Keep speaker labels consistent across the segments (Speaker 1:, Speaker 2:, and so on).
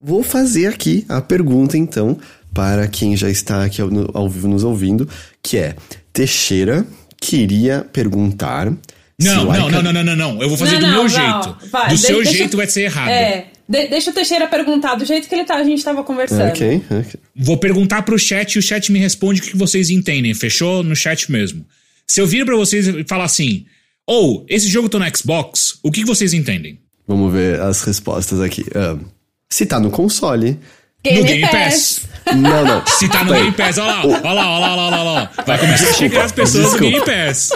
Speaker 1: Vou fazer aqui a pergunta, então, para quem já está aqui ao, ao vivo nos ouvindo, que é: Teixeira queria perguntar.
Speaker 2: Não, não, não, não, não, não, não. Eu vou fazer não, do não, meu não. jeito. Vai, do seu deixa, jeito vai ser errado.
Speaker 3: É. De, deixa o Teixeira perguntar do jeito que ele tá, a gente tava conversando.
Speaker 1: Ok, ok.
Speaker 2: Vou perguntar pro chat e o chat me responde o que vocês entendem. Fechou? No chat mesmo. Se eu vir para vocês e falar assim, ou, oh, esse jogo tá no Xbox, o que vocês entendem?
Speaker 1: Vamos ver as respostas aqui. Uh, se tá no console.
Speaker 3: Game
Speaker 2: no Game Pass.
Speaker 3: Pass.
Speaker 1: Não, não.
Speaker 2: Se tá no Game Pass, olha lá, olha lá, olha lá, olha lá, Vai começar desculpa, a chegar as pessoas desculpa. no Game Pass.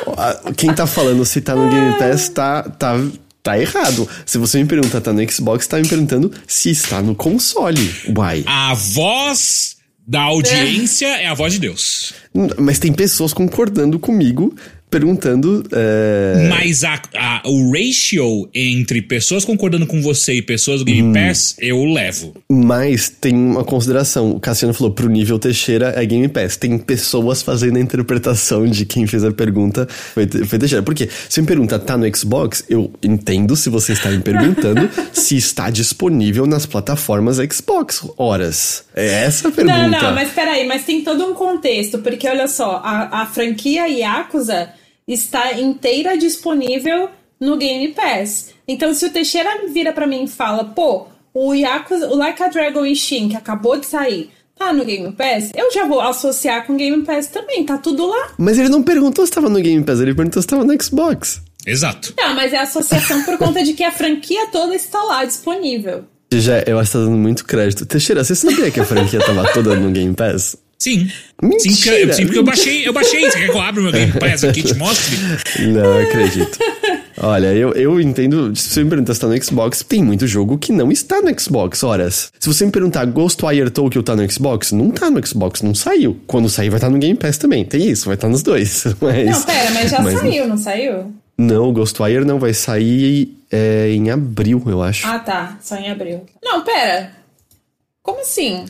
Speaker 1: Quem tá falando se tá no Game Pass tá, tá, tá errado. Se você me pergunta tá no Xbox, tá me perguntando se está no console. Uai.
Speaker 2: A voz da audiência é, é a voz de Deus.
Speaker 1: Mas tem pessoas concordando comigo perguntando. É...
Speaker 2: Mas a, a, o ratio entre pessoas concordando com você e pessoas do Game hum. Pass, eu levo.
Speaker 1: Mas tem uma consideração. O Cassiano falou: pro nível Teixeira é Game Pass. Tem pessoas fazendo a interpretação de quem fez a pergunta foi, foi Teixeira. Porque se me pergunta, tá no Xbox? Eu entendo se você está me perguntando se está disponível nas plataformas Xbox. Horas. É essa a pergunta.
Speaker 3: Não, não, mas peraí, mas tem todo um contexto. Porque olha só, a, a franquia Yakuza está inteira disponível no Game Pass. Então, se o Teixeira vira para mim e fala, pô, o Yakuza, o Like a Dragon Ishin, que acabou de sair, tá no Game Pass, eu já vou associar com o Game Pass também, tá tudo lá.
Speaker 1: Mas ele não perguntou se estava no Game Pass, ele perguntou se estava no Xbox.
Speaker 2: Exato.
Speaker 3: Não, mas é associação por conta de que a franquia toda está lá disponível.
Speaker 1: Já, eu acho que tá dando muito crédito. Teixeira, você sabia que a franquia tava toda no Game Pass?
Speaker 2: Sim. Mentira. Sim, porque, sim, porque eu baixei, eu baixei. Você quer que eu abra meu Game Pass aqui e te mostre?
Speaker 1: Não, acredito. Olha, eu, eu entendo. Se você me perguntar se tá no Xbox, tem muito jogo que não está no Xbox. Horas. Se você me perguntar, Ghostwire Tokyo tá no Xbox? Não tá no Xbox, não saiu. Quando sair, vai estar tá no Game Pass também. Tem isso, vai estar tá nos dois.
Speaker 3: Mas, não, pera, mas já mas saiu, não saiu?
Speaker 1: Não, o Ghostwire não vai sair é, em abril, eu acho.
Speaker 3: Ah, tá. Só em abril. Não, pera. Como assim?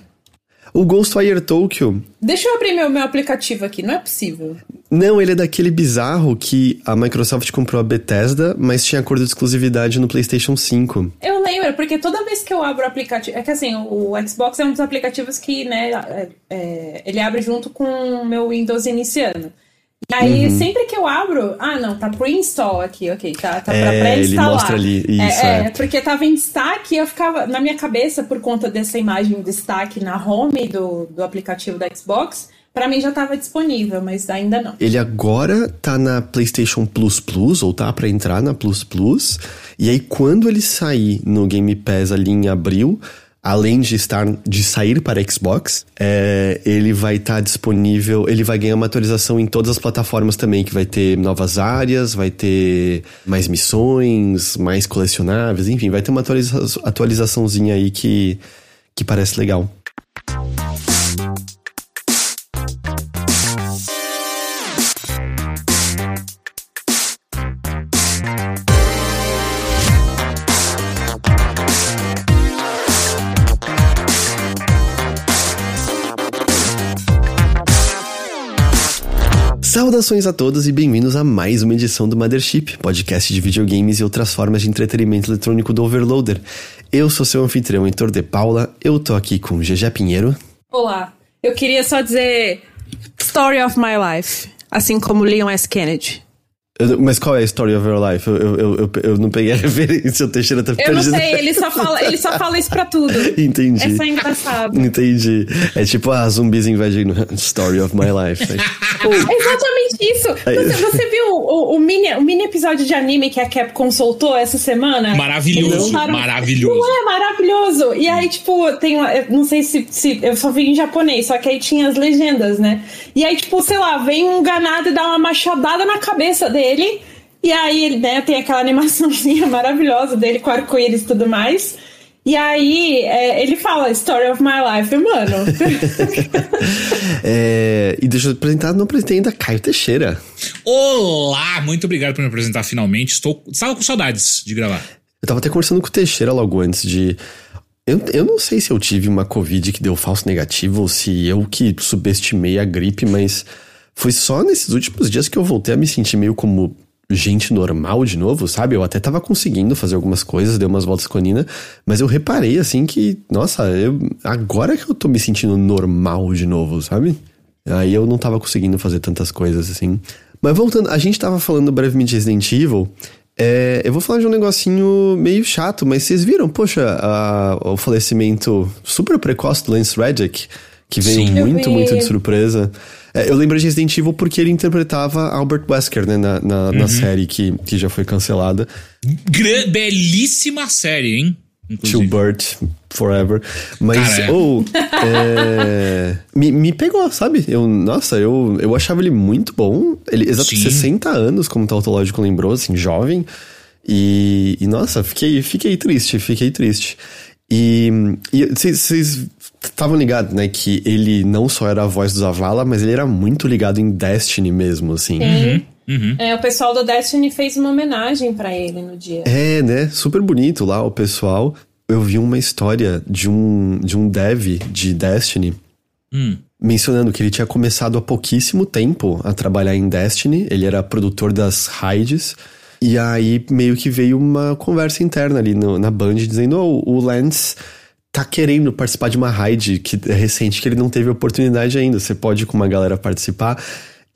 Speaker 1: O Ghostwire Tokyo.
Speaker 3: Deixa eu abrir meu, meu aplicativo aqui, não é possível.
Speaker 1: Não, ele é daquele bizarro que a Microsoft comprou a Bethesda, mas tinha acordo de exclusividade no PlayStation 5.
Speaker 3: Eu lembro, porque toda vez que eu abro o aplicativo. É que assim, o Xbox é um dos aplicativos que, né, é, é, ele abre junto com o meu Windows iniciando. E aí, uhum. sempre que eu abro, ah, não, tá pre-install aqui, ok, tá, tá é, pra pré-instalar.
Speaker 1: Ele mostra ali, isso,
Speaker 3: é, é. é, porque tava em destaque eu ficava, na minha cabeça, por conta dessa imagem em destaque na home do, do aplicativo da Xbox, para mim já tava disponível, mas ainda não.
Speaker 1: Ele agora tá na PlayStation Plus Plus, ou tá para entrar na Plus Plus, e aí quando ele sair no Game Pass ali em abril, além de estar de sair para Xbox, é, ele vai estar tá disponível, ele vai ganhar uma atualização em todas as plataformas também, que vai ter novas áreas, vai ter mais missões, mais colecionáveis, enfim, vai ter uma atualiza atualizaçãozinha aí que, que parece legal. Saudações a todos e bem-vindos a mais uma edição do Mothership, podcast de videogames e outras formas de entretenimento eletrônico do Overloader. Eu sou seu anfitrião Heitor de Paula, eu tô aqui com GG Pinheiro.
Speaker 3: Olá, eu queria só dizer Story of My Life, assim como Leon S. Kennedy.
Speaker 1: Mas qual é a story of your life? Eu, eu, eu, eu não peguei a referência, o Teixeira tá
Speaker 3: perdido. Eu não sei, ele só fala, ele só fala isso pra tudo.
Speaker 1: Entendi.
Speaker 3: É só engraçado.
Speaker 1: Entendi. É tipo, ah, zumbis invadindo. Story of my life. É,
Speaker 3: exatamente isso. É você, você viu o, o, mini, o mini episódio de anime que a Capcom soltou essa semana?
Speaker 2: Maravilhoso, maravilhoso.
Speaker 3: Não é maravilhoso. E aí, tipo, tem uma, não sei se, se. Eu só vi em japonês, só que aí tinha as legendas, né? E aí, tipo, sei lá, vem um ganado e dá uma machadada na cabeça dele dele. E aí, ele né, tem aquela animaçãozinha maravilhosa dele com arco-íris e tudo mais. E aí, é, ele fala Story of My Life, mano.
Speaker 1: é, e deixa eu apresentar, não apresentei ainda Caio Teixeira.
Speaker 2: Olá, muito obrigado por me apresentar finalmente. Estou, estava com saudades de gravar.
Speaker 1: Eu tava até conversando com o Teixeira logo antes de. Eu, eu não sei se eu tive uma Covid que deu falso negativo ou se eu que subestimei a gripe, mas foi só nesses últimos dias que eu voltei a me sentir meio como gente normal de novo, sabe? Eu até tava conseguindo fazer algumas coisas, dei umas voltas com a Nina, mas eu reparei assim que, nossa, eu, agora que eu tô me sentindo normal de novo, sabe? Aí eu não tava conseguindo fazer tantas coisas assim. Mas voltando, a gente tava falando brevemente de Resident Evil. É, eu vou falar de um negocinho meio chato, mas vocês viram, poxa, a, o falecimento super precoce do Lance Reddick, que veio
Speaker 2: Sim.
Speaker 1: muito, muito de surpresa. É, eu lembro de Resident Evil porque ele interpretava Albert Wesker, né, na, na, na série que, que já foi cancelada.
Speaker 2: Gra- belíssima série, hein? Inclusive.
Speaker 1: Burt Forever. Mas,
Speaker 2: Cara, é.
Speaker 1: ou. é, me, me pegou, sabe? Eu, nossa, eu, eu achava ele muito bom. Ele, exato,
Speaker 2: Sim.
Speaker 1: 60 anos, como o Tautológico lembrou, assim, jovem. E, e, nossa, fiquei, fiquei triste, fiquei triste. E vocês estavam ligados, né, que ele não só era a voz do Zavala, mas ele era muito ligado em Destiny mesmo, assim.
Speaker 3: Sim.
Speaker 2: Uhum.
Speaker 3: É, o pessoal do Destiny fez uma homenagem pra ele no dia.
Speaker 1: É, né? Super bonito lá o pessoal. Eu vi uma história de um, de um dev de Destiny
Speaker 2: Hum.
Speaker 1: mencionando que ele tinha começado há pouquíssimo tempo a trabalhar em Destiny. Ele era produtor das raids. E aí meio que veio uma conversa interna ali no- na Band dizendo: oh, o Lance tá querendo participar de uma raid que é recente que ele não teve oportunidade ainda. Você pode com uma galera participar.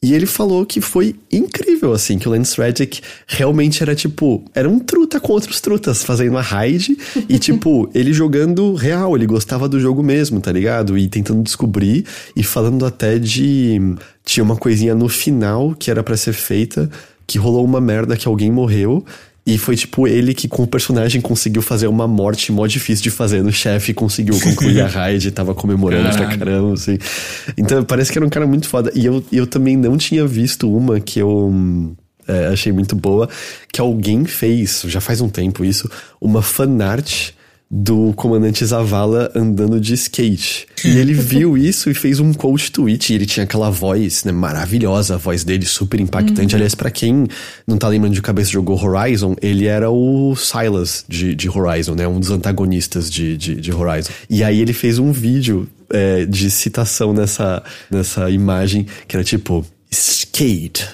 Speaker 1: E ele falou que foi incrível, assim, que o Lance Reddick realmente era tipo. Era um truta com outros trutas fazendo uma raid. e, tipo, ele jogando real, ele gostava do jogo mesmo, tá ligado? E tentando descobrir e falando até de. Tinha uma coisinha no final que era pra ser feita, que rolou uma merda que alguém morreu. E foi tipo ele que com o personagem conseguiu fazer uma morte mó difícil de fazer no chefe, conseguiu concluir a raid, tava comemorando pra
Speaker 2: Caralho.
Speaker 1: caramba, assim. Então parece que era um cara muito foda. E eu, eu também não tinha visto uma que eu é, achei muito boa, que alguém fez, já faz um tempo isso, uma fanart do comandante Zavala andando de skate. E ele viu isso e fez um coach tweet. E ele tinha aquela voz, né, maravilhosa, a voz dele super impactante. Aliás, pra quem não tá lembrando de cabeça jogou Horizon, ele era o Silas de, de Horizon, né? Um dos antagonistas de, de, de Horizon. E aí ele fez um vídeo é, de citação nessa, nessa imagem que era tipo: Skate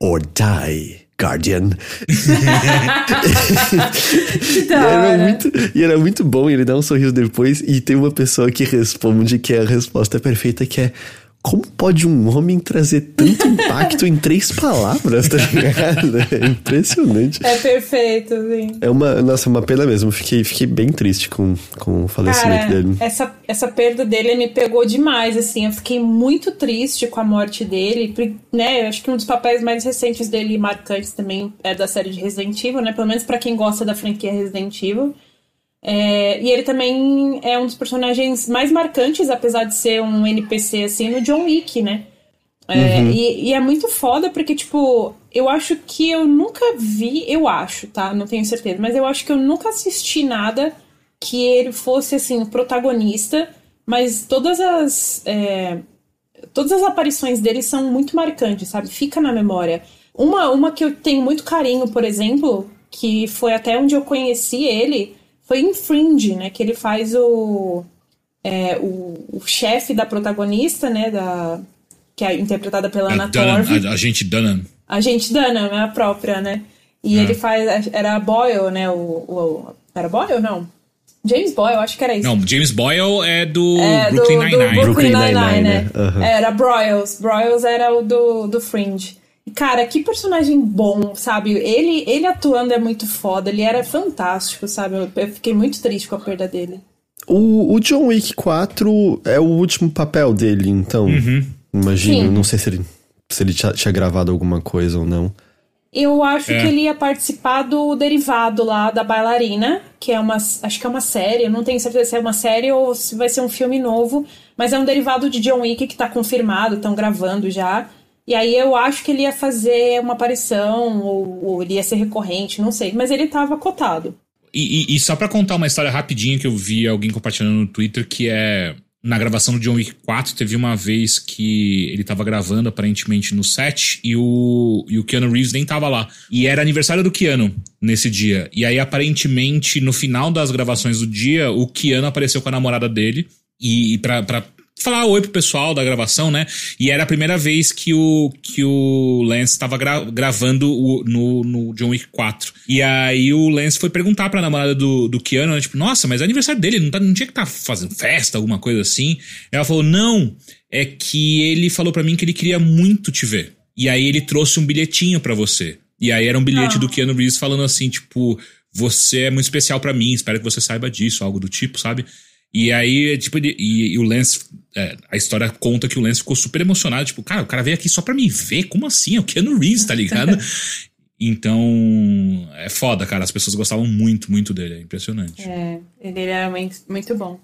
Speaker 1: or die. Guardian. E era, muito, e era muito bom, ele dá um sorriso depois, e tem uma pessoa que responde que é a resposta perfeita, que é como pode um homem trazer tanto impacto em três palavras, tá ligado? É impressionante.
Speaker 3: É perfeito, sim.
Speaker 1: É uma, nossa, uma pena mesmo. Fiquei, fiquei bem triste com, com o falecimento
Speaker 3: Cara,
Speaker 1: dele.
Speaker 3: essa, essa perda dele me pegou demais, assim. Eu fiquei muito triste com a morte dele. Né, eu acho que um dos papéis mais recentes dele e marcantes também é da série de Resident Evil, né? Pelo menos pra quem gosta da franquia Resident Evil. É, e ele também é um dos personagens mais marcantes, apesar de ser um NPC, assim, no John Wick, né? É, e, e é muito foda porque, tipo, eu acho que eu nunca vi, eu acho, tá? Não tenho certeza, mas eu acho que eu nunca assisti nada que ele fosse, assim, o protagonista, mas todas as. é, todas as aparições dele são muito marcantes, sabe? Fica na memória. Uma, uma que eu tenho muito carinho, por exemplo, que foi até onde eu conheci ele, foi em Fringe, né? Que ele faz o. é, o, o chefe da protagonista, né? Da, que é interpretada pela
Speaker 2: A,
Speaker 3: Anna
Speaker 2: Dunham,
Speaker 3: Torv.
Speaker 2: a, a gente Dunham.
Speaker 3: A gente Dana, é a própria, né? E
Speaker 2: É.
Speaker 3: ele faz. Era a Boyle, né? O, o- era Boyle não? James Boyle, acho que era isso.
Speaker 2: Não, James Boyle é do
Speaker 3: É,
Speaker 2: Brooklyn Nine-Nine.
Speaker 3: Brooklyn Nine-Nine, né?
Speaker 1: né? Aham.
Speaker 3: Era Broyles. Broyles era o do, do Fringe. Cara, que personagem bom, sabe? Ele, ele atuando é muito foda, ele era fantástico, sabe? Eu, fiquei muito triste com a perda dele.
Speaker 1: O, o John Wick 4 é o último papel dele, então. Imagino.
Speaker 3: Sim.
Speaker 1: Não sei se ele, se ele tinha, tinha gravado alguma coisa ou não.
Speaker 3: Eu acho
Speaker 2: É.
Speaker 3: que ele ia participar do derivado lá da bailarina, que é uma. Acho que é uma série, eu não tenho certeza se é uma série ou se vai ser um filme novo, mas é um derivado de John Wick que tá confirmado, estão gravando já. E aí eu acho que ele ia fazer uma aparição, ou, ou ele ia ser recorrente, não sei. Mas ele tava cotado.
Speaker 2: E, e- e só pra contar uma história rapidinho que eu vi alguém compartilhando no Twitter, que é na gravação do John Wick 4, teve uma vez que ele tava gravando aparentemente no set e o, e o Keanu Reeves nem tava lá. E era aniversário do Keanu nesse dia. E aí, aparentemente, no final das gravações do dia, o Keanu apareceu com a namorada dele e, e pra, pra falar oi pro pessoal da gravação, né? E era a primeira vez que o, que o Lance estava gra gravando o, no, no John Wick 4. E aí o Lance foi perguntar pra namorada do, do Keanu, né? tipo, nossa, mas é aniversário dele, não, tá, não tinha que estar tá fazendo festa, alguma coisa assim. Ela falou, não, é que ele falou para mim que ele queria muito te ver. E aí ele trouxe um bilhetinho para você. E aí era um bilhete ah. do Keanu Reeves falando assim, tipo, você é muito especial para mim, espero que você saiba disso, algo do tipo, sabe? E aí, tipo, e, e o Lance, é, a história conta que o Lance ficou super emocionado, tipo, cara, o cara veio aqui só pra me ver, como assim? É o Keanu Reeves, tá ligado? então, é foda, cara, as pessoas gostavam muito, muito dele, é impressionante.
Speaker 3: É, ele era muito, muito bom.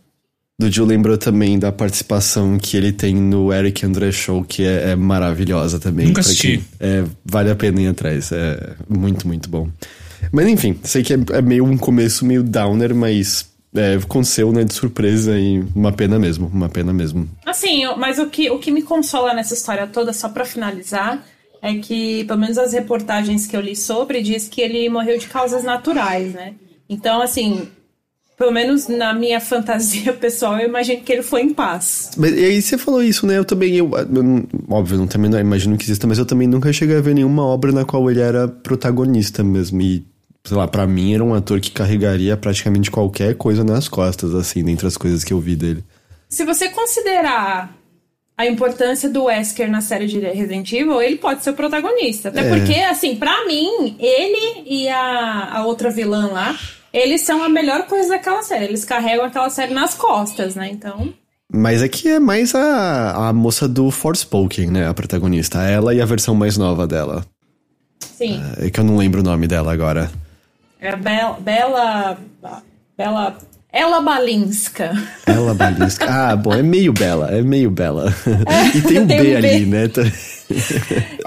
Speaker 1: Dudu lembrou também da participação que ele tem no Eric André Show, que é, é maravilhosa também.
Speaker 2: Nunca assisti.
Speaker 1: é, vale a pena ir atrás, é muito, muito bom. Mas enfim, sei que é, é meio um começo meio downer, mas é, aconteceu, né, de surpresa e uma pena mesmo, uma pena mesmo.
Speaker 3: Assim, mas o que, o que me consola nessa história toda, só para finalizar, é que, pelo menos as reportagens que eu li sobre, diz que ele morreu de causas naturais, né? Então, assim, pelo menos na minha fantasia pessoal, eu imagino que ele foi em paz.
Speaker 1: Mas, e aí você falou isso, né? Eu também, eu, eu óbvio, não, também não imagino que exista, mas eu também nunca cheguei a ver nenhuma obra na qual ele era protagonista mesmo. E, sei lá, pra mim era um ator que carregaria praticamente qualquer coisa nas costas, assim, dentre as coisas que eu vi dele.
Speaker 3: Se você considerar a importância do Wesker na série de Resident Evil, ele pode ser o protagonista. Até é. porque, assim, para mim, ele e a, a outra vilã lá eles são a melhor coisa daquela série. Eles carregam aquela série nas costas, né? Então.
Speaker 1: Mas aqui é mais a, a moça do Forspoken, né? A protagonista. Ela e a versão mais nova dela.
Speaker 3: Sim.
Speaker 1: É, é que eu não lembro o nome dela agora.
Speaker 3: É Bela. Bela. Bela. Ela Balinska.
Speaker 1: Ela Balinska. Ah, bom, é meio bela, é meio bela. É, e tem um tem B, um B ali, né?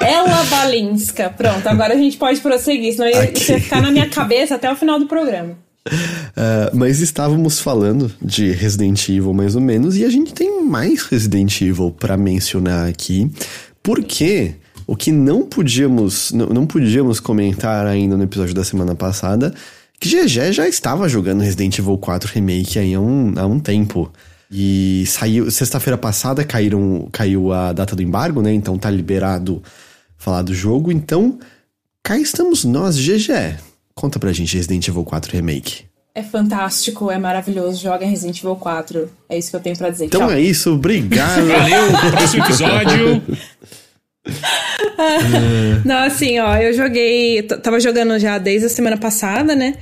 Speaker 3: Ela Balinska. Pronto, agora a gente pode prosseguir, senão okay. isso ia ficar na minha cabeça até o final do programa.
Speaker 1: Uh, mas estávamos falando de Resident Evil mais ou menos, e a gente tem mais Resident Evil para mencionar aqui, porque o que não podíamos, não, não podíamos comentar ainda no episódio da semana passada, que GG já estava jogando Resident Evil 4 Remake aí há um, há um tempo. E saiu. Sexta-feira passada caíram, caiu a data do embargo, né? Então tá liberado falar do jogo. Então, cá estamos nós, GG. Conta pra gente Resident Evil 4 Remake.
Speaker 3: É fantástico, é maravilhoso. Joga Resident Evil 4. É isso que eu tenho pra dizer.
Speaker 1: Então
Speaker 3: Tchau.
Speaker 1: é isso, obrigado.
Speaker 2: Valeu, próximo episódio.
Speaker 3: Não, assim, ó, eu joguei. Tava jogando já desde a semana passada, né?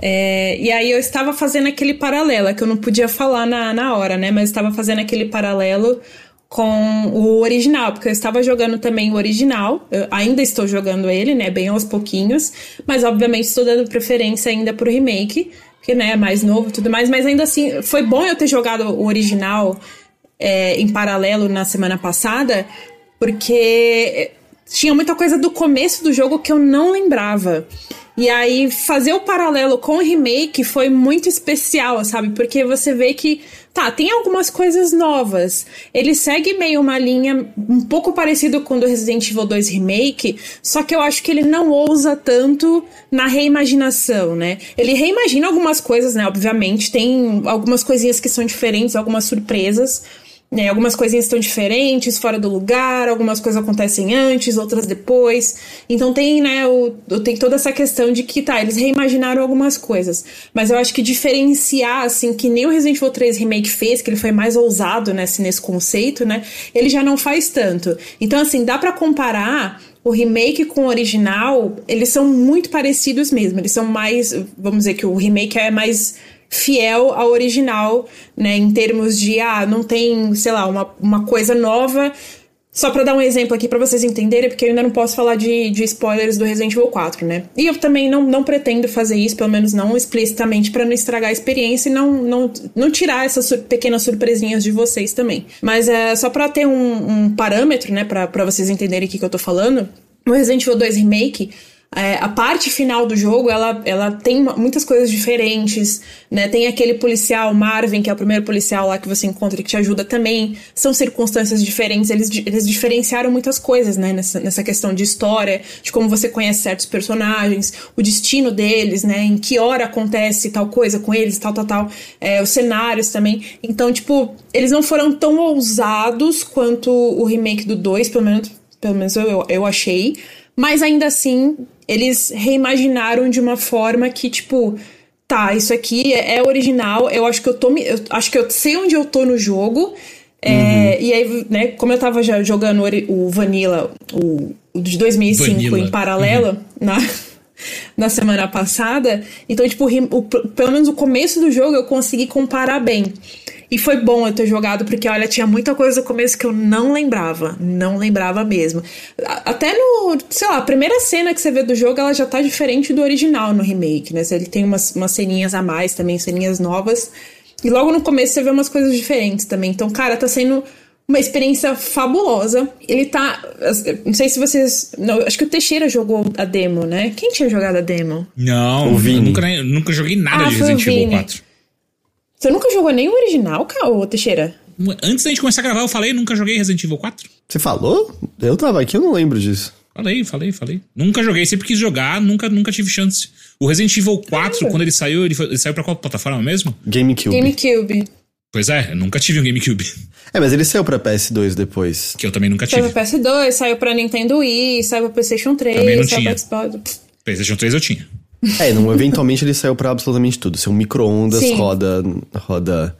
Speaker 3: É, e aí eu estava fazendo aquele paralelo, que eu não podia falar na, na hora, né? Mas estava fazendo aquele paralelo com o original, porque eu estava jogando também o original, ainda estou jogando ele, né, bem aos pouquinhos, mas obviamente estou dando preferência ainda pro remake, porque, né, é mais novo e tudo mais, mas ainda assim, foi bom eu ter jogado o original é, em paralelo na semana passada, porque tinha muita coisa do começo do jogo que eu não lembrava. E aí, fazer o paralelo com o remake foi muito especial, sabe? Porque você vê que, tá, tem algumas coisas novas. Ele segue meio uma linha um pouco parecido com o do Resident Evil 2 Remake, só que eu acho que ele não ousa tanto na reimaginação, né? Ele reimagina algumas coisas, né? Obviamente, tem algumas coisinhas que são diferentes, algumas surpresas. Né, algumas coisinhas estão diferentes, fora do lugar, algumas coisas acontecem antes, outras depois. Então tem, né, o, tem toda essa questão de que, tá, eles reimaginaram algumas coisas. Mas eu acho que diferenciar, assim, que nem o Resident Evil 3 Remake fez, que ele foi mais ousado nesse, nesse conceito, né, ele já não faz tanto. Então, assim, dá para comparar o remake com o original, eles são muito parecidos mesmo. Eles são mais, vamos dizer que o remake é mais fiel ao original, né? Em termos de, ah, não tem, sei lá, uma, uma coisa nova. Só para dar um exemplo aqui para vocês entenderem, porque eu ainda não posso falar de, de spoilers do Resident Evil 4, né? E eu também não, não pretendo fazer isso, pelo menos não explicitamente, para não estragar a experiência e não, não, não tirar essas sur pequenas surpresinhas de vocês também. Mas é só para ter um, um, parâmetro, né, para vocês entenderem o que, que eu tô falando. No Resident Evil 2 Remake, é, a parte final do jogo, ela, ela tem muitas coisas diferentes, né? Tem aquele policial, Marvin, que é o primeiro policial lá que você encontra que te ajuda também. São circunstâncias diferentes, eles, eles diferenciaram muitas coisas, né? Nessa, nessa questão de história, de como você conhece certos personagens, o destino deles, né? Em que hora acontece tal coisa com eles, tal, tal, tal. É, os cenários também. Então, tipo, eles não foram tão ousados quanto o remake do 2, pelo menos, pelo menos eu, eu achei. Mas ainda assim, eles reimaginaram de uma forma que, tipo, tá, isso aqui é, é original, eu acho que eu tô. Eu acho que eu sei onde eu tô no jogo. É, uhum. E aí, né, como eu tava já jogando o Vanilla, o, o de 2005 Vanilla. em paralelo, uhum. na, na semana passada, então, tipo, o, pelo menos o começo do jogo eu consegui comparar bem. E foi bom eu ter jogado, porque olha, tinha muita coisa no começo que eu não lembrava. Não lembrava mesmo. Até no, sei lá, a primeira cena que você vê do jogo, ela já tá diferente do original no remake, né? Ele tem umas, umas ceninhas a mais também, ceninhas novas. E logo no começo você vê umas coisas diferentes também. Então, cara, tá sendo uma experiência fabulosa. Ele tá. Não sei se vocês. Não, acho que o Teixeira jogou a demo, né? Quem tinha jogado a demo?
Speaker 2: Não, o Vini. Nunca, nunca joguei nada ah, de Resident Evil 4.
Speaker 3: Você nunca jogou nem o original, Caô, Teixeira?
Speaker 2: Antes da gente começar a gravar, eu falei, nunca joguei Resident Evil 4.
Speaker 1: Você falou? Eu tava aqui, eu não lembro disso.
Speaker 2: Falei, falei, falei. Nunca joguei, sempre quis jogar, nunca, nunca tive chance. O Resident Evil 4, quando ele saiu, ele, foi, ele, saiu pra qual plataforma mesmo?
Speaker 1: GameCube.
Speaker 3: GameCube.
Speaker 2: Pois é, eu nunca tive um GameCube.
Speaker 1: É, mas ele saiu pra PS2 depois.
Speaker 2: Que eu também nunca tive.
Speaker 3: Saiu pra PS2, saiu pra Nintendo Wii, saiu pra PlayStation 3,
Speaker 2: também não
Speaker 3: saiu
Speaker 2: tinha. pra Xbox. PlayStation 3 eu tinha.
Speaker 1: É, não, eventualmente ele saiu pra absolutamente tudo. Seu micro-ondas roda, roda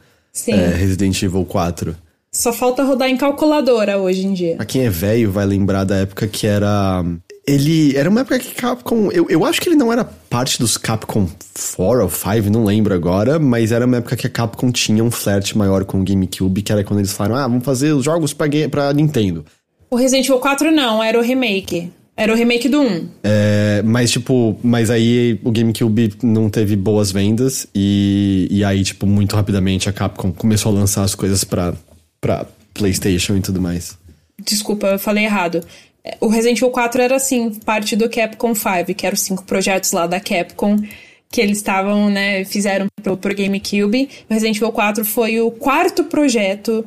Speaker 1: é, Resident Evil 4.
Speaker 3: Só falta rodar em calculadora hoje em dia.
Speaker 1: Pra quem é velho vai lembrar da época que era. Ele. Era uma época que Capcom. Eu, eu acho que ele não era parte dos Capcom 4 ou 5, não lembro agora, mas era uma época que a Capcom tinha um flerte maior com o GameCube, que era quando eles falaram: ah, vamos fazer os jogos pra, pra Nintendo.
Speaker 3: O Resident Evil 4 não, era o remake. Era o remake do 1.
Speaker 1: É, mas, tipo, mas aí o GameCube não teve boas vendas e, e aí, tipo, muito rapidamente a Capcom começou a lançar as coisas pra, pra PlayStation e tudo mais.
Speaker 3: Desculpa, eu falei errado. O Resident Evil 4 era, assim, parte do Capcom 5, que eram os cinco projetos lá da Capcom que eles estavam, né, fizeram pro, pro GameCube. O Resident Evil 4 foi o quarto projeto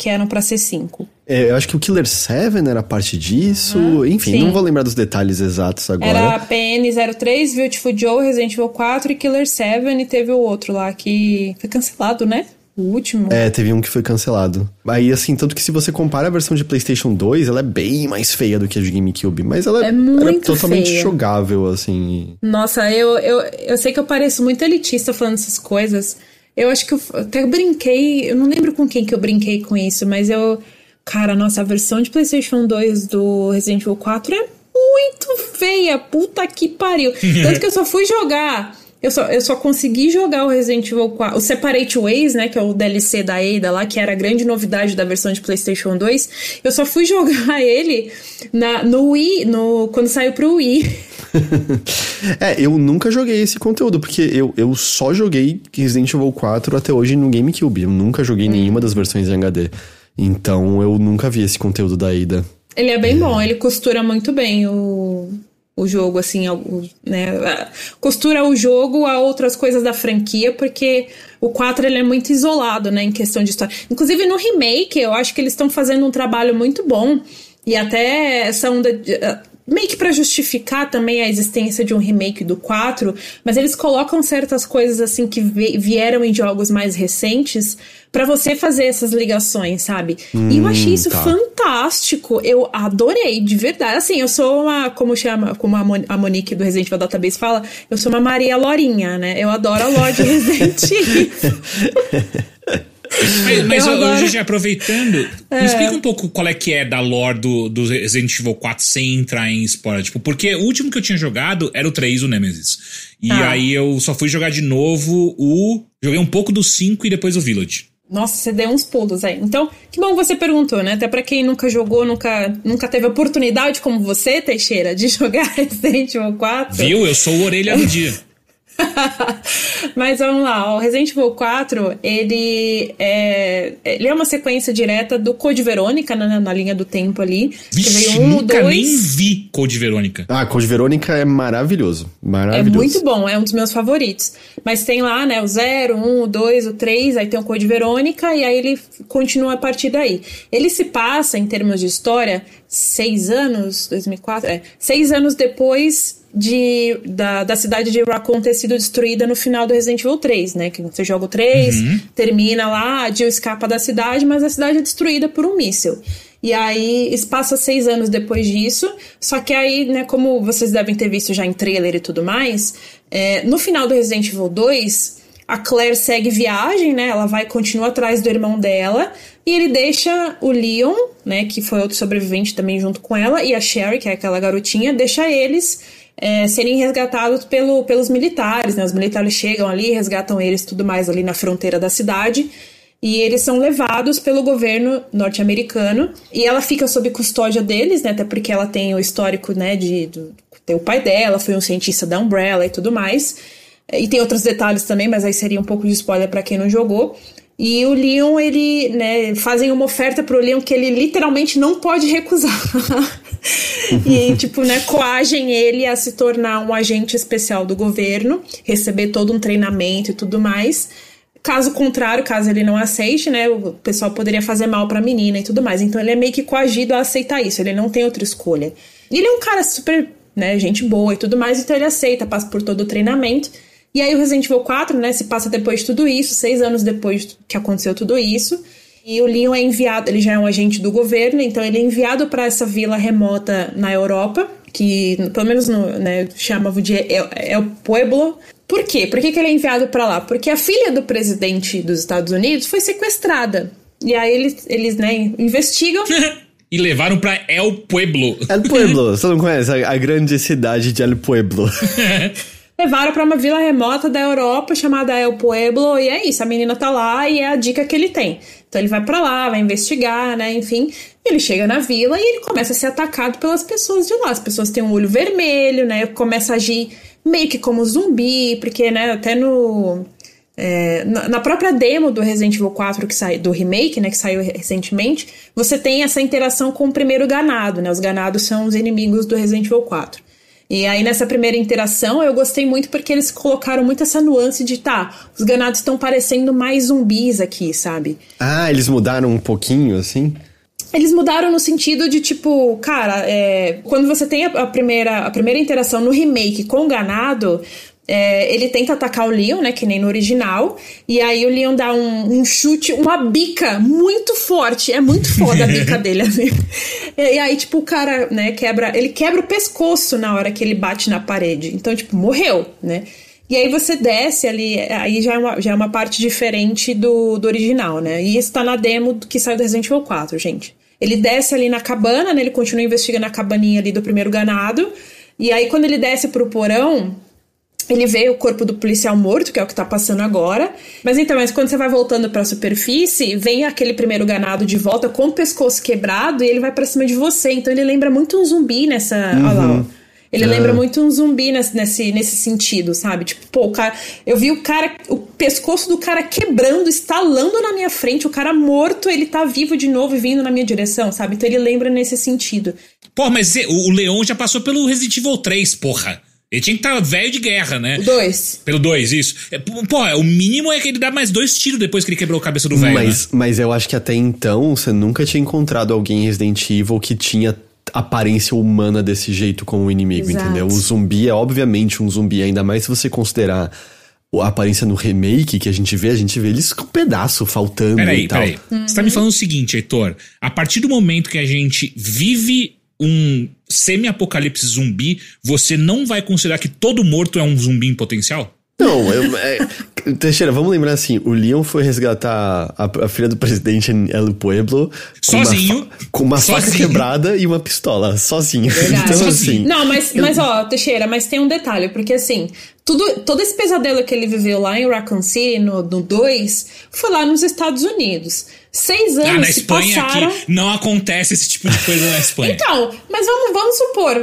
Speaker 3: que eram para ser cinco.
Speaker 1: É, eu acho que o Killer 7 era parte disso. Uhum, Enfim, sim. não vou lembrar dos detalhes exatos agora.
Speaker 3: Era PN03, Beautiful Joe, Resident Evil 4 e Killer 7. E teve o outro lá que foi cancelado, né? O último.
Speaker 1: É, teve um que foi cancelado. Aí, assim, tanto que se você compara a versão de PlayStation 2, ela é bem mais feia do que a de GameCube. Mas ela é muito totalmente feia. jogável, assim.
Speaker 3: Nossa, eu, eu, eu sei que eu pareço muito elitista falando essas coisas. Eu acho que eu até brinquei, eu não lembro com quem que eu brinquei com isso, mas eu. Cara, nossa, a versão de PlayStation 2 do Resident Evil 4 é muito feia. Puta que pariu. Tanto que eu só fui jogar. Eu só, eu só consegui jogar o Resident Evil 4, o Separate Ways, né, que é o DLC da Ada lá, que era a grande novidade da versão de PlayStation 2. Eu só fui jogar ele na, no Wii, no, quando saiu pro Wii.
Speaker 1: é, eu nunca joguei esse conteúdo, porque eu, eu só joguei Resident Evil 4 até hoje no GameCube. Eu nunca joguei hum. nenhuma das versões em HD. Então eu nunca vi esse conteúdo da Ada.
Speaker 3: Ele é bem é. bom, ele costura muito bem o, o jogo, assim, né? Costura o jogo a outras coisas da franquia, porque o 4 ele é muito isolado, né, em questão de história. Inclusive no remake, eu acho que eles estão fazendo um trabalho muito bom. E até essa. De, meio que para justificar também a existência de um remake do 4, mas eles colocam certas coisas assim que vieram em jogos mais recentes para você fazer essas ligações, sabe? Hum, e eu achei hum, isso tá. fantástico. Eu adorei, de verdade. Assim, eu sou uma, como chama, como a Monique do Resident Evil Database fala, eu sou uma Maria Lorinha, né? Eu adoro a lore de Resident Evil.
Speaker 2: Mas, mas hoje, já aproveitando, é. me explica um pouco qual é que é da lore do, do Resident Evil 4 sem entrar em spoiler. Tipo, porque o último que eu tinha jogado era o 3, o Nemesis. E ah. aí eu só fui jogar de novo o. Joguei um pouco do 5 e depois o Village.
Speaker 3: Nossa, você deu uns pulos aí. Então, que bom que você perguntou, né? Até para quem nunca jogou, nunca, nunca teve oportunidade como você, Teixeira, de jogar Resident Evil 4.
Speaker 2: Viu? Eu sou o orelha do dia.
Speaker 3: Mas vamos lá, o Resident Evil 4, ele é, ele é uma sequência direta do Code Verônica na, na linha do tempo ali.
Speaker 2: Vixe, que veio um, nunca dois... nem vi Code Verônica.
Speaker 1: Ah, Code Verônica é maravilhoso, maravilhoso.
Speaker 3: É muito bom, é um dos meus favoritos. Mas tem lá, né, o 0, 1, o 2, o 3, aí tem o Code Verônica e aí ele continua a partir daí. Ele se passa, em termos de história, seis anos, 2004, é, seis anos depois de, da, da cidade de Raccoon ter sido destruída no final do Resident Evil 3, né? Que você joga o 3, uhum. termina lá, a Jill escapa da cidade, mas a cidade é destruída por um míssil. E aí, passa seis anos depois disso. Só que aí, né, como vocês devem ter visto já em trailer e tudo mais, é, no final do Resident Evil 2, a Claire segue viagem, né? Ela vai continuar atrás do irmão dela. E ele deixa o Leon, né? Que foi outro sobrevivente também junto com ela, e a Sherry, que é aquela garotinha, deixa eles é, serem resgatados pelo, pelos militares, né? Os militares chegam ali, resgatam eles tudo mais ali na fronteira da cidade. E eles são levados pelo governo norte-americano. E ela fica sob custódia deles, né? Até porque ela tem o histórico, né? De, de ter o pai dela, foi um cientista da Umbrella e tudo mais. E tem outros detalhes também, mas aí seria um pouco de spoiler para quem não jogou. E o Leon, ele, né, fazem uma oferta pro Leon que ele literalmente não pode recusar. e, tipo, né, coagem ele a se tornar um agente especial do governo, receber todo um treinamento e tudo mais. Caso contrário, caso ele não aceite, né, o pessoal poderia fazer mal pra menina e tudo mais. Então ele é meio que coagido a aceitar isso, ele não tem outra escolha. E ele é um cara super, né, gente boa e tudo mais, então ele aceita, passa por todo o treinamento. E aí o Resident Evil 4, né, se passa depois de tudo isso, seis anos depois que aconteceu tudo isso. E o Leon é enviado, ele já é um agente do governo, então ele é enviado para essa vila remota na Europa, que pelo menos no, né, chamavam de El, El Pueblo. Por quê? Por que, que ele é enviado para lá? Porque a filha do presidente dos Estados Unidos foi sequestrada. E aí eles, eles né, investigam.
Speaker 2: e levaram para El Pueblo.
Speaker 1: El Pueblo, você não conhece a, a grande cidade de El Pueblo.
Speaker 3: levaram para uma vila remota da Europa chamada El Pueblo e é isso, a menina tá lá e é a dica que ele tem. Então ele vai para lá, vai investigar, né, enfim, ele chega na vila e ele começa a ser atacado pelas pessoas de lá. As pessoas têm um olho vermelho, né, começa a agir meio que como zumbi, porque, né, até no é, na própria demo do Resident Evil 4 que sai, do remake, né, que saiu recentemente, você tem essa interação com o primeiro ganado, né? Os ganados são os inimigos do Resident Evil 4. E aí, nessa primeira interação, eu gostei muito porque eles colocaram muito essa nuance de, tá, os ganados estão parecendo mais zumbis aqui, sabe?
Speaker 1: Ah, eles mudaram um pouquinho, assim?
Speaker 3: Eles mudaram no sentido de, tipo, cara, é, quando você tem a, primeira, a primeira interação no remake com o ganado, é, ele tenta atacar o Leon, né? Que nem no original. E aí o Leon dá um, um chute, uma bica muito forte. É muito foda a bica dele. Assim. E, e, aí, tipo, o cara, né, quebra. Ele quebra o pescoço na hora que ele bate na parede. Então, tipo, morreu, né? E aí você desce ali, aí já é uma, já é uma parte diferente do, do original, né? E isso tá na demo que saiu do Resident Evil 4, gente. Ele desce ali na cabana, né? Ele continua investigando a cabaninha ali do primeiro ganado. E aí, quando ele desce pro porão, ele vê o corpo do policial morto, que é o que tá passando agora. Mas então, mas quando você vai voltando para a superfície, vem aquele primeiro ganado de volta com o pescoço quebrado e ele vai para cima de você. Então ele lembra muito um zumbi nessa. Uhum. Olha lá, ó. Ele é. lembra muito um zumbi nesse, nesse, nesse sentido, sabe? Tipo, pô, o cara. Eu vi o cara. O pescoço do cara quebrando, estalando na minha frente, o cara morto, ele tá vivo de novo e vindo na minha direção, sabe? Então ele lembra nesse sentido.
Speaker 2: Pô, mas o Leon já passou pelo Resident Evil 3, porra. Ele tinha que estar tá velho de guerra, né?
Speaker 3: O 2.
Speaker 2: Pelo 2, isso. É, pô, o mínimo é que ele dá mais dois tiros depois que ele quebrou a cabeça do velho.
Speaker 1: Mas,
Speaker 2: né?
Speaker 1: mas eu acho que até então você nunca tinha encontrado alguém em Resident Evil que tinha aparência humana desse jeito como o inimigo, Exato. entendeu? O zumbi é obviamente um zumbi, ainda mais se você considerar a aparência no remake que a gente vê, a gente vê eles com um pedaço faltando peraí, e tal. Peraí,
Speaker 2: uhum. Você tá me falando o seguinte, Heitor. A partir do momento que a gente vive um semi-apocalipse zumbi, você não vai considerar que todo morto é um zumbi em potencial?
Speaker 1: Não, eu, é, Teixeira, vamos lembrar assim: o Leon foi resgatar a, a filha do presidente em El Pueblo
Speaker 2: sozinho,
Speaker 1: com uma, sozinho. faca quebrada e uma pistola, sozinho.
Speaker 3: Verdade. Então, assim. Não, mas, mas ó, Teixeira, mas tem um detalhe, porque assim, tudo, todo esse pesadelo que ele viveu lá em Raccoon City, no 2, foi lá nos Estados Unidos. Seis anos ah,
Speaker 2: na Espanha
Speaker 3: passaram...
Speaker 2: aqui não acontece esse tipo de coisa na Espanha.
Speaker 3: então, mas vamos, vamos supor,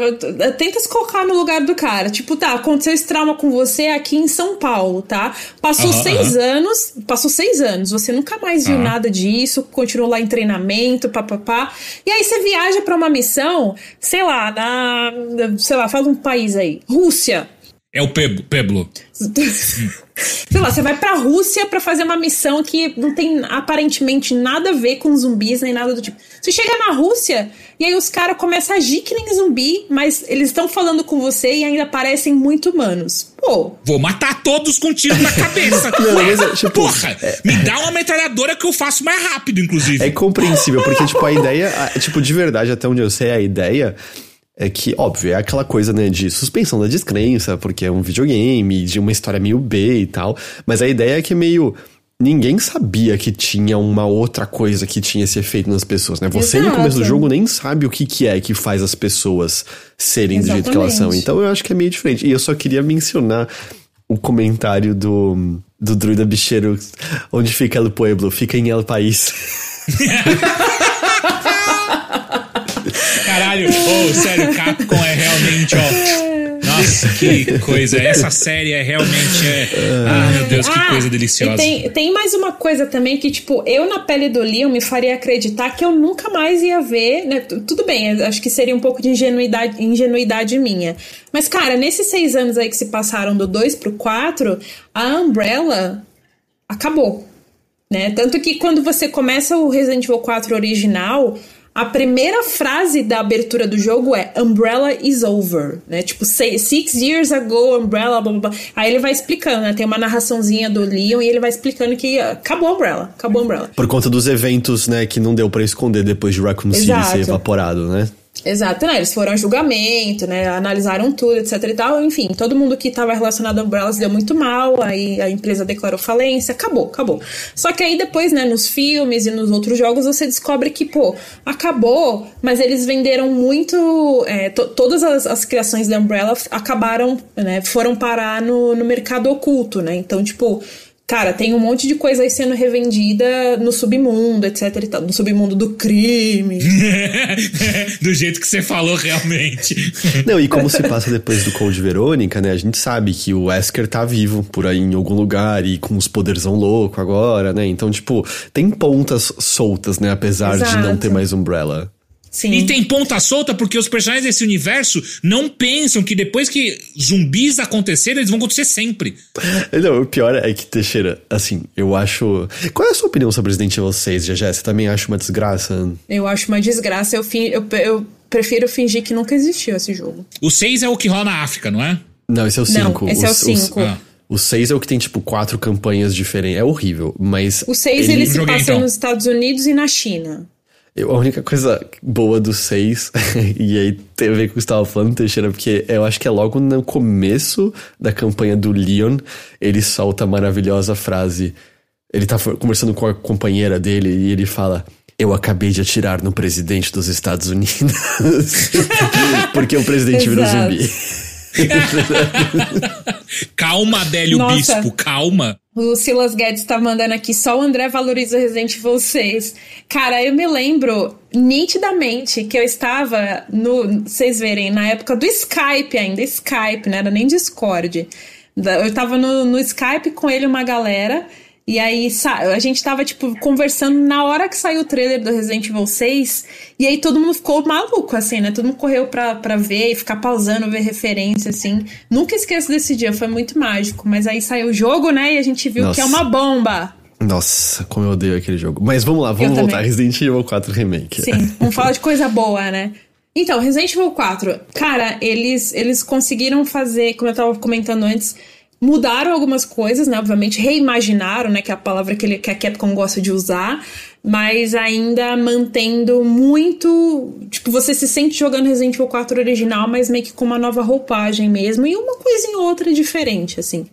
Speaker 3: tenta se colocar no lugar do cara. Tipo, tá, aconteceu esse trauma com você aqui em São Paulo, tá? Passou seis anos, passou seis anos, você nunca mais viu nada disso, continuou lá em treinamento, papapá. E aí você viaja para uma missão, sei lá, na. Sei lá, fala um país aí. Rússia.
Speaker 2: É o Peblo.
Speaker 3: Sei lá, você vai pra Rússia para fazer uma missão que não tem aparentemente nada a ver com zumbis nem nada do tipo. Você chega na Rússia e aí os caras começam a agir que nem zumbi, mas eles estão falando com você e ainda parecem muito humanos. Pô.
Speaker 2: Vou matar todos com tiro na cabeça. não, mas, é, tipo, porra, é... me dá uma metralhadora que eu faço mais rápido, inclusive.
Speaker 1: É compreensível, porque, tipo, a ideia, tipo, de verdade, até onde eu sei, a ideia é que, óbvio, é aquela coisa, né, de suspensão da descrença, porque é um videogame, de uma história meio B e tal, mas a ideia é que meio ninguém sabia que tinha uma outra coisa que tinha esse efeito nas pessoas, né? Você Exato. no começo do jogo nem sabe o que, que é que faz as pessoas serem Exatamente. do jeito que elas são. Então eu acho que é meio diferente. E eu só queria mencionar o comentário do, do druida bicheiro, onde fica El Pueblo? Fica em El País.
Speaker 2: Caralho, oh, sério, Capcom é realmente, ó. Nossa, que coisa. Essa série é realmente. É... Ah, meu Deus, que ah, coisa deliciosa.
Speaker 3: Tem, tem mais uma coisa também que, tipo, eu na pele do Leon me faria acreditar que eu nunca mais ia ver, né? Tudo bem, acho que seria um pouco de ingenuidade, ingenuidade minha. Mas, cara, nesses seis anos aí que se passaram do 2 pro 4, a Umbrella acabou. Né? Tanto que quando você começa o Resident Evil 4 original, a primeira frase da abertura do jogo é Umbrella is over, né? Tipo, six years ago, Umbrella, blá, blá, blá. Aí ele vai explicando, né? Tem uma narraçãozinha do Leon e ele vai explicando que acabou a Umbrella, acabou a Umbrella.
Speaker 1: Por conta dos eventos, né, que não deu para esconder depois de Raccoon City ser evaporado, né?
Speaker 3: Exato, né? Eles foram a julgamento, né? Analisaram tudo, etc e tal. Enfim, todo mundo que estava relacionado a Umbrellas deu muito mal, aí a empresa declarou falência, acabou, acabou. Só que aí depois, né, nos filmes e nos outros jogos, você descobre que, pô, acabou, mas eles venderam muito. É, todas as, as, criações da Umbrella acabaram, né? Foram parar no, no mercado oculto, né? Então, tipo Cara, tem um monte de coisa aí sendo revendida no submundo, etc e tal. No submundo do crime.
Speaker 2: do jeito que você falou, realmente.
Speaker 1: Não, e como se passa depois do Code Verônica, né? A gente sabe que o Wesker tá vivo por aí em algum lugar e com os poderzão louco agora, né? Então, tipo, tem pontas soltas, né? Apesar Exato. de não ter mais Umbrella.
Speaker 2: Sim. E tem ponta solta porque os personagens desse universo não pensam que depois que zumbis acontecerem, eles vão acontecer sempre.
Speaker 1: Não, o pior é que, Teixeira, assim, eu acho. Qual é a sua opinião sobre Resident Evil 6, Gegé? Você também acha uma desgraça?
Speaker 3: Eu acho uma desgraça. Eu, fin... eu, eu prefiro fingir que nunca existiu esse jogo.
Speaker 2: O 6 é o que rola na África, não é?
Speaker 1: Não, esse é o 5.
Speaker 3: Não, esse é o 5.
Speaker 1: O 6 é o que tem, tipo, quatro campanhas diferentes. É horrível, mas.
Speaker 3: O 6 ele, ele se passa então. nos Estados Unidos e na China.
Speaker 1: Eu, a única coisa boa do 6, e aí tem a ver com o que você estava falando, Teixeira, porque eu acho que é logo no começo da campanha do Leon, ele solta a maravilhosa frase. Ele tá conversando com a companheira dele e ele fala: Eu acabei de atirar no presidente dos Estados Unidos. porque o presidente virou zumbi.
Speaker 2: calma, Adélio Nossa. Bispo, calma.
Speaker 3: O Silas Guedes tá mandando aqui, só o André valoriza Resident Evil 6. Cara, eu me lembro nitidamente que eu estava no. Vocês verem, na época do Skype ainda, Skype, não era nem Discord. Eu tava no, no Skype com ele, uma galera. E aí a gente tava, tipo, conversando na hora que saiu o trailer do Resident Evil 6. E aí todo mundo ficou maluco, assim, né? Todo mundo correu pra, pra ver e ficar pausando, ver referência, assim. Nunca esqueço desse dia, foi muito mágico. Mas aí saiu o jogo, né? E a gente viu Nossa. que é uma bomba.
Speaker 1: Nossa, como eu odeio aquele jogo. Mas vamos lá, vamos eu voltar. Também. Resident Evil 4 Remake.
Speaker 3: Sim, vamos falar de coisa boa, né? Então, Resident Evil 4, cara, eles, eles conseguiram fazer, como eu tava comentando antes mudaram algumas coisas, né? Obviamente reimaginaram, né? Que é a palavra que, ele, que a Capcom gosta de usar, mas ainda mantendo muito. Tipo, você se sente jogando Resident Evil 4 original, mas meio que com uma nova roupagem mesmo e uma coisa em outra diferente, assim.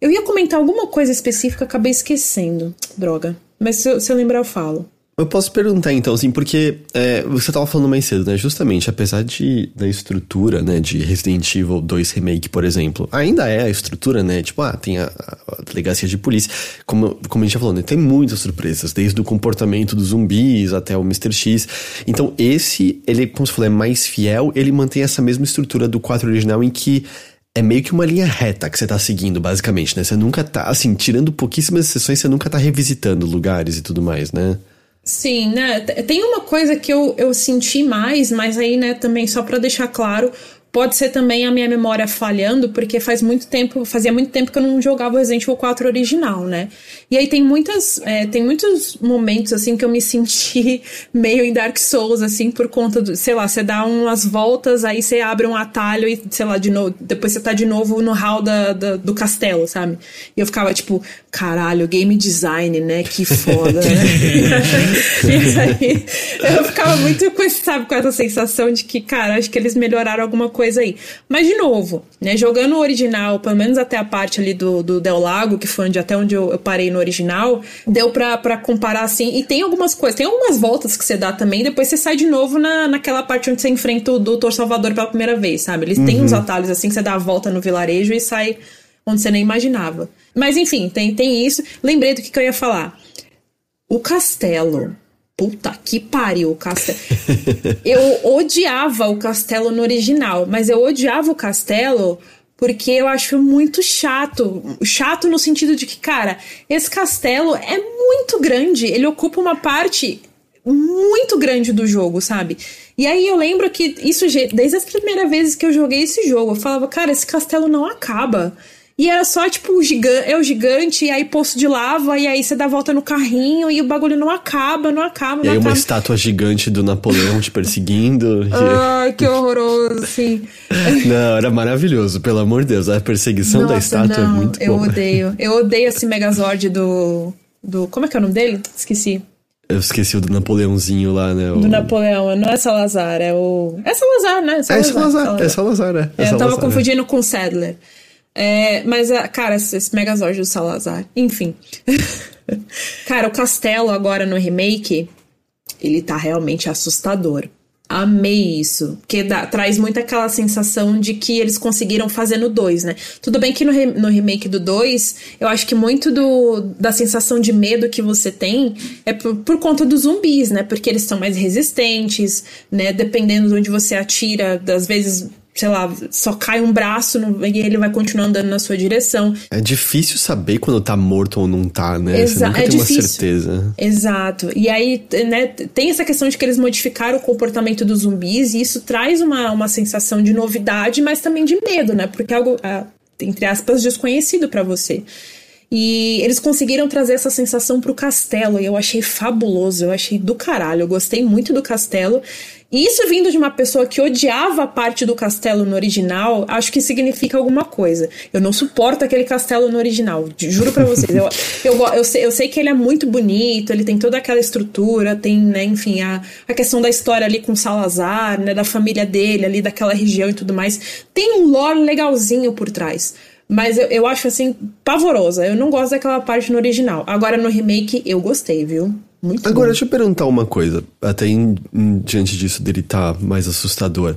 Speaker 3: Eu ia comentar alguma coisa específica, acabei esquecendo. Droga. Mas se eu, se eu lembrar, eu falo.
Speaker 1: Eu posso perguntar então, assim, porque é, você tava falando mais cedo, né? Justamente, apesar de da estrutura, né, de Resident Evil 2 Remake, por exemplo, ainda é a estrutura, né? Tipo, ah, tem a, a delegacia de polícia. Como, como a gente já falou, né? Tem muitas surpresas, desde o comportamento dos zumbis até o Mr. X. Então, esse, ele, como você falou, é mais fiel, ele mantém essa mesma estrutura do 4 original em que é meio que uma linha reta que você tá seguindo, basicamente, né? Você nunca tá, assim, tirando pouquíssimas sessões, você nunca tá revisitando lugares e tudo mais, né?
Speaker 3: Sim, né? Tem uma coisa que eu, eu senti mais, mas aí, né, também só para deixar claro, Pode ser também a minha memória falhando, porque faz muito tempo, fazia muito tempo que eu não jogava o Resident Evil 4 original, né? E aí tem muitas, é, tem muitos momentos assim que eu me senti meio em Dark Souls, assim, por conta do, sei lá, você dá umas voltas, aí você abre um atalho e, sei lá, de novo, depois você tá de novo no hall da, da do castelo, sabe? E eu ficava tipo, caralho, game design, né? Que foda, né? e aí eu ficava muito com, sabe, com essa sensação de que, cara, acho que eles melhoraram alguma coisa coisa aí. Mas, de novo, né, jogando o original, pelo menos até a parte ali do, do Del Lago, que foi onde, até onde eu, eu parei no original, deu pra, pra comparar assim. E tem algumas coisas, tem algumas voltas que você dá também, depois você sai de novo na, naquela parte onde você enfrenta o Doutor Salvador pela primeira vez, sabe? Eles uhum. têm uns atalhos assim que você dá a volta no vilarejo e sai onde você nem imaginava. Mas enfim, tem, tem isso. Lembrei do que, que eu ia falar. O castelo Puta que pariu, o castelo. eu odiava o castelo no original, mas eu odiava o castelo porque eu acho muito chato. Chato no sentido de que, cara, esse castelo é muito grande, ele ocupa uma parte muito grande do jogo, sabe? E aí eu lembro que isso, desde as primeiras vezes que eu joguei esse jogo, eu falava, cara, esse castelo não acaba. E era só, tipo, o gigante, é o gigante, e aí poço de lava, e aí você dá a volta no carrinho, e o bagulho não acaba, não acaba, não
Speaker 1: E aí
Speaker 3: acaba.
Speaker 1: uma estátua gigante do Napoleão te perseguindo.
Speaker 3: Ai, que horroroso, sim.
Speaker 1: Não, era maravilhoso, pelo amor de Deus. A perseguição
Speaker 3: Nossa,
Speaker 1: da estátua
Speaker 3: não,
Speaker 1: é muito
Speaker 3: eu
Speaker 1: boa.
Speaker 3: Eu odeio. Eu odeio esse Megazord do, do... Como é que é o nome dele? Esqueci.
Speaker 1: Eu esqueci o do Napoleãozinho lá, né? O...
Speaker 3: Do Napoleão, não é Salazar, é o. É Salazar, né?
Speaker 1: Salazar, é Salazar, Salazar. é Salazar, é. é
Speaker 3: eu
Speaker 1: Salazar,
Speaker 3: tava
Speaker 1: é.
Speaker 3: confundindo com Sadler. É, mas, cara, esse Megazord do Salazar. Enfim. cara, o castelo agora no remake, ele tá realmente assustador. Amei isso. Porque dá, traz muito aquela sensação de que eles conseguiram fazer no 2, né? Tudo bem que no, re, no remake do 2, eu acho que muito do, da sensação de medo que você tem é por, por conta dos zumbis, né? Porque eles são mais resistentes, né? Dependendo de onde você atira, das vezes sei lá, só cai um braço no, e ele vai continuar andando na sua direção.
Speaker 1: É difícil saber quando tá morto ou não tá, né? Exa Você nunca é tem difícil. uma certeza.
Speaker 3: Exato. E aí, né, tem essa questão de que eles modificaram o comportamento dos zumbis e isso traz uma, uma sensação de novidade, mas também de medo, né? Porque é algo, entre aspas, desconhecido para você. E eles conseguiram trazer essa sensação pro castelo e eu achei fabuloso, eu achei do caralho, eu gostei muito do castelo. E isso vindo de uma pessoa que odiava a parte do castelo no original, acho que significa alguma coisa. Eu não suporto aquele castelo no original, juro para vocês. Eu, eu, eu, sei, eu sei que ele é muito bonito, ele tem toda aquela estrutura, tem, né, enfim, a, a questão da história ali com Salazar, né, da família dele ali, daquela região e tudo mais. Tem um lore legalzinho por trás. Mas eu, eu acho assim, pavorosa. Eu não gosto daquela parte no original. Agora no remake eu gostei, viu? Muito
Speaker 1: Agora,
Speaker 3: bom.
Speaker 1: deixa eu perguntar uma coisa, até em, em, diante disso dele tá mais assustador.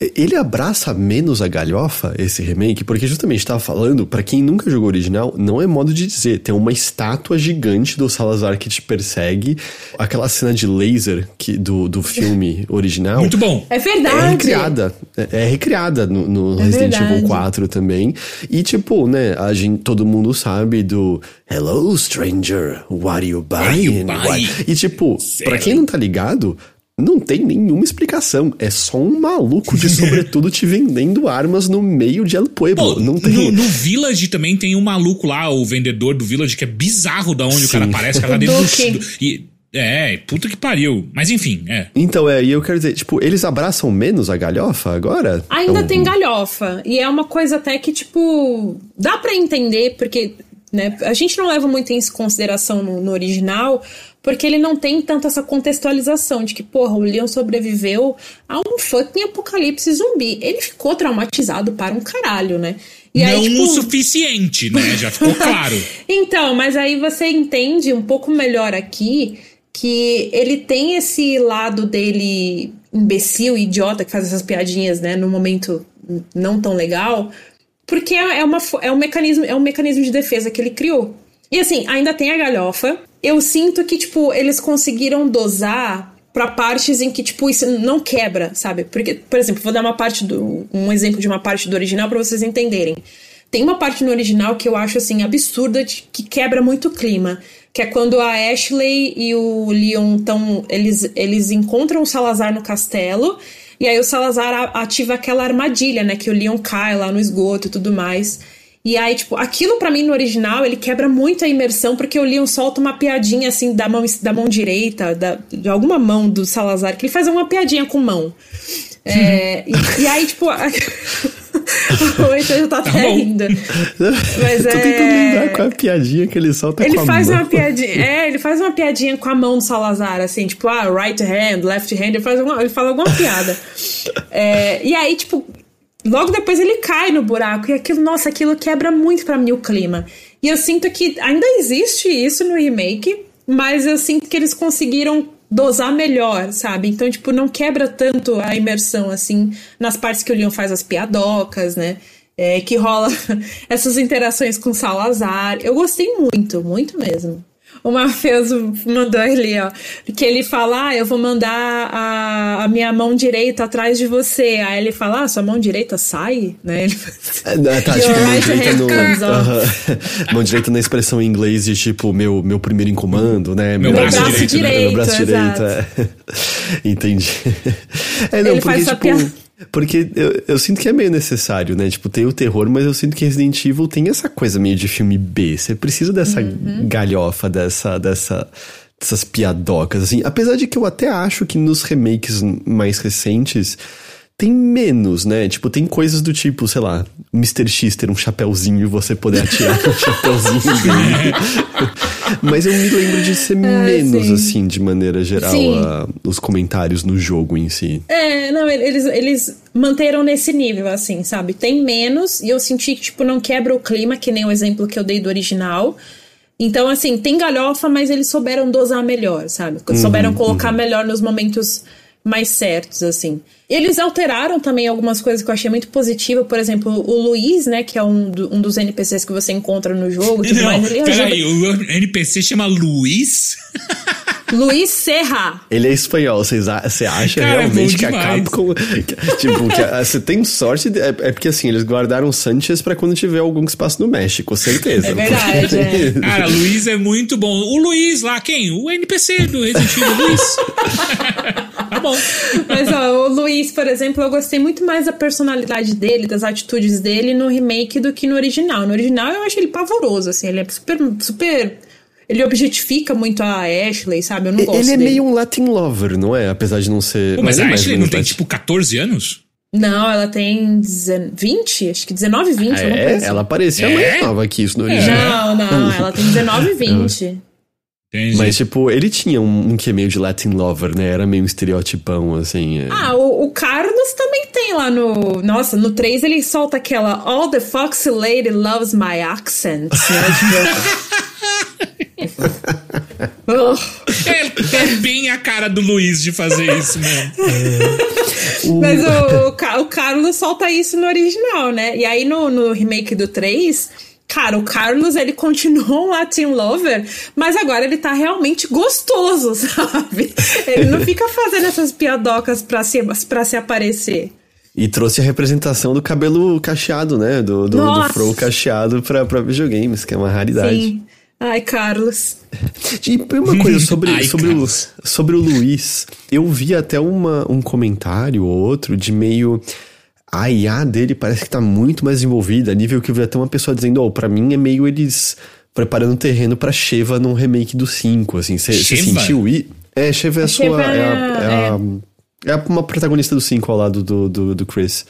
Speaker 1: Ele abraça menos a galhofa, esse remake, porque justamente estava falando, para quem nunca jogou original, não é modo de dizer. Tem uma estátua gigante do Salazar que te persegue. Aquela cena de laser que, do, do filme original.
Speaker 2: Muito bom.
Speaker 3: É verdade.
Speaker 1: É recriada. É, é recriada no, no
Speaker 3: é
Speaker 1: Resident
Speaker 3: verdade.
Speaker 1: Evil 4 também. E tipo, né, a gente, todo mundo sabe do Hello, stranger, what are you buying?
Speaker 2: What are you buying?
Speaker 1: E tipo, pra quem não tá ligado, não tem nenhuma explicação. É só um maluco de sobretudo te vendendo armas no meio de El Pueblo.
Speaker 2: Pô,
Speaker 1: não tem.
Speaker 2: no, no Village também tem um maluco lá, o vendedor do Village, que é bizarro da onde
Speaker 1: Sim.
Speaker 2: o cara aparece, o cara tá dentro do. do e, é, puta que pariu. Mas enfim, é.
Speaker 1: Então, é, e eu quero dizer, tipo, eles abraçam menos a galhofa agora?
Speaker 3: Ainda tem galhofa. E é uma coisa até que, tipo, dá pra entender, porque né, a gente não leva muito em consideração no, no original, porque ele não tem tanto essa contextualização de que, porra, o Leon sobreviveu a um fucking apocalipse zumbi. Ele ficou traumatizado para um caralho, né? E
Speaker 2: não
Speaker 3: aí, tipo,
Speaker 2: o suficiente, né? Já ficou claro.
Speaker 3: Então, mas aí você entende um pouco melhor aqui que ele tem esse lado dele imbecil, idiota, que faz essas piadinhas, né, no momento não tão legal, porque é, é uma, é, um mecanismo, é um mecanismo de defesa que ele criou. E assim, ainda tem a galhofa. Eu sinto que, tipo, eles conseguiram dosar para partes em que, tipo, isso não quebra, sabe? Porque, por exemplo, vou dar uma parte do. um exemplo de uma parte do original para vocês entenderem. Tem uma parte no original que eu acho assim absurda, de, que quebra muito o clima. Que é quando a Ashley e o Leon estão. Eles, eles encontram o Salazar no castelo. E aí o Salazar ativa aquela armadilha, né? Que o Leon cai lá no esgoto e tudo mais. E aí, tipo, aquilo para mim no original, ele quebra muito a imersão, porque o Leon solta uma piadinha assim da mão, da mão direita, da, de alguma mão do Salazar, que ele faz uma piadinha com mão. É, e, e, aí, tipo. o Heitor já tá, tá até rindo.
Speaker 1: Mas Tô é... tentando lembrar qual é a piadinha que ele solta
Speaker 3: ele
Speaker 1: com a
Speaker 3: faz
Speaker 1: mão.
Speaker 3: Uma piadinha, é, ele faz uma piadinha com a mão do Salazar, assim, tipo, ah, right hand, left hand, ele, faz uma, ele fala alguma piada. é, e aí, tipo, logo depois ele cai no buraco, e aquilo, nossa, aquilo quebra muito para mim o clima. E eu sinto que ainda existe isso no remake, mas eu sinto que eles conseguiram dosar melhor, sabe? Então, tipo, não quebra tanto a imersão, assim, nas partes que o Leon faz as piadocas, né? É, que rola essas interações com Salazar. Eu gostei muito, muito mesmo. O Mafeuso mandou ali, ó. Que ele fala: Ah, eu vou mandar a, a minha mão direita atrás de você. Aí ele fala: Ah, sua mão direita sai, né? Ele,
Speaker 1: é, tá, tipo, mão direita no, uh -huh. Mão direita na expressão em inglês de tipo, meu, meu primeiro em comando, né?
Speaker 2: Meu, meu braço, braço direito. direito
Speaker 1: né? Meu braço direito. É. Entendi. É, não,
Speaker 3: ele
Speaker 1: porque,
Speaker 3: faz
Speaker 1: tipo. Porque eu, eu, sinto que é meio necessário, né? Tipo, tem o terror, mas eu sinto que Resident Evil tem essa coisa meio de filme B. Você precisa dessa uhum. galhofa, dessa, dessa, dessas piadocas, assim. Apesar de que eu até acho que nos remakes mais recentes tem menos, né? Tipo, tem coisas do tipo, sei lá, Mr. X ter um chapéuzinho e você poder atirar com o chapéuzinho dele. Mas eu me lembro de ser ah, menos, sim. assim, de maneira geral, a, os comentários no jogo em si.
Speaker 3: É, não, eles, eles manteram nesse nível, assim, sabe? Tem menos, e eu senti que, tipo, não quebra o clima, que nem o exemplo que eu dei do original. Então, assim, tem galhofa, mas eles souberam dosar melhor, sabe? Souberam uhum, colocar uhum. melhor nos momentos mais certos, assim. Eles alteraram também algumas coisas que eu achei muito positiva. Por exemplo, o Luiz, né? Que é um, do, um dos NPCs que você encontra no jogo. Tudo
Speaker 2: Não,
Speaker 3: mais,
Speaker 2: ele peraí, o NPC chama Luiz?
Speaker 3: Luiz Serra.
Speaker 1: Ele é espanhol, você acha Cara, é realmente é que a Capcom. tipo, que a, você tem sorte. De, é, é, porque assim, eles guardaram Sanchez para quando tiver algum espaço no México, certeza.
Speaker 3: É verdade.
Speaker 2: é. Cara, Luiz é muito bom. O Luiz lá, quem? O NPC do Resident Evil Luiz. bom.
Speaker 3: Mas ó, o Luiz, por exemplo, eu gostei muito mais da personalidade dele, das atitudes dele no remake do que no original. No original eu acho ele pavoroso, assim, ele é super, super ele objetifica muito a Ashley, sabe? Eu não gosto
Speaker 1: Ele é
Speaker 3: dele.
Speaker 1: meio um Latin lover, não é? Apesar de não ser.
Speaker 2: Pô, mas a Ashley não tem tipo 14 anos?
Speaker 3: Não, ela tem 20, acho que 19, 20. Ah,
Speaker 1: é?
Speaker 3: Assim.
Speaker 1: Ela parecia é? mais nova que isso no
Speaker 3: é. original. Não, não, ela tem 19, 20.
Speaker 1: Entendi. Mas, tipo, ele tinha um, um que é meio de Latin lover, né? Era meio um estereotipão, assim. É.
Speaker 3: Ah, o, o, Carlos também tem lá no. Nossa, no 3 ele solta aquela All the Foxy Lady loves my accent, né?
Speaker 2: Tipo. é, é, bem a cara do Luiz de fazer isso mesmo.
Speaker 3: É. Mas o, o, o, Carlos solta isso no original, né? E aí no, no remake do 3 Cara, o Carlos, ele continua um Latin lover, mas agora ele tá realmente gostoso, sabe? Ele não fica fazendo essas piadocas pra se, pra se aparecer.
Speaker 1: E trouxe a representação do cabelo cacheado, né? Do, do, do Fro cacheado pra, pra videogames, que é uma raridade. Sim.
Speaker 3: Ai, Carlos.
Speaker 1: E uma coisa sobre, Ai, sobre, o, sobre o Luiz. Eu vi até uma, um comentário ou outro de meio a IA dele parece que tá muito mais envolvida, a nível que eu vi até uma pessoa dizendo, ó, oh, pra mim é meio eles preparando terreno pra Sheva num remake do 5, assim, você sentiu isso? É, Sheva é a, sua, é, a, é, a, é, a, é uma protagonista do 5 ao lado do, do, do Chris.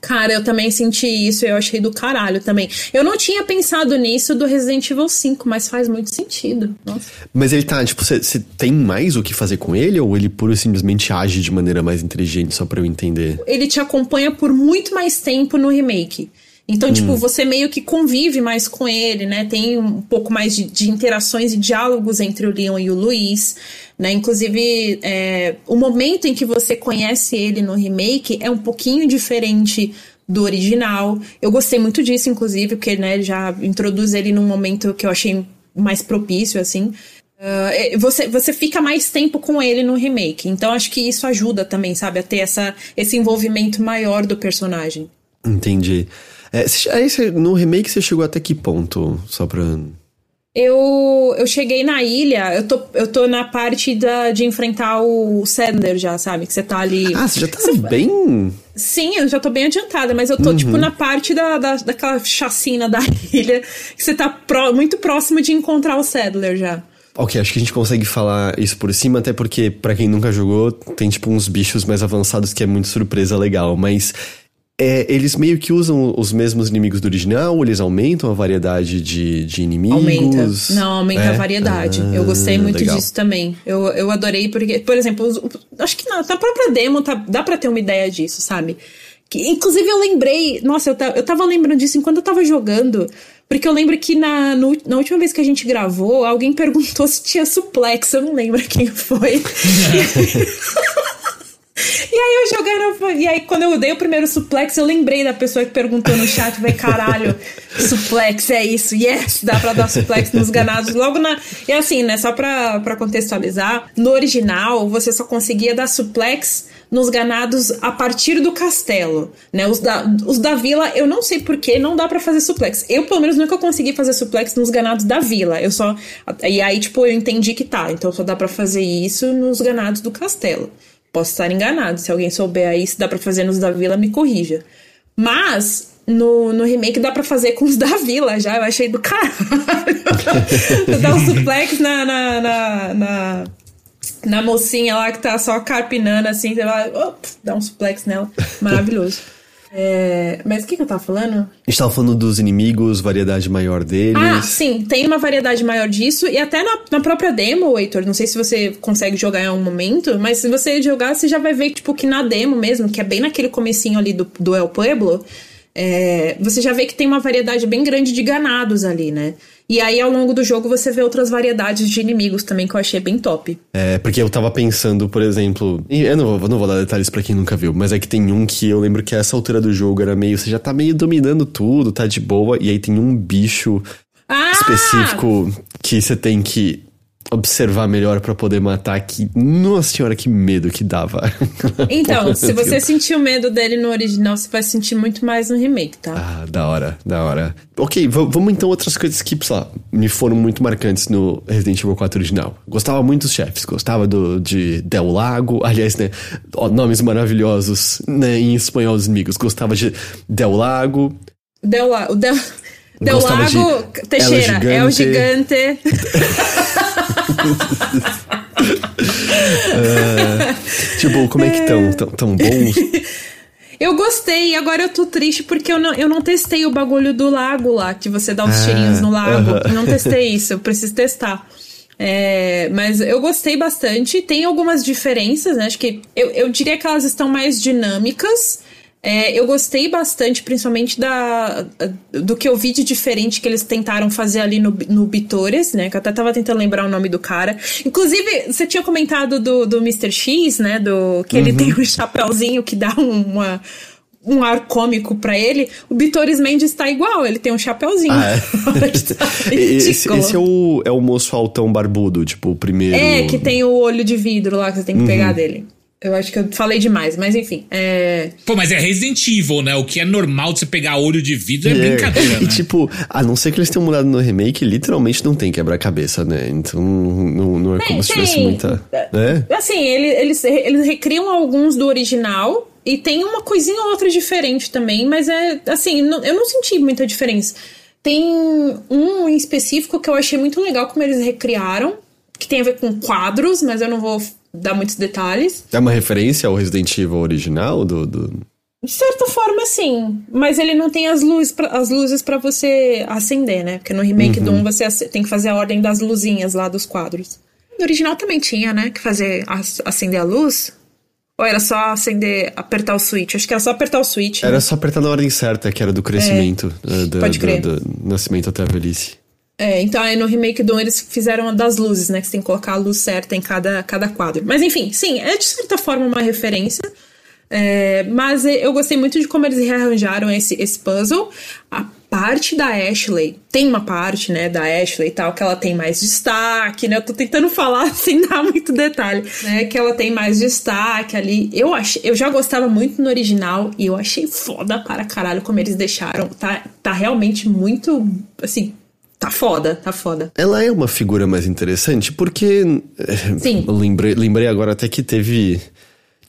Speaker 3: Cara, eu também senti isso e eu achei do caralho também. Eu não tinha pensado nisso do Resident Evil 5, mas faz muito sentido. Nossa.
Speaker 1: Mas ele tá, tipo, você tem mais o que fazer com ele ou ele pura e simplesmente age de maneira mais inteligente, só para eu entender?
Speaker 3: Ele te acompanha por muito mais tempo no remake. Então, tipo, hum. você meio que convive mais com ele, né? Tem um pouco mais de, de interações e diálogos entre o Leon e o Luiz, né? Inclusive, é, o momento em que você conhece ele no remake é um pouquinho diferente do original. Eu gostei muito disso, inclusive, porque, né, já introduz ele num momento que eu achei mais propício, assim. Uh, você, você fica mais tempo com ele no remake. Então acho que isso ajuda também, sabe, a ter essa, esse envolvimento maior do personagem.
Speaker 1: Entendi. É, aí no remake você chegou até que ponto? Só pra.
Speaker 3: Eu, eu cheguei na ilha, eu tô, eu tô na parte da, de enfrentar o Sandler já, sabe? Que você tá ali.
Speaker 1: Ah, você já tá bem.
Speaker 3: Sim, eu já tô bem adiantada, mas eu tô, uhum. tipo, na parte da, da, daquela chacina da ilha, que você tá pro, muito próximo de encontrar o Sadler já.
Speaker 1: Ok, acho que a gente consegue falar isso por cima, até porque, para quem nunca jogou, tem tipo uns bichos mais avançados que é muito surpresa legal, mas é, eles meio que usam os mesmos inimigos do original, ou eles aumentam a variedade de, de inimigos?
Speaker 3: Aumenta. Não, aumenta é? a variedade. Ah, eu gostei muito legal. disso também. Eu, eu adorei, porque, por exemplo, os, acho que na, na própria demo tá, dá pra ter uma ideia disso, sabe? Que, inclusive eu lembrei, nossa, eu, eu tava lembrando disso enquanto eu tava jogando. Porque eu lembro que na, no, na última vez que a gente gravou, alguém perguntou se tinha suplex. Eu não lembro quem foi. E aí eu jogando. E aí, quando eu dei o primeiro suplex, eu lembrei da pessoa que perguntou no chat, vai caralho, suplex é isso, yes, dá pra dar suplex nos ganados. Logo na. E assim, né, só pra, pra contextualizar, no original você só conseguia dar suplex nos ganados a partir do castelo, né? Os da, os da vila, eu não sei por que não dá para fazer suplex. Eu, pelo menos, nunca consegui fazer suplex nos ganados da vila. Eu só. E aí, tipo, eu entendi que tá. Então só dá para fazer isso nos ganados do castelo. Posso estar enganado. Se alguém souber aí se dá para fazer nos da vila, me corrija. Mas no, no remake dá para fazer com os da vila já. Eu achei do caralho. Dá um suplex na, na, na, na, na mocinha lá que tá só carpinando assim. Você vai, dá um suplex nela. Maravilhoso. É, mas o que, que, eu tava falando? A
Speaker 1: gente tava falando dos inimigos, variedade maior deles.
Speaker 3: Ah, sim, tem uma variedade maior disso. E até na, na própria demo, Heitor, não sei se você consegue jogar em algum momento, mas se você jogar, você já vai ver, tipo, que na demo mesmo, que é bem naquele comecinho ali do, do El Pueblo, é, você já vê que tem uma variedade bem grande de ganados ali, né? E aí, ao longo do jogo, você vê outras variedades de inimigos também, que eu achei bem top.
Speaker 1: É, porque eu tava pensando, por exemplo. Eu não vou, não vou dar detalhes para quem nunca viu, mas é que tem um que eu lembro que a essa altura do jogo era meio. Você já tá meio dominando tudo, tá de boa, e aí tem um bicho ah! específico que você tem que observar melhor para poder matar que nossa senhora que medo que dava.
Speaker 3: Então se você sentiu medo dele no original você vai sentir muito mais no remake tá?
Speaker 1: Ah da hora da hora. Ok vamos então outras coisas que lá, me foram muito marcantes no Resident Evil 4 original. Gostava muito dos chefes gostava do de Del Lago aliás né nomes maravilhosos né, em espanhol dos inimigos. Gostava de Del Lago.
Speaker 3: Del Lago Del Del Lago Teixeira é o gigante
Speaker 1: uh, tipo, como é que estão? Tão, tão bons?
Speaker 3: Eu gostei, agora eu tô triste porque eu não, eu não testei o bagulho do lago lá, que você dá os ah, cheirinhos no lago. Uh -huh. não testei isso, eu preciso testar. É, mas eu gostei bastante. Tem algumas diferenças, né? Acho que eu, eu diria que elas estão mais dinâmicas. É, eu gostei bastante, principalmente da, do que eu vi de diferente que eles tentaram fazer ali no, no Bitores, né? Que eu até tava tentando lembrar o nome do cara. Inclusive, você tinha comentado do, do Mr. X, né? Do, que ele uhum. tem um chapéuzinho que dá uma um ar cômico para ele, o Bitores Mendes tá igual, ele tem um chapéuzinho. Ah,
Speaker 1: é? esse, esse, é, o, é o moço altão barbudo, tipo, o primeiro.
Speaker 3: É, que tem o olho de vidro lá que você tem que uhum. pegar dele. Eu acho que eu falei demais, mas enfim. É...
Speaker 2: Pô, mas é Resident Evil, né? O que é normal de você pegar olho de vidro é, é. brincadeira.
Speaker 1: E né? tipo, a não ser que eles tenham mudado no remake, literalmente não tem quebra-cabeça, né? Então não, não é tem, como se tivesse muita. Né?
Speaker 3: Assim, eles, eles recriam alguns do original. E tem uma coisinha ou outra diferente também, mas é assim, eu não senti muita diferença. Tem um em específico que eu achei muito legal como eles recriaram, que tem a ver com quadros, mas eu não vou dar muitos detalhes.
Speaker 1: É uma referência ao Resident Evil original do... do...
Speaker 3: De certa forma, sim. Mas ele não tem as luzes pra, as luzes para você acender, né? Porque no remake uhum. do 1 você tem que fazer a ordem das luzinhas lá dos quadros. No original também tinha, né? Que fazer acender a luz. Ou era só acender, apertar o switch? Acho que era só apertar o switch.
Speaker 1: Era né? só apertar na ordem certa, que era do crescimento. É, do,
Speaker 3: pode crer.
Speaker 1: Do, do, nascimento até a velhice.
Speaker 3: É, então aí no remake do 1 eles fizeram das luzes, né? Que você tem que colocar a luz certa em cada, cada quadro. Mas enfim, sim, é de certa forma uma referência. É, mas eu gostei muito de como eles rearranjaram esse, esse puzzle. A parte da Ashley, tem uma parte, né, da Ashley e tal, que ela tem mais destaque, né? Eu tô tentando falar sem dar muito detalhe, né? Que ela tem mais destaque ali. Eu, achei, eu já gostava muito no original e eu achei foda para caralho como eles deixaram. Tá, tá realmente muito, assim, Tá foda, tá foda.
Speaker 1: Ela é uma figura mais interessante porque.
Speaker 3: Sim.
Speaker 1: Lembrei, lembrei agora até que teve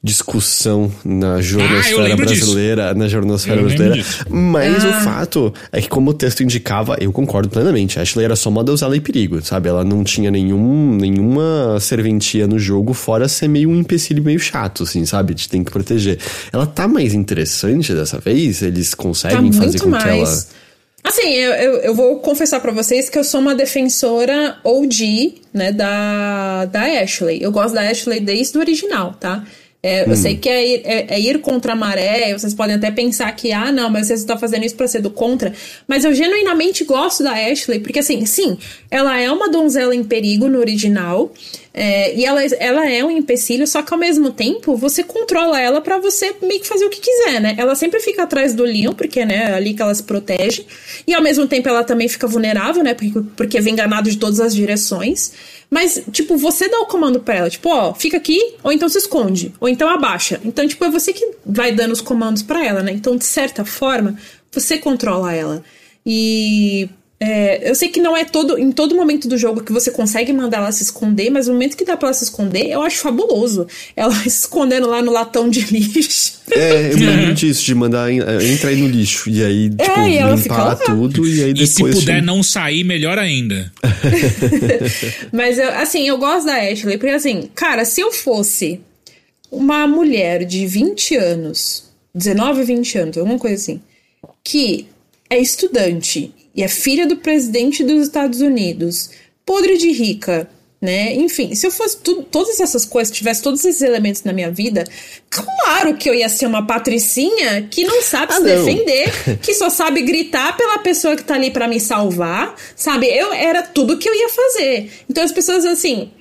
Speaker 1: discussão na jornosfera
Speaker 2: ah,
Speaker 1: brasileira,
Speaker 2: disso.
Speaker 1: na jornosfera brasileira. Mas ah. o fato é que, como o texto indicava, eu concordo plenamente. A Ashley era só uma deusada em perigo, sabe? Ela não tinha nenhum, nenhuma serventia no jogo, fora ser meio um empecilho meio chato, assim, sabe? De tem que proteger. Ela tá mais interessante dessa vez? Eles conseguem
Speaker 3: tá
Speaker 1: fazer com
Speaker 3: mais.
Speaker 1: que ela.
Speaker 3: Assim, eu, eu, eu, vou confessar para vocês que eu sou uma defensora OG, né, da, da Ashley. Eu gosto da Ashley desde o original, tá? É, hum. Eu sei que é ir, é, é ir, contra a maré, vocês podem até pensar que, ah, não, mas você está fazendo isso para ser do contra. Mas eu genuinamente gosto da Ashley, porque assim, sim, ela é uma donzela em perigo no original. É, e ela, ela é um empecilho, só que ao mesmo tempo você controla ela para você meio que fazer o que quiser, né? Ela sempre fica atrás do Leon, porque né, é ali que ela se protege. E ao mesmo tempo ela também fica vulnerável, né? Porque, porque vem enganado de todas as direções. Mas, tipo, você dá o comando pra ela, tipo, ó, fica aqui, ou então se esconde, ou então abaixa. Então, tipo, é você que vai dando os comandos para ela, né? Então, de certa forma, você controla ela. E é, eu sei que não é todo em todo momento do jogo que você consegue mandar ela se esconder, mas no momento que dá pra ela se esconder, eu acho fabuloso. Ela se escondendo lá no latão de lixo.
Speaker 1: É, eu lembro disso, de mandar é, entrar aí no lixo. E aí, é, tipo, é, limpar tudo e aí depois.
Speaker 2: E se puder não sair, melhor ainda.
Speaker 3: mas eu, assim, eu gosto da Ashley, porque assim, cara, se eu fosse uma mulher de 20 anos, 19, 20 anos, alguma coisa assim, que é estudante e é filha do presidente dos Estados Unidos, podre de rica, né? Enfim, se eu fosse tudo, todas essas coisas, tivesse todos esses elementos na minha vida, claro que eu ia ser uma patricinha que não sabe ah, se não. defender, que só sabe gritar pela pessoa que tá ali para me salvar, sabe? Eu era tudo que eu ia fazer. Então as pessoas assim,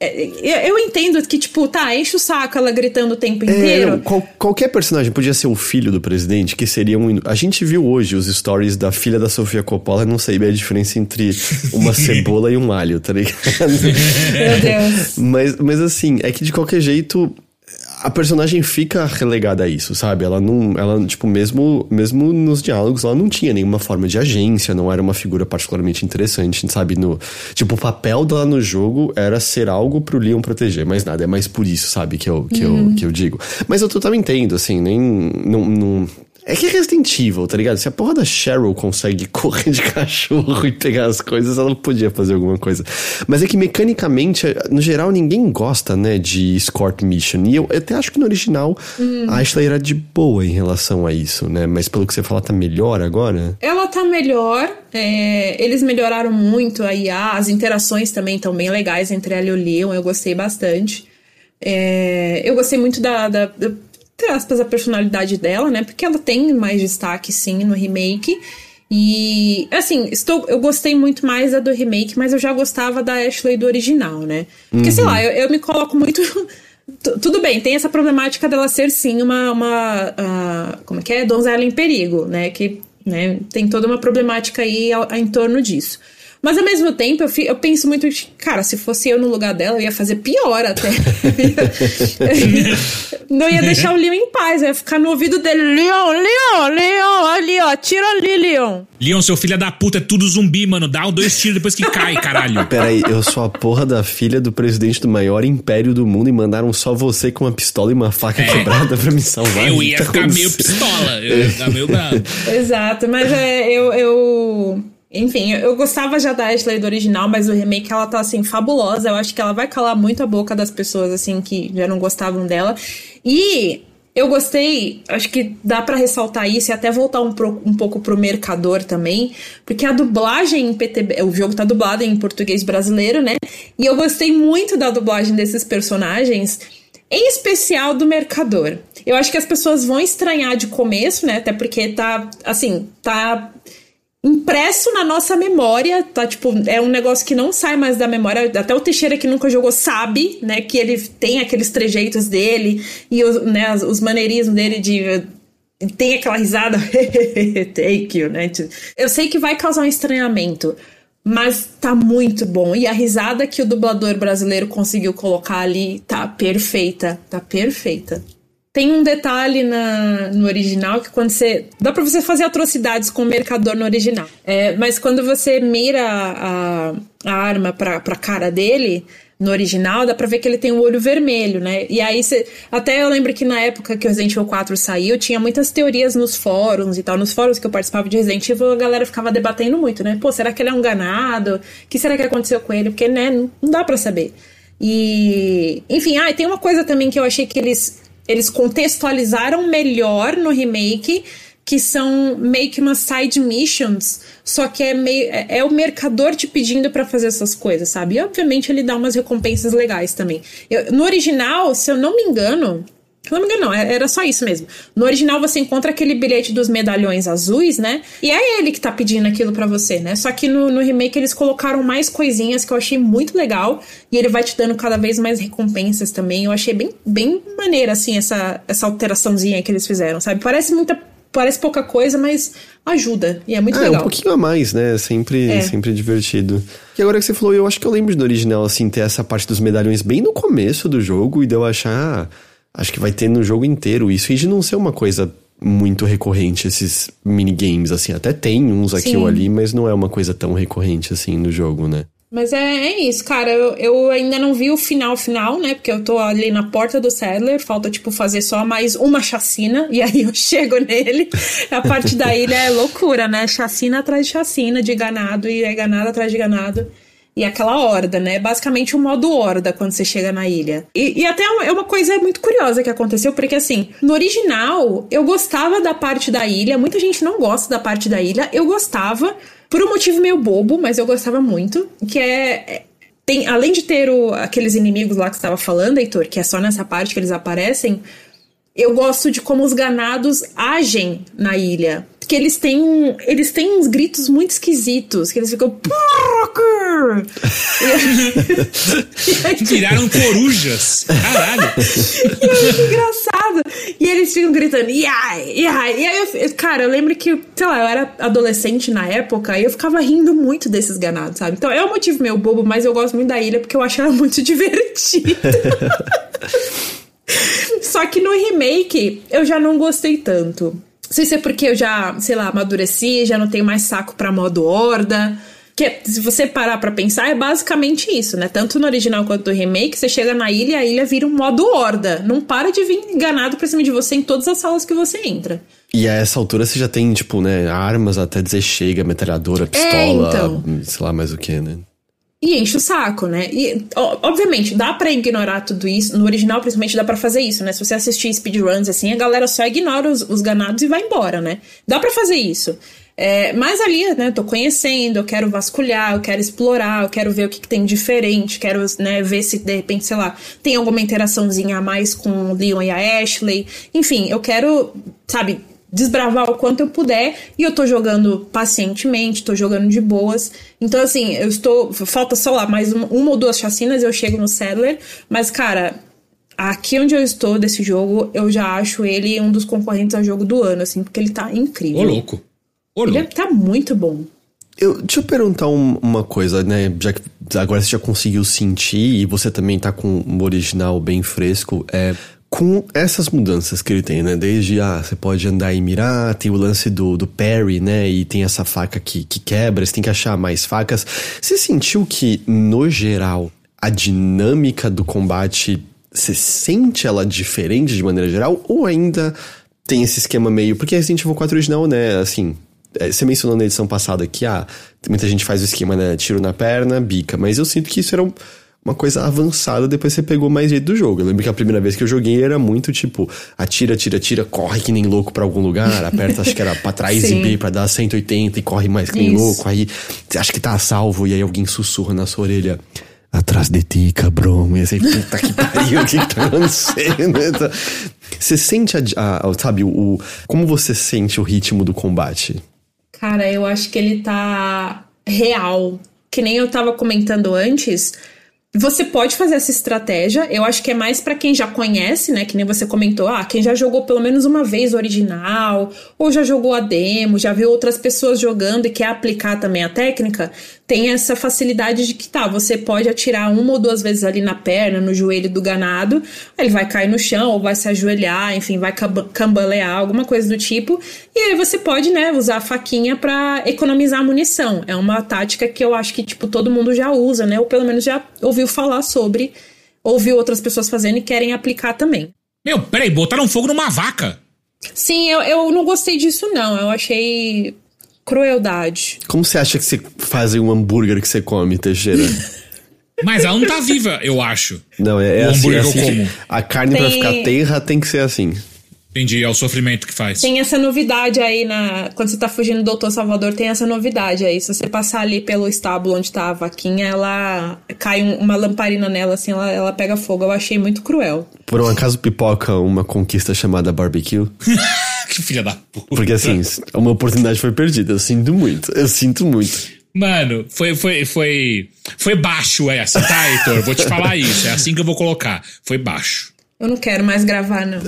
Speaker 3: eu entendo que, tipo, tá, enche o saco ela gritando o tempo inteiro. É,
Speaker 1: qual, qualquer personagem podia ser o filho do presidente, que seria um. A gente viu hoje os stories da filha da Sofia Coppola, não sei bem a diferença entre uma cebola e um alho, tá ligado?
Speaker 3: Meu Deus.
Speaker 1: Mas, mas assim, é que de qualquer jeito a personagem fica relegada a isso, sabe? Ela não. Ela, tipo, mesmo, mesmo nos diálogos, ela não tinha nenhuma forma de agência, não era uma figura particularmente interessante, sabe? No, tipo, o papel dela no jogo era ser algo pro Leon proteger, mas nada, é mais por isso, sabe? Que eu, que uhum. eu, que eu digo. Mas eu totalmente entendo, assim, nem. Não, não, é que é Resident Evil, tá ligado? Se a porra da Cheryl consegue correr de cachorro e pegar as coisas, ela podia fazer alguma coisa. Mas é que mecanicamente, no geral, ninguém gosta, né, de escort mission. E eu até acho que no original hum. a Ashley era de boa em relação a isso, né? Mas pelo que você fala, tá melhor agora?
Speaker 3: Ela tá melhor. É, eles melhoraram muito a IA, as interações também estão bem legais entre ela e o Leon, eu gostei bastante. É, eu gostei muito da, da, da entre aspas, a personalidade dela, né? Porque ela tem mais destaque, sim, no remake. E, assim, estou, eu gostei muito mais da do remake, mas eu já gostava da Ashley do original, né? Porque, uhum. sei lá, eu, eu me coloco muito. Tudo bem, tem essa problemática dela ser, sim, uma. uma uh, como é que é? Donzela em perigo, né? Que né, tem toda uma problemática aí ao, ao, em torno disso. Mas ao mesmo tempo, eu, eu penso muito, cara, se fosse eu no lugar dela, eu ia fazer pior até. não ia deixar o Leon em paz, eu ia ficar no ouvido dele, Leon, Leon, Leon, ali, ó, tira ali, Leon.
Speaker 2: Leon, seu filho da puta, é tudo zumbi, mano. Dá dois tiros depois que cai, caralho.
Speaker 1: Peraí, eu sou a porra da filha do presidente do maior império do mundo e mandaram só você com uma pistola e uma faca é. quebrada pra me salvar.
Speaker 2: Eu ia ficar meio pistola, eu ia ficar meio bravo.
Speaker 3: Exato, mas é, eu, eu enfim, eu gostava já da Ashley do original, mas o remake ela tá assim fabulosa. Eu acho que ela vai calar muito a boca das pessoas assim que já não gostavam dela. E eu gostei, acho que dá para ressaltar isso e até voltar um, pro, um pouco pro Mercador também, porque a dublagem em PTB, o jogo tá dublado em português brasileiro, né? E eu gostei muito da dublagem desses personagens em especial do mercador. Eu acho que as pessoas vão estranhar de começo, né? Até porque tá, assim, tá impresso na nossa memória, tá? Tipo, é um negócio que não sai mais da memória. Até o Teixeira que nunca jogou sabe, né? Que ele tem aqueles trejeitos dele e os, né, os maneirismos dele de tem aquela risada, thank you, né? Eu sei que vai causar um estranhamento, mas tá muito bom. E a risada que o dublador brasileiro conseguiu colocar ali tá perfeita, tá perfeita. Tem um detalhe na, no original que quando você. Dá pra você fazer atrocidades com o mercador no original. É, mas quando você mira a, a arma pra, pra cara dele, no original, dá pra ver que ele tem o um olho vermelho, né? E aí você. Até eu lembro que na época que o Resident Evil 4 saiu, tinha muitas teorias nos fóruns e tal. Nos fóruns que eu participava de Resident Evil, a galera ficava debatendo muito, né? Pô, será que ele é um ganado? O que será que aconteceu com ele? Porque, né, não, dá para saber. E. Enfim, ah, e tem uma coisa também que eu achei que eles eles contextualizaram melhor no remake, que são meio que umas side missions, só que é meio é, é o mercador te pedindo para fazer essas coisas, sabe? E obviamente ele dá umas recompensas legais também. Eu, no original, se eu não me engano, não me engano, não, é, era só isso mesmo. No original você encontra aquele bilhete dos medalhões azuis, né? E é ele que tá pedindo aquilo para você, né? Só que no, no, remake eles colocaram mais coisinhas que eu achei muito legal. E ele vai te dando cada vez mais recompensas também. Eu achei bem, bem maneira, assim, essa, essa alteraçãozinha que eles fizeram, sabe? Parece muita. Parece pouca coisa, mas ajuda. E é muito
Speaker 1: é,
Speaker 3: legal.
Speaker 1: um pouquinho a mais, né? Sempre, é. sempre divertido. E agora que você falou, eu acho que eu lembro do original, assim, ter essa parte dos medalhões bem no começo do jogo e de eu achar. Acho que vai ter no jogo inteiro isso e de não ser uma coisa muito recorrente esses minigames, assim. Até tem uns aqui Sim. ou ali, mas não é uma coisa tão recorrente assim no jogo, né?
Speaker 3: Mas é, é isso, cara. Eu, eu, ainda não vi o final final, né? Porque eu tô ali na porta do Sadler. Falta, tipo, fazer só mais uma chacina. E aí eu chego nele. A parte da ilha é loucura, né? Chacina atrás de chacina, de ganado. E é ganado atrás de ganado e aquela horda, né? Basicamente o modo horda quando você chega na ilha. E, e até é uma coisa muito curiosa que aconteceu, porque assim, no original eu gostava da parte da ilha, muita gente não gosta da parte da ilha, eu gostava, por um motivo meio bobo, mas eu gostava muito, que é. é tem, além de ter o, aqueles inimigos lá que estava falando, Heitor, que é só nessa parte que eles aparecem, eu gosto de como os ganados agem na ilha. Que eles têm, eles têm uns gritos muito esquisitos, que eles ficam.
Speaker 2: Viraram corujas. Caralho.
Speaker 3: e é engraçado. E eles ficam gritando, yeah, yeah. E aí, eu, cara, eu lembro que, sei lá, eu era adolescente na época e eu ficava rindo muito desses ganados, sabe? Então é um motivo meio bobo, mas eu gosto muito da ilha porque eu acho ela muito divertida. Só que no remake eu já não gostei tanto. Não sei se é porque eu já, sei lá, amadureci, já não tenho mais saco pra modo horda. Que se você parar pra pensar, é basicamente isso, né? Tanto no original quanto no remake, você chega na ilha e a ilha vira um modo horda. Não para de vir enganado pra cima de você em todas as salas que você entra.
Speaker 1: E a essa altura você já tem, tipo, né, armas até dizer chega, metralhadora, pistola, é, então. sei lá mais o que, né?
Speaker 3: E enche o saco, né? E, obviamente, dá para ignorar tudo isso. No original, principalmente, dá para fazer isso, né? Se você assistir speedruns assim, a galera só ignora os, os ganados e vai embora, né? Dá para fazer isso. É, mas ali, né, tô conhecendo, eu quero vasculhar, eu quero explorar, eu quero ver o que, que tem diferente, quero né, ver se de repente, sei lá, tem alguma interaçãozinha a mais com o Leon e a Ashley. Enfim, eu quero, sabe, desbravar o quanto eu puder e eu tô jogando pacientemente, tô jogando de boas. Então, assim, eu estou. Falta só lá mais uma, uma ou duas chacinas eu chego no Settler, mas, cara. Aqui onde eu estou desse jogo, eu já acho ele um dos concorrentes ao jogo do ano, assim, porque ele tá incrível.
Speaker 2: Ô, louco. Ô,
Speaker 3: ele
Speaker 2: louco.
Speaker 3: tá muito bom.
Speaker 1: Eu, deixa eu perguntar um, uma coisa, né? Já que agora você já conseguiu sentir e você também tá com o original bem fresco. É, com essas mudanças que ele tem, né? Desde, ah, você pode andar e mirar, tem o lance do, do parry, né? E tem essa faca que, que quebra, você tem que achar mais facas. Você sentiu que, no geral, a dinâmica do combate, você sente ela diferente de maneira geral? Ou ainda tem esse esquema meio... Porque Resident Evil 4 original, né? Assim, é, você mencionou na edição passada que, ah, muita gente faz o esquema, né? Tiro na perna, bica. Mas eu sinto que isso era um uma coisa avançada, depois você pegou mais jeito do jogo. Eu lembro que a primeira vez que eu joguei era muito tipo, atira, atira, atira, corre que nem louco para algum lugar, aperta, acho que era pra trás e B pra dar 180 e corre mais que nem Isso. louco, aí você acha que tá a salvo e aí alguém sussurra na sua orelha. atrás de ti, cabrão. E assim, puta que pariu, o que, que tá acontecendo? Então, você sente, a, a, sabe, o, como você sente o ritmo do combate?
Speaker 3: Cara, eu acho que ele tá real. Que nem eu tava comentando antes, você pode fazer essa estratégia, eu acho que é mais para quem já conhece, né? Que nem você comentou, ah, quem já jogou pelo menos uma vez o original, ou já jogou a demo, já viu outras pessoas jogando e quer aplicar também a técnica, tem essa facilidade de que tá, você pode atirar uma ou duas vezes ali na perna, no joelho do ganado, ele vai cair no chão ou vai se ajoelhar, enfim, vai cambalear, alguma coisa do tipo, e aí você pode, né, usar a faquinha para economizar munição. É uma tática que eu acho que tipo todo mundo já usa, né, ou pelo menos já ouviu falar sobre, ouviu outras pessoas fazendo e querem aplicar também.
Speaker 2: Meu, peraí, botaram fogo numa vaca.
Speaker 3: Sim, eu, eu não gostei disso, não. Eu achei crueldade.
Speaker 1: Como você acha que você faz um hambúrguer que você come, Teixeira?
Speaker 2: Mas ela não tá viva, eu acho.
Speaker 1: Não, é, é assim, é assim como. A carne tem... pra ficar terra tem que ser assim.
Speaker 2: Entendi, é o sofrimento que faz.
Speaker 3: Tem essa novidade aí na. Quando você tá fugindo do Doutor Salvador, tem essa novidade aí. Se você passar ali pelo estábulo onde tá a vaquinha, ela cai um, uma lamparina nela, assim, ela, ela pega fogo. Eu achei muito cruel.
Speaker 1: Por um acaso pipoca uma conquista chamada barbecue?
Speaker 2: que filha da puta.
Speaker 1: Porque assim, uma oportunidade foi perdida. Eu sinto muito. Eu sinto muito.
Speaker 2: Mano, foi, foi, foi, foi baixo essa, tá, Heitor? Vou te falar isso. É assim que eu vou colocar. Foi baixo.
Speaker 3: Eu não quero mais gravar, não.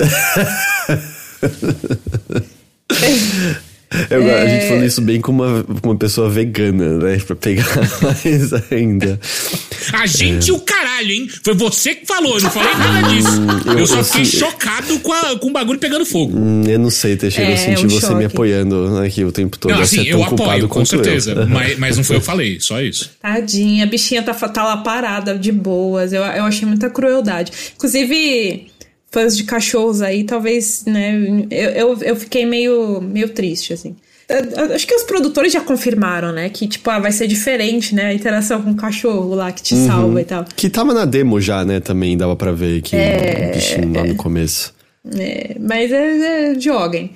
Speaker 1: Eu, é... A gente falou isso bem com uma, com uma pessoa vegana, né? Pra pegar mais ainda.
Speaker 2: A gente é. o caralho, hein? Foi você que falou, eu não falei nada disso. Eu, eu, só fiquei assim, chocado com, a, com o bagulho pegando fogo.
Speaker 1: Hum, eu não sei, Teixeira, é, eu senti um você choque. me apoiando aqui o tempo todo.
Speaker 2: Não, assim, eu apoio, com certeza. Mas, mas não foi eu que falei, só isso.
Speaker 3: Tadinha, a bichinha tá, tá lá parada, de boas. Eu, eu achei muita crueldade. Inclusive fãs de cachorros aí, talvez, né? Eu, eu, eu fiquei meio, meio triste, assim. Acho que os produtores já confirmaram, né? Que, tipo, ah, vai ser diferente, né? A interação com o cachorro lá que te uhum. salva e tal.
Speaker 1: Que tava na demo já, né? Também dava pra ver que é, o bichinho lá no começo.
Speaker 3: É, mas é, é, joguem.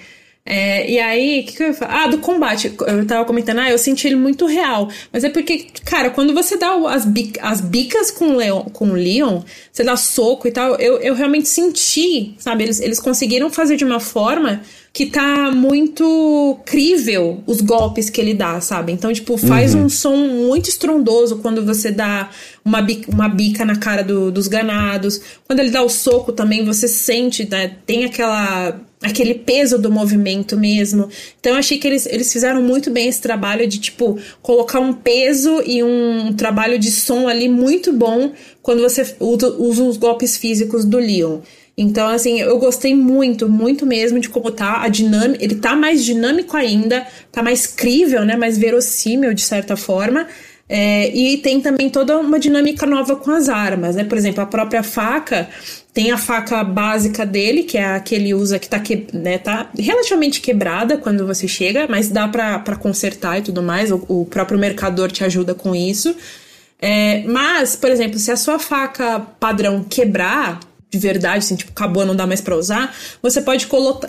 Speaker 3: É, e aí, o que, que, eu ia falar? Ah, do combate. Eu tava comentando, ah, eu senti ele muito real. Mas é porque, cara, quando você dá as, as bicas com o, Leon, com o Leon, você dá soco e tal, eu, eu realmente senti, sabe? Eles, eles conseguiram fazer de uma forma que tá muito crível os golpes que ele dá, sabe? Então, tipo, faz uhum. um som muito estrondoso quando você dá uma bica, uma bica na cara do, dos ganados. Quando ele dá o soco também, você sente, né? Tem aquela aquele peso do movimento mesmo. Então eu achei que eles, eles fizeram muito bem esse trabalho de, tipo, colocar um peso e um trabalho de som ali muito bom quando você usa, usa os golpes físicos do Leon. Então, assim, eu gostei muito, muito mesmo de como tá a dinâmica. Ele tá mais dinâmico ainda, tá mais crível, né? Mais verossímil, de certa forma. É, e tem também toda uma dinâmica nova com as armas, né? Por exemplo, a própria faca tem a faca básica dele, que é a que ele usa que tá, que, né, tá relativamente quebrada quando você chega, mas dá para consertar e tudo mais. O, o, próprio mercador te ajuda com isso. É, mas, por exemplo, se a sua faca padrão quebrar, de verdade, assim, tipo, acabou, não dá mais para usar, você pode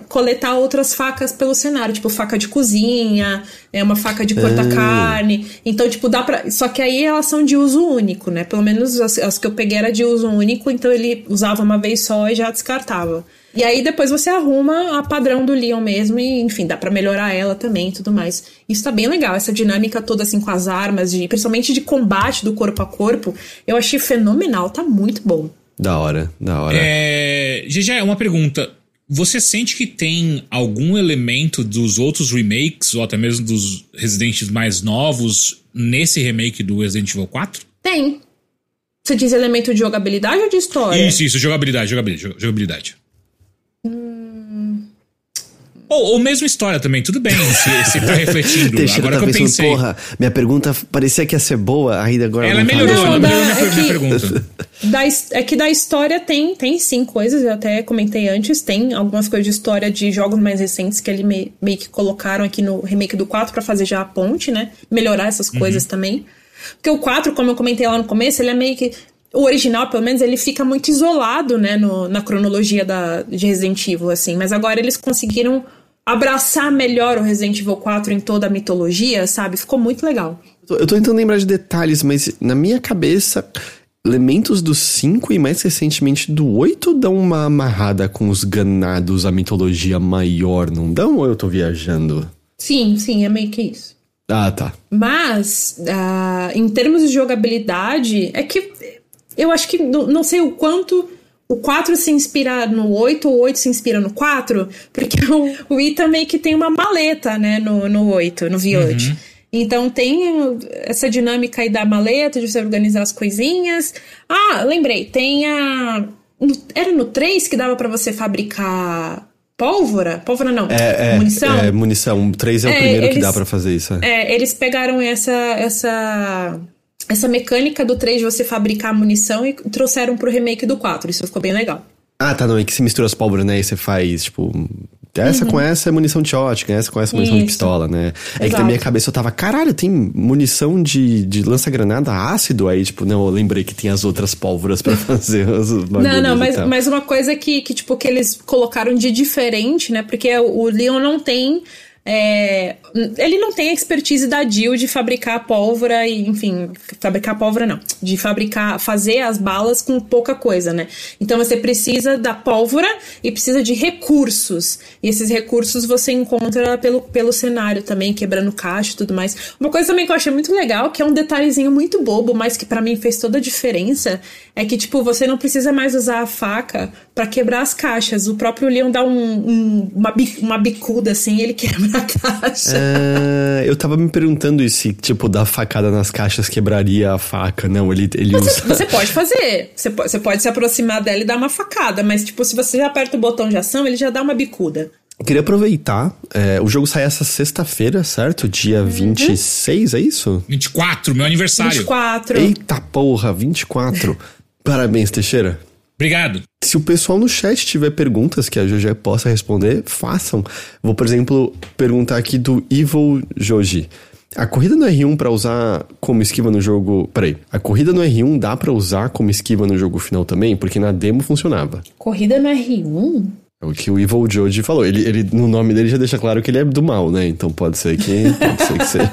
Speaker 3: coletar outras facas pelo cenário, tipo faca de cozinha, é uma faca de cortar ah. carne. Então, tipo, dá pra. Só que aí elas são de uso único, né? Pelo menos as, as que eu peguei era de uso único, então ele usava uma vez só e já descartava. E aí depois você arruma a padrão do Leon mesmo e, enfim, dá para melhorar ela também e tudo mais. Isso tá bem legal, essa dinâmica toda assim com as armas, de, principalmente de combate do corpo a corpo, eu achei fenomenal, tá muito bom.
Speaker 1: Da hora, da hora.
Speaker 2: É, GG, uma pergunta. Você sente que tem algum elemento dos outros remakes, ou até mesmo dos Residentes mais novos, nesse remake do Resident Evil 4?
Speaker 3: Tem. Você diz elemento de jogabilidade ou de história?
Speaker 2: Isso, isso, jogabilidade, jogabilidade. jogabilidade. Hum... Ou, ou mesmo história também, tudo bem, se, se tá refletindo. agora tá que eu pensei.
Speaker 1: Porra, minha pergunta parecia que ia ser boa, ainda agora
Speaker 2: ela
Speaker 1: não
Speaker 2: melhorou, tá ela melhorou minha, é minha pergunta.
Speaker 3: Da, é que da história tem, tem sim coisas, eu até comentei antes, tem algumas coisas de história de jogos mais recentes que ele me, meio que colocaram aqui no remake do 4 para fazer já a ponte, né? Melhorar essas uhum. coisas uhum. também. Porque o 4, como eu comentei lá no começo, ele é meio que o original, pelo menos, ele fica muito isolado, né, no, na cronologia da, de Resident Evil, assim. Mas agora eles conseguiram abraçar melhor o Resident Evil 4 em toda a mitologia, sabe? Ficou muito legal.
Speaker 1: Eu tô tentando lembrar de detalhes, mas na minha cabeça elementos do 5 e mais recentemente do 8 dão uma amarrada com os ganados, a mitologia maior, não dão? Ou eu tô viajando?
Speaker 3: Sim, sim, é meio que isso.
Speaker 1: Ah, tá.
Speaker 3: Mas, uh, em termos de jogabilidade, é que eu acho que não sei o quanto o 4 se inspira no 8 ou o 8 se inspira no 4, porque o, o Ita meio que tem uma maleta, né, no, no 8, no Violet. Uhum. Então tem essa dinâmica aí da maleta, de você organizar as coisinhas. Ah, lembrei, tem a. No, era no 3 que dava para você fabricar pólvora? Pólvora não,
Speaker 1: é, é,
Speaker 3: munição.
Speaker 1: É, munição. O 3 é, é o primeiro eles, que dá para fazer isso.
Speaker 3: É. é, eles pegaram essa, essa, essa mecânica do 3 de você fabricar munição e trouxeram pro remake do 4. Isso ficou bem legal.
Speaker 1: Ah, tá, não. É que se mistura as pólvoras, né? E você faz, tipo, essa uhum. com essa é munição de ótica, essa com essa é munição Isso. de pistola, né? Exato. É que na minha cabeça eu tava, caralho, tem munição de, de lança-granada ácido? Aí, tipo, não, eu lembrei que tem as outras pólvoras para fazer os
Speaker 3: Não, não, mas, mas uma coisa que, que, tipo, que eles colocaram de diferente, né? Porque o Leon não tem é, ele não tem a expertise da Jill de fabricar pólvora e, enfim, fabricar pólvora não, de fabricar, fazer as balas com pouca coisa, né? Então você precisa da pólvora e precisa de recursos. E esses recursos você encontra pelo, pelo cenário também, quebrando caixa e tudo mais. Uma coisa também que eu achei muito legal, que é um detalhezinho muito bobo, mas que para mim fez toda a diferença, é que, tipo, você não precisa mais usar a faca para quebrar as caixas. O próprio Leon dá um, um, uma, uma bicuda assim e ele quebra a caixa.
Speaker 1: É, eu tava me perguntando se, tipo, dar facada nas caixas quebraria a faca. Não, ele, ele
Speaker 3: você,
Speaker 1: usa.
Speaker 3: Você pode fazer. Você pode, você pode se aproximar dela e dar uma facada, mas, tipo, se você já aperta o botão de ação, ele já dá uma bicuda.
Speaker 1: Eu queria aproveitar. É, o jogo sai essa sexta-feira, certo? Dia uhum. 26, é isso?
Speaker 2: 24, meu aniversário.
Speaker 3: 24.
Speaker 1: Eita porra, 24. Parabéns, Teixeira.
Speaker 2: Obrigado.
Speaker 1: Se o pessoal no chat tiver perguntas que a GG possa responder, façam. Vou, por exemplo, perguntar aqui do Evil Joji. A corrida no R1 para usar como esquiva no jogo. Peraí. A corrida no R1 dá para usar como esquiva no jogo final também? Porque na demo funcionava.
Speaker 3: Corrida no R1?
Speaker 1: É o que o Evil Joji falou. Ele, ele, no nome dele já deixa claro que ele é do mal, né? Então pode ser que. Pode ser que
Speaker 3: seja.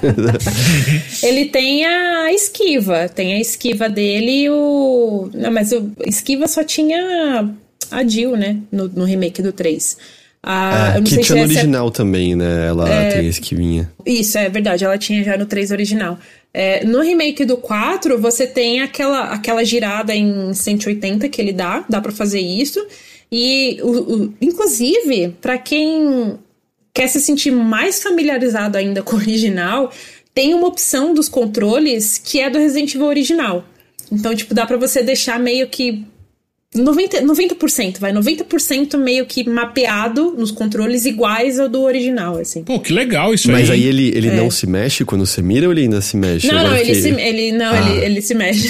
Speaker 3: ele tem a esquiva. Tem a esquiva dele e o. Não, mas o esquiva só tinha a Jill, né? No, no remake do 3.
Speaker 1: A, é, que tinha no original é... também, né? Ela é... tem a esquivinha.
Speaker 3: Isso, é verdade. Ela tinha já no 3 original. É, no remake do 4, você tem aquela, aquela girada em 180 que ele dá. Dá para fazer isso. E, o, o inclusive, para quem quer se sentir mais familiarizado ainda com o original, tem uma opção dos controles que é do Resident Evil original. Então, tipo, dá para você deixar meio que 90%, 90% vai, 90% meio que mapeado nos controles iguais ao do original, assim.
Speaker 2: Pô, que legal isso
Speaker 1: Mas aí. Mas aí ele, ele é. não se mexe quando você mira ou ele ainda se mexe?
Speaker 3: Não, não, ele, se, ele, não ah. ele, ele se mexe.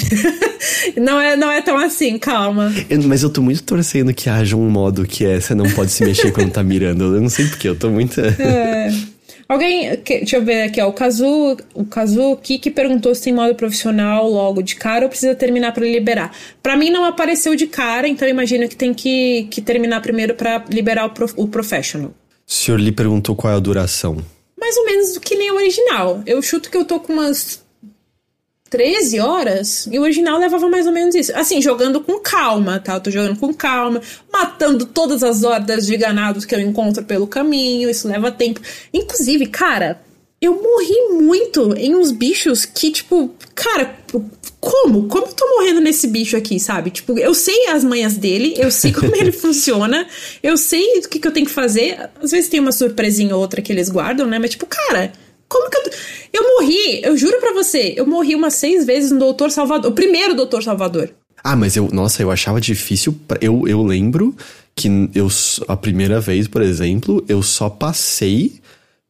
Speaker 3: não, é, não é tão assim, calma.
Speaker 1: Eu, mas eu tô muito torcendo que haja um modo que é, você não pode se mexer quando tá mirando. Eu não sei porquê, eu tô muito...
Speaker 3: é... Alguém, que, deixa eu ver aqui, ó, o Kazu, o Kazu Kiki perguntou se tem modo profissional logo de cara ou precisa terminar para liberar. Para mim não apareceu de cara, então imagino que tem que, que terminar primeiro para liberar o, pro, o professional.
Speaker 1: O senhor lhe perguntou qual é a duração?
Speaker 3: Mais ou menos do que nem o original. Eu chuto que eu tô com umas 13 horas, e o original levava mais ou menos isso. Assim, jogando com calma, tá? Eu tô jogando com calma, matando todas as hordas de ganados que eu encontro pelo caminho, isso leva tempo. Inclusive, cara, eu morri muito em uns bichos que, tipo, cara, como? Como eu tô morrendo nesse bicho aqui, sabe? Tipo, eu sei as manhas dele, eu sei como ele funciona, eu sei o que, que eu tenho que fazer. Às vezes tem uma surpresinha ou outra que eles guardam, né? Mas, tipo, cara como que eu. Eu morri, eu juro pra você, eu morri umas seis vezes no Doutor Salvador. O primeiro Doutor Salvador.
Speaker 1: Ah, mas eu. Nossa, eu achava difícil. Pra, eu, eu lembro que eu. A primeira vez, por exemplo, eu só passei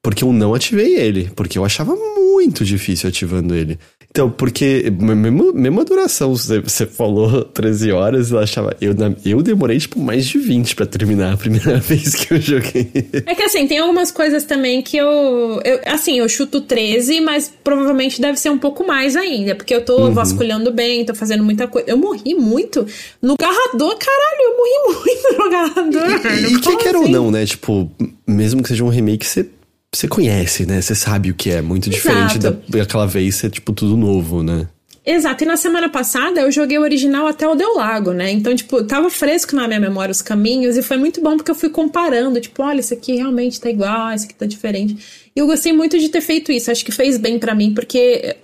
Speaker 1: porque eu não ativei ele. Porque eu achava muito difícil ativando ele. Então, porque mesmo, mesmo a duração, você falou 13 horas, eu achava. Eu, eu demorei, tipo, mais de 20 para terminar a primeira vez que eu joguei.
Speaker 3: É que assim, tem algumas coisas também que eu, eu. Assim, eu chuto 13, mas provavelmente deve ser um pouco mais ainda. Porque eu tô uhum. vasculhando bem, tô fazendo muita coisa. Eu morri muito no garrador, caralho, eu morri muito no garrador.
Speaker 1: E, e que quer assim? ou não, né? Tipo, mesmo que seja um remake, você você conhece, né? Você sabe o que é. Muito diferente da, daquela vez ser, tipo, tudo novo, né?
Speaker 3: Exato, e na semana passada eu joguei o original até o Del Lago, né? Então, tipo, tava fresco na minha memória os caminhos e foi muito bom porque eu fui comparando, tipo, olha, esse aqui realmente tá igual, esse aqui tá diferente. E eu gostei muito de ter feito isso, acho que fez bem para mim, porque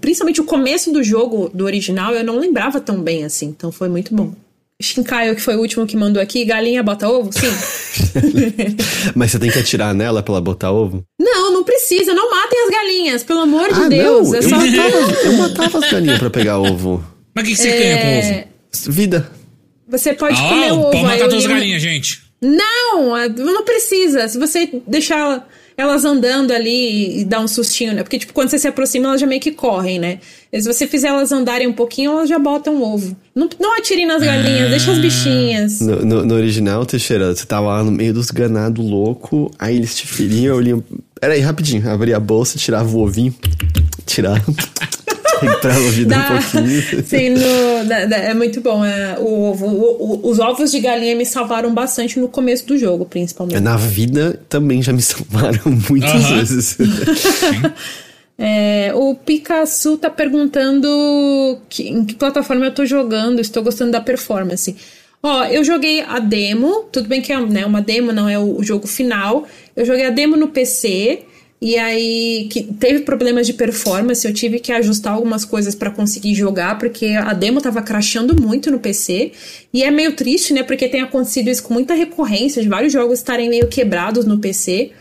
Speaker 3: principalmente o começo do jogo do original eu não lembrava tão bem assim, então foi muito bom. Shinkaio, que foi o último que mandou aqui, galinha bota ovo? Sim.
Speaker 1: Mas você tem que atirar nela pra ela botar ovo?
Speaker 3: Não, não precisa. Não matem as galinhas, pelo amor de ah, Deus.
Speaker 1: Não, é eu, só... matava, eu matava as galinhas pra pegar ovo.
Speaker 2: Mas o que, que você é... ganha com ovo?
Speaker 1: Vida.
Speaker 3: Você pode ah, comer o ovo.
Speaker 2: Pode matar duas galinhas, gente.
Speaker 3: Não, não precisa. Se você deixar elas andando ali e dar um sustinho, né? Porque, tipo, quando você se aproxima, elas já meio que correm, né? E se você fizer elas andarem um pouquinho, elas já botam ovo. Não, não atire nas galinhas, deixa as bichinhas.
Speaker 1: No, no, no, original, Teixeira, você tava lá no meio dos ganados louco, aí eles te feriam, eu li. Peraí, rapidinho, abria a bolsa, tirava o ovinho, tirava. Recuperar a vida Dá, um pouquinho.
Speaker 3: Sim, no, da, da, é muito bom. É, o ovo, o, o, os ovos de galinha me salvaram bastante no começo do jogo, principalmente.
Speaker 1: Na vida também já me salvaram muitas uh -huh. vezes.
Speaker 3: É, o Picasso tá perguntando que, em que plataforma eu tô jogando, estou gostando da performance. Ó, eu joguei a demo, tudo bem que é né, uma demo, não é o, o jogo final. Eu joguei a demo no PC. E aí que teve problemas de performance, eu tive que ajustar algumas coisas para conseguir jogar, porque a demo tava crashando muito no PC. E é meio triste, né? Porque tem acontecido isso com muita recorrência, de vários jogos estarem meio quebrados no PC.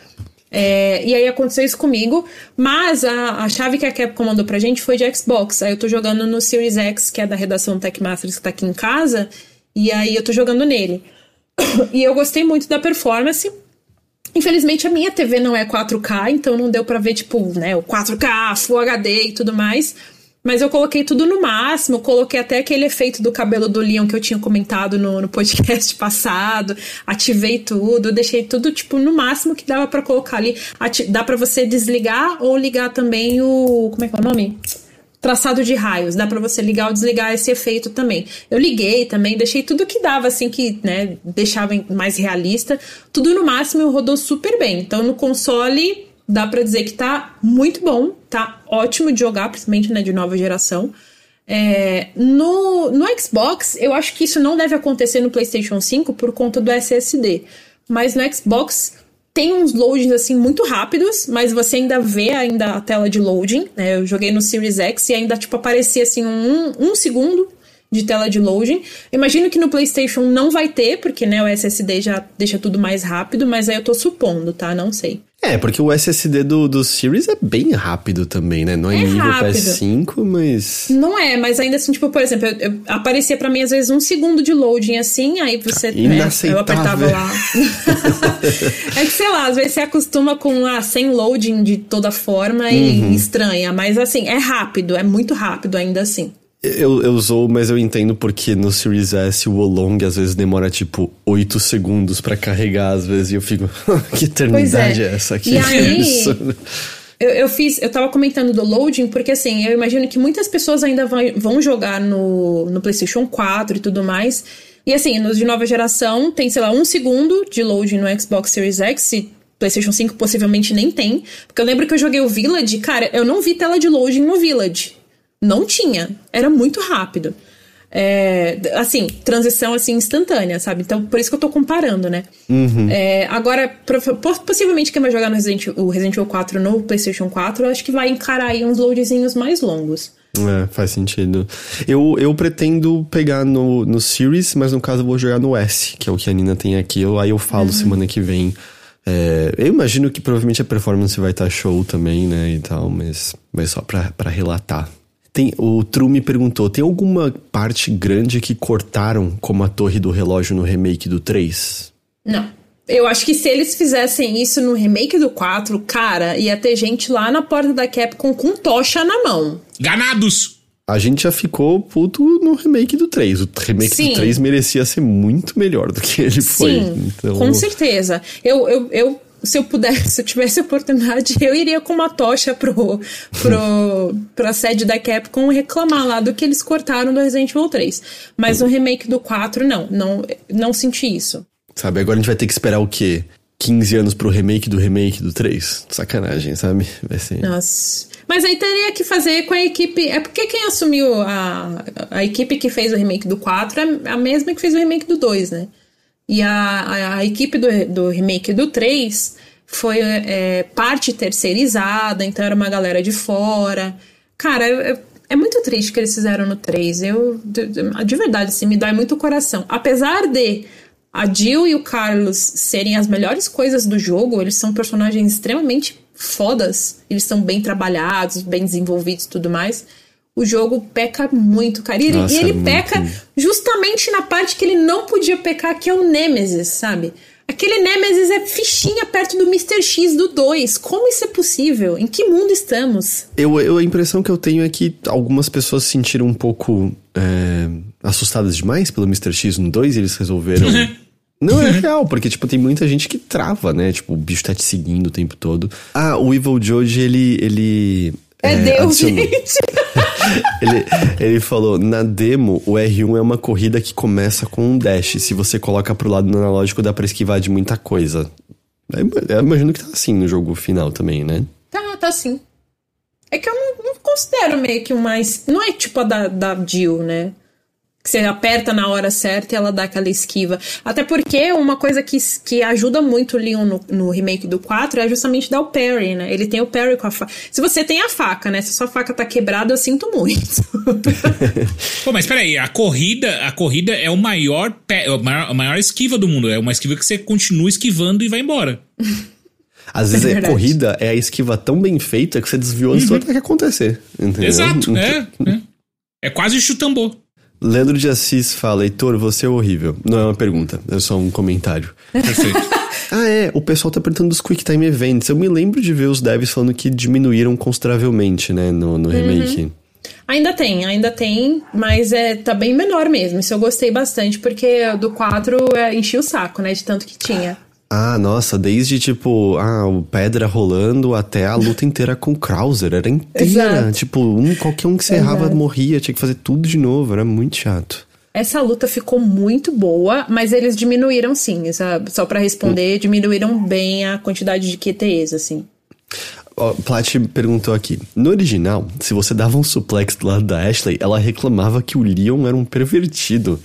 Speaker 3: É, e aí aconteceu isso comigo, mas a, a chave que a Capcom mandou pra gente foi de Xbox. Aí eu tô jogando no Series X, que é da redação Tech Masters que tá aqui em casa, e aí eu tô jogando nele. e eu gostei muito da performance. Infelizmente a minha TV não é 4K, então não deu para ver, tipo, né, o 4K, Full HD e tudo mais. Mas eu coloquei tudo no máximo, coloquei até aquele efeito do cabelo do Leon que eu tinha comentado no, no podcast passado, ativei tudo, deixei tudo, tipo, no máximo que dava para colocar ali. Ati dá para você desligar ou ligar também o. Como é que é o nome? Traçado de raios, dá para você ligar ou desligar esse efeito também. Eu liguei também, deixei tudo que dava assim que, né, deixava mais realista, tudo no máximo rodou super bem. Então no console dá para dizer que tá muito bom, tá ótimo de jogar, principalmente né, de nova geração. É, no, no Xbox, eu acho que isso não deve acontecer no PlayStation 5 por conta do SSD. Mas no Xbox tem uns loadings assim muito rápidos, mas você ainda vê ainda a tela de loading, né? Eu joguei no Series X e ainda tipo aparecia assim um, um segundo de tela de loading. Imagino que no PlayStation não vai ter, porque né, o SSD já deixa tudo mais rápido, mas aí eu tô supondo, tá? Não sei.
Speaker 1: É, porque o SSD do, do Series é bem rápido também, né? Não é, é nível rápido. PS5, mas.
Speaker 3: Não é, mas ainda assim, tipo, por exemplo, eu, eu, aparecia para mim às vezes um segundo de loading assim, aí você.
Speaker 1: Né, eu
Speaker 3: apertava lá. é que sei lá, às vezes você acostuma com ah, sem loading de toda forma e uhum. estranha, mas assim, é rápido, é muito rápido ainda assim.
Speaker 1: Eu, eu usou, mas eu entendo porque no Series S o Olong às vezes demora tipo 8 segundos para carregar, às vezes, e eu fico, que eternidade é. é. essa aqui?
Speaker 3: E aí, eu, eu fiz, eu tava comentando do loading, porque assim, eu imagino que muitas pessoas ainda vai, vão jogar no, no PlayStation 4 e tudo mais. E assim, nos de nova geração, tem, sei lá, um segundo de loading no Xbox Series X, e PlayStation 5 possivelmente nem tem. Porque eu lembro que eu joguei o Village, cara, eu não vi tela de loading no Village. Não tinha. Era muito rápido. É, assim, transição assim instantânea, sabe? Então, por isso que eu tô comparando, né?
Speaker 1: Uhum.
Speaker 3: É, agora, possivelmente quem vai jogar no Resident, o Resident Evil 4 no PlayStation 4, acho que vai encarar aí uns loadzinhos mais longos.
Speaker 1: É, faz sentido. Eu, eu pretendo pegar no, no Series, mas no caso eu vou jogar no S, que é o que a Nina tem aqui. Eu, aí eu falo uhum. semana que vem. É, eu imagino que provavelmente a performance vai estar tá show também, né? E tal, mas, mas só pra, pra relatar. Tem, o Tru me perguntou: tem alguma parte grande que cortaram como a torre do relógio no remake do 3?
Speaker 3: Não. Eu acho que se eles fizessem isso no remake do 4, cara, ia ter gente lá na porta da Capcom com tocha na mão.
Speaker 2: Ganados!
Speaker 1: A gente já ficou puto no remake do 3. O remake Sim. do 3 merecia ser muito melhor do que ele foi.
Speaker 3: Sim, então... com certeza. Eu, eu, eu se eu pudesse, se eu tivesse oportunidade, eu iria com uma tocha pro, pro, pra sede da Capcom reclamar lá do que eles cortaram do Resident Evil 3. Mas no remake do 4, não, não, não senti isso.
Speaker 1: Sabe, agora a gente vai ter que esperar o quê? 15 anos pro remake do remake do 3? Sacanagem, sabe? Vai ser.
Speaker 3: Nossa. Mas aí teria que fazer com a equipe. É porque quem assumiu a, a equipe que fez o remake do 4 é a mesma que fez o remake do 2, né? E a, a, a equipe do, do remake do 3 foi é, parte terceirizada, então era uma galera de fora. Cara, é, é muito triste que eles fizeram no 3. Eu, de, de verdade, assim, me dói muito o coração. Apesar de a Jill e o Carlos serem as melhores coisas do jogo, eles são personagens extremamente fodas, eles são bem trabalhados, bem desenvolvidos e tudo mais. O jogo peca muito, cara. E, Nossa, e ele é peca muito... justamente na parte que ele não podia pecar, que é o Nemesis, sabe? Aquele Nemesis é fichinha perto do Mr. X do 2. Como isso é possível? Em que mundo estamos?
Speaker 1: Eu, eu a impressão que eu tenho é que algumas pessoas se sentiram um pouco é, assustadas demais pelo Mr. X no 2 e eles resolveram Não, é real, porque, tipo, tem muita gente que trava, né? Tipo, o bicho tá te seguindo o tempo todo. Ah, o Evil George, ele. ele
Speaker 3: é, é Deus, adicionou... gente.
Speaker 1: Ele, ele falou: na demo, o R1 é uma corrida que começa com um dash. Se você coloca pro lado do analógico, dá pra esquivar de muita coisa. Eu imagino que tá assim no jogo final também, né?
Speaker 3: Tá, tá sim. É que eu não, não considero meio que o mais. Não é tipo a da, da Jill, né? Que você aperta na hora certa e ela dá aquela esquiva. Até porque uma coisa que, que ajuda muito o Leon no, no remake do 4 é justamente dar o parry, né? Ele tem o parry com a faca. Se você tem a faca, né? Se a sua faca tá quebrada, eu sinto muito.
Speaker 2: Pô, mas peraí, a corrida, a corrida é o maior, a maior, a maior esquiva do mundo. É uma esquiva que você continua esquivando e vai embora.
Speaker 1: Às vezes é a corrida é a esquiva tão bem feita que você desviou antes uhum. do que acontecer. Entendeu?
Speaker 2: Exato, é, é. É quase chutambô.
Speaker 1: Leandro de Assis fala, Heitor, você é horrível. Não é uma pergunta, é só um comentário. Ah, é, o pessoal tá perguntando dos Quick Time Events. Eu me lembro de ver os devs falando que diminuíram consideravelmente, né, no, no remake. Uhum.
Speaker 3: Ainda tem, ainda tem, mas é, tá bem menor mesmo. Isso eu gostei bastante, porque do 4 é, enchia o saco, né, de tanto que tinha.
Speaker 1: Ah, nossa, desde tipo, ah, o pedra rolando até a luta inteira com o Krauser. Era inteira. Exato. Tipo, um, qualquer um que você errava morria, tinha que fazer tudo de novo, era muito chato.
Speaker 3: Essa luta ficou muito boa, mas eles diminuíram sim. Essa, só para responder, hum. diminuíram bem a quantidade de QTEs, assim.
Speaker 1: Ó, Plat perguntou aqui. No original, se você dava um suplex do lado da Ashley, ela reclamava que o Leon era um pervertido.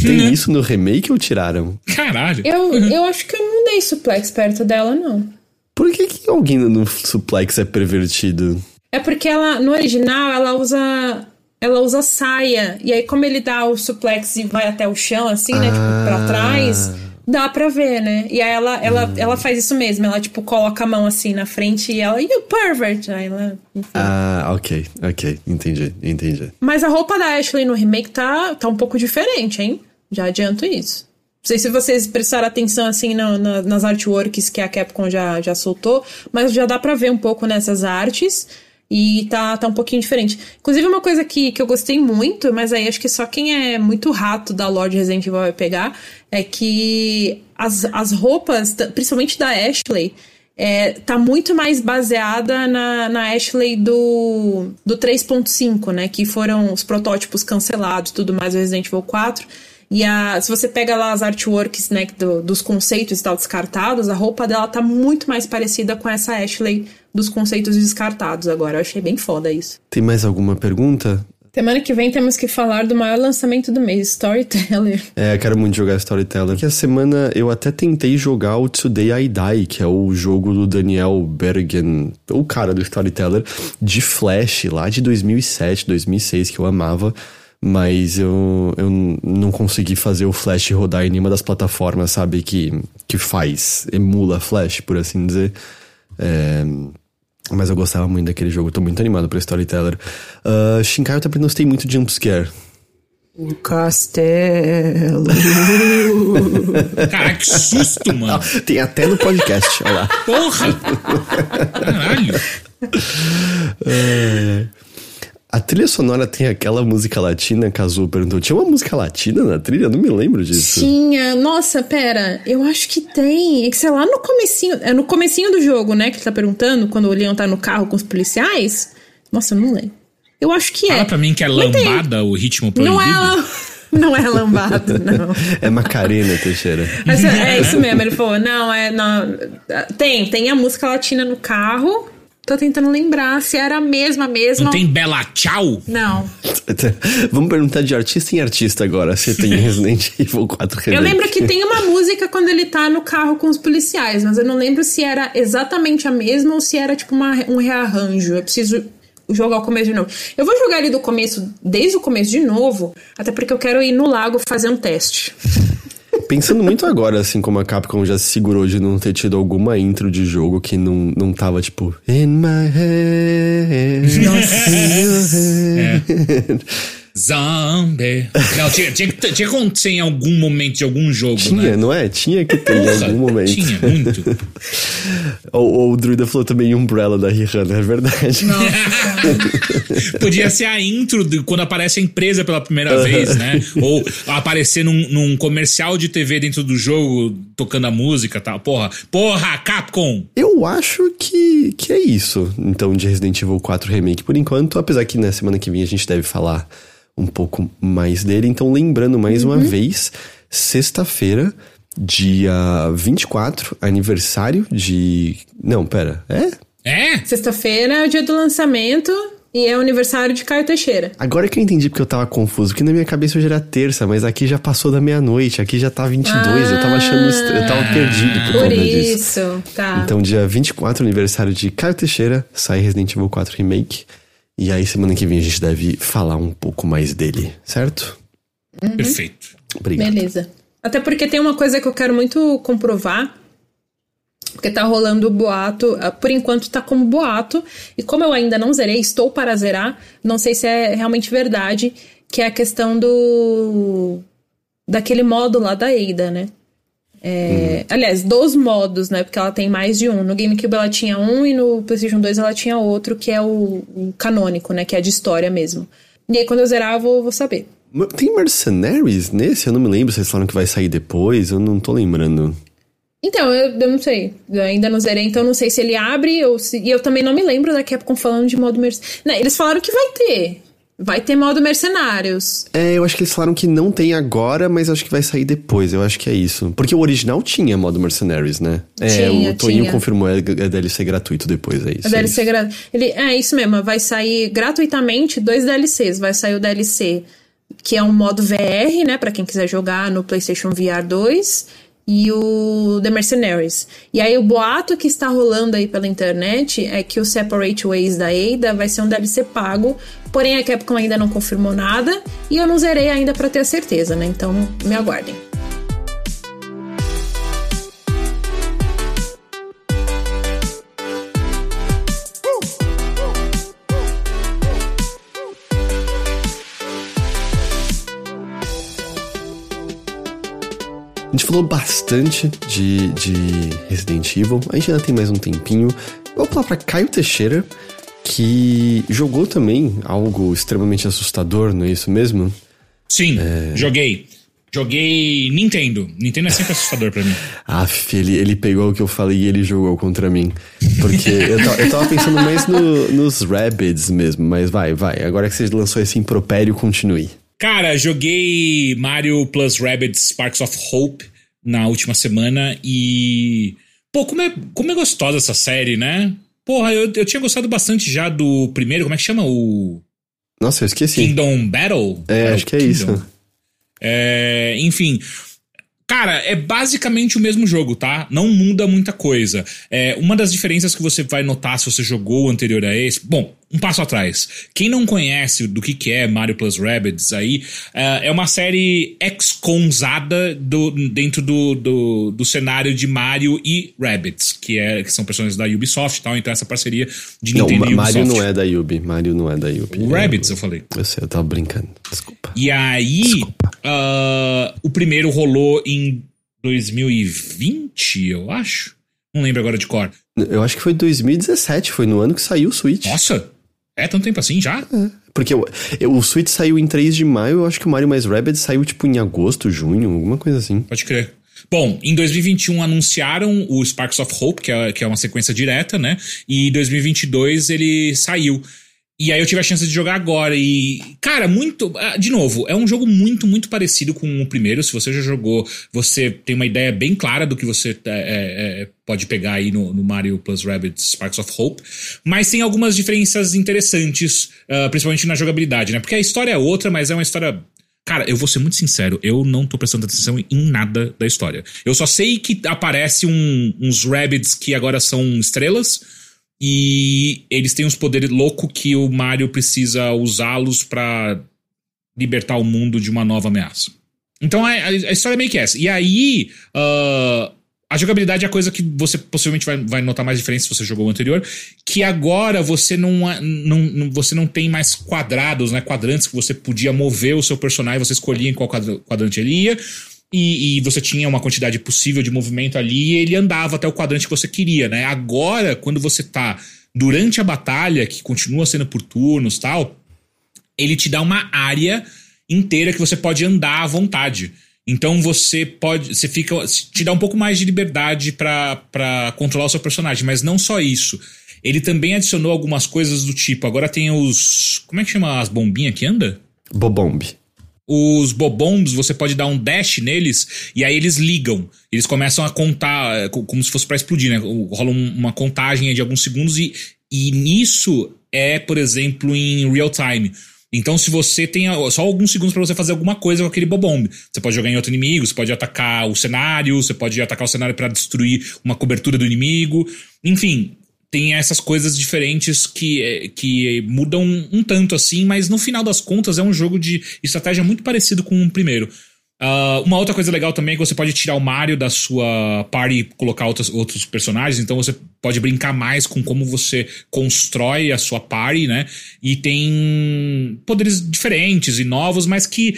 Speaker 1: Tem uhum. isso no remake ou tiraram?
Speaker 2: Caralho.
Speaker 3: Eu, eu acho que eu não dei suplex perto dela, não.
Speaker 1: Por que, que alguém no suplex é pervertido?
Speaker 3: É porque ela, no original, ela usa. Ela usa saia. E aí, como ele dá o suplex e vai até o chão, assim, né? Tipo, pra ah. trás Dá pra ver, né? E aí ela, ela, hum. ela faz isso mesmo. Ela, tipo, coloca a mão assim na frente e ela, you pervert! Aí ela.
Speaker 1: Enfim. Ah, ok, ok. Entendi, entendi.
Speaker 3: Mas a roupa da Ashley no remake tá, tá um pouco diferente, hein? Já adianto isso. Não sei se vocês prestaram atenção assim no, no, nas artworks que a Capcom já, já soltou, mas já dá pra ver um pouco nessas artes. E tá, tá um pouquinho diferente. Inclusive, uma coisa que, que eu gostei muito, mas aí acho que só quem é muito rato da Lord Resident Evil vai pegar, é que as, as roupas, principalmente da Ashley, é, tá muito mais baseada na, na Ashley do, do 3.5, né? Que foram os protótipos cancelados tudo mais do Resident Evil 4. E a, se você pega lá as artworks, né, do, dos conceitos e tal descartados, a roupa dela tá muito mais parecida com essa Ashley dos conceitos descartados agora. Eu achei bem foda isso.
Speaker 1: Tem mais alguma pergunta?
Speaker 3: Semana que vem temos que falar do maior lançamento do mês, Storyteller.
Speaker 1: É, eu quero muito jogar Storyteller. Que a semana eu até tentei jogar o Today I Die, que é o jogo do Daniel Bergen, o cara do Storyteller, de Flash, lá de 2007, 2006, que eu amava. Mas eu, eu não consegui fazer o Flash rodar em nenhuma das plataformas, sabe? Que, que faz, emula Flash, por assim dizer. É, mas eu gostava muito daquele jogo, tô muito animado pra Storyteller. Uh, Shinkai eu também gostei muito de jumpscare.
Speaker 3: O castelo.
Speaker 2: Cara, que susto, mano.
Speaker 1: Tem até no podcast, olha lá.
Speaker 2: Porra! Caralho!
Speaker 1: É, a trilha sonora tem aquela música latina, Kazu perguntou. Tinha uma música latina na trilha? Não me lembro disso.
Speaker 3: Tinha. Nossa, pera. Eu acho que tem. É que sei lá no comecinho. É no comecinho do jogo, né? Que ele tá perguntando, quando o Leon tá no carro com os policiais. Nossa, eu não lembro. Eu acho que
Speaker 2: Fala
Speaker 3: é.
Speaker 2: Fala pra mim que é lambada o ritmo proibido.
Speaker 3: Não é, não é lambada, não.
Speaker 1: é Macarena, Teixeira.
Speaker 3: É, é isso mesmo. Ele falou, não, é... Não, tem, tem a música latina no carro tô tentando lembrar se era a mesma mesmo.
Speaker 2: Não tem Bela Tchau?
Speaker 3: Não.
Speaker 1: Vamos perguntar de artista em artista agora, se tem Resident Evil 4 Remake.
Speaker 3: Eu lembro que tem uma música quando ele tá no carro com os policiais, mas eu não lembro se era exatamente a mesma ou se era tipo uma, um rearranjo. Eu preciso jogar o começo de novo. Eu vou jogar ele do começo, desde o começo de novo, até porque eu quero ir no lago fazer um teste.
Speaker 1: Pensando muito agora, assim, como a Capcom já se segurou de não ter tido alguma intro de jogo que não, não tava, tipo, In my head.
Speaker 3: Nossa.
Speaker 1: In your head.
Speaker 2: Zombie. Não, tinha, tinha, que- tinha que acontecer em algum momento de algum jogo,
Speaker 1: Tinha,
Speaker 2: né?
Speaker 1: não é? Tinha que ter em algum momento.
Speaker 2: Tinha, muito.
Speaker 1: Ou, ou o Druida falou também Umbrella da Rihanna, é verdade.
Speaker 2: Podia ser a intro de quando aparece a empresa pela primeira vez, né? Ou aparecer num, num comercial de TV dentro do jogo, tocando a música e tal. Porra, porra, Capcom!
Speaker 1: Eu acho que, que é isso, então, de Resident Evil 4 Remake por enquanto, apesar que na semana que vem a gente deve falar um pouco mais dele. Então, lembrando mais uma vez, sexta-feira, dia 24, aniversário de. Não, pera, é?
Speaker 2: É?
Speaker 3: Sexta-feira é o dia do lançamento e é o aniversário de Caio Teixeira.
Speaker 1: Agora que eu entendi porque eu tava confuso, porque na minha cabeça hoje era terça, mas aqui já passou da meia-noite, aqui já tá 22, eu tava achando. Eu tava perdido por,
Speaker 3: Por
Speaker 1: conta disso.
Speaker 3: isso, tá.
Speaker 1: Então, dia 24, aniversário de Caio Teixeira, sai Resident Evil 4 Remake. E aí, semana que vem, a gente deve falar um pouco mais dele, certo?
Speaker 2: Perfeito.
Speaker 1: Obrigado.
Speaker 3: Beleza. Até porque tem uma coisa que eu quero muito comprovar. Porque tá rolando o boato, ah, por enquanto tá como boato, e como eu ainda não zerei, estou para zerar, não sei se é realmente verdade, que é a questão do. daquele modo lá da Ada, né? É, Aliás, dos modos, né? Porque ela tem mais de um. No GameCube ela tinha um e no PlayStation 2 ela tinha outro, que é o, o canônico, né? Que é de história mesmo. E aí, quando eu zerar, eu vou, vou saber.
Speaker 1: Tem Mercenaries nesse? Eu não me lembro se eles falaram que vai sair depois, eu não tô lembrando.
Speaker 3: Então, eu, eu não sei. Eu ainda não zerei, então não sei se ele abre ou se. E eu também não me lembro da Capcom falando de modo mercenários. Eles falaram que vai ter. Vai ter modo mercenários.
Speaker 1: É, eu acho que eles falaram que não tem agora, mas acho que vai sair depois, eu acho que é isso. Porque o original tinha modo Mercenaries, né? É,
Speaker 3: Tinha,
Speaker 1: o Toninho
Speaker 3: tinha.
Speaker 1: confirmou, é, é DLC gratuito depois, é isso.
Speaker 3: A
Speaker 1: é
Speaker 3: DLC
Speaker 1: isso.
Speaker 3: gra... ele É isso mesmo, vai sair gratuitamente dois DLCs. Vai sair o DLC que é um modo VR, né, Pra quem quiser jogar no PlayStation VR 2 e o The Mercenaries. E aí o boato que está rolando aí pela internet é que o Separate Ways da Ada vai ser um DLC pago, porém a Capcom ainda não confirmou nada e eu não zerei ainda pra ter a certeza, né? Então me aguardem.
Speaker 1: Gente falou bastante de, de Resident Evil, a gente ainda tem mais um tempinho. Vou falar pra Caio Teixeira, que jogou também algo extremamente assustador, não é isso mesmo?
Speaker 2: Sim, joguei. Joguei Nintendo. Nintendo é sempre assustador pra mim.
Speaker 1: Aff, ele, ele pegou o que eu falei e ele jogou contra mim. Porque eu, ta- eu tava pensando mais no- nos Rabbids mesmo, mas vai, vai. Agora que você lançou esse impropério, continue.
Speaker 2: Cara, joguei Mario Plus Rabbids Sparks of Hope na última semana e. Pô, como é, como é gostosa essa série, né? Porra, eu, eu tinha gostado bastante já do primeiro, como é que chama? O
Speaker 1: Nossa, eu esqueci.
Speaker 2: Kingdom Battle?
Speaker 1: É,
Speaker 2: Battle
Speaker 1: acho que é
Speaker 2: Kingdom.
Speaker 1: isso.
Speaker 2: É, enfim. Cara, é basicamente o mesmo jogo, tá? Não muda muita coisa. É, uma das diferenças que você vai notar se você jogou o anterior a esse. Bom, um passo atrás. Quem não conhece do que, que é Mario Plus Rabbids aí, é é uma série ex-consada do, dentro do, do, do cenário de Mario e Rabbids, que, é, que são personagens da Ubisoft e tal, então essa parceria de
Speaker 1: Não,
Speaker 2: Nintendo e Ubisoft.
Speaker 1: Mario não é da Yubi. Mario não é da.
Speaker 2: O
Speaker 1: É-
Speaker 2: Rabbids, eu falei.
Speaker 1: Eu sei, eu tava brincando. Desculpa.
Speaker 2: E aí, ah, o primeiro rolou em 2020, eu acho. Não lembro agora de cor.
Speaker 1: Eu acho que foi 2017, foi no ano que saiu o Switch.
Speaker 2: Nossa, é tanto tempo assim já?
Speaker 1: Porque eu- eu- o Switch saiu em 3 de maio, eu acho que o Mario mais Rabbids saiu tipo em agosto, junho, alguma coisa assim.
Speaker 2: Pode crer. Bom, em 2021 anunciaram o Sparks of Hope, que é, que é uma sequência direta, né? E em 2022 ele saiu. E aí eu tive a chance de jogar agora e, cara, muito. Ah, de novo, é um jogo muito, muito parecido com o primeiro. Se você já jogou, você tem uma ideia bem clara do que você é, é, é, pode pegar aí no, no, Mario Plus Rabbids Sparks of Hope. Mas tem algumas diferenças interessantes, uh, principalmente na jogabilidade, né? Porque a história é outra, mas é uma história Cara, eu vou ser muito sincero, eu não tô prestando atenção em nada da história. Eu só sei que aparece um, uns rabbits que agora são estrelas, e eles têm uns poderes loucos que o Mario precisa usá-los para libertar o mundo de uma nova ameaça. Então a, a, história é meio que essa. E aí, uh, a jogabilidade é a coisa que você possivelmente vai, vai notar mais diferença se você jogou o anterior. Que agora você não, não, você não tem mais quadrados, né? Quadrantes que você podia mover o seu personagem, você escolhia em qual quadrante ele ia e, e, você tinha uma quantidade possível de movimento ali e ele andava até o quadrante que você queria, né? Agora, quando você tá durante a batalha, que continua sendo por turnos tal, ele te dá uma área inteira que você pode andar à vontade. Então você pode. Você fica. Te dá um pouco mais de liberdade para controlar o seu personagem, mas não só isso. Ele também adicionou algumas coisas do tipo. Agora tem os. Como é que chama as bombinhas que anda?
Speaker 1: Bobomb.
Speaker 2: Os bobombs, você pode dar um dash neles e aí eles ligam. Eles começam a contar é, como se fosse para explodir, né? Rola uma contagem de alguns segundos e, e nisso é, por exemplo, em real time. Então, se você tem só alguns segundos para você fazer alguma coisa com aquele bobomb, você pode jogar em outro inimigo, você pode atacar o cenário, você pode atacar o cenário para destruir uma cobertura do inimigo. Enfim, tem essas coisas diferentes que, é, que mudam um tanto assim, mas no final das contas é um jogo de estratégia muito parecido com o primeiro. Uh, uma outra coisa legal também é que você pode tirar o Mario da sua party e colocar outros, outros personagens, então você pode brincar mais com como você constrói a sua party, né? E tem poderes diferentes e novos, mas que.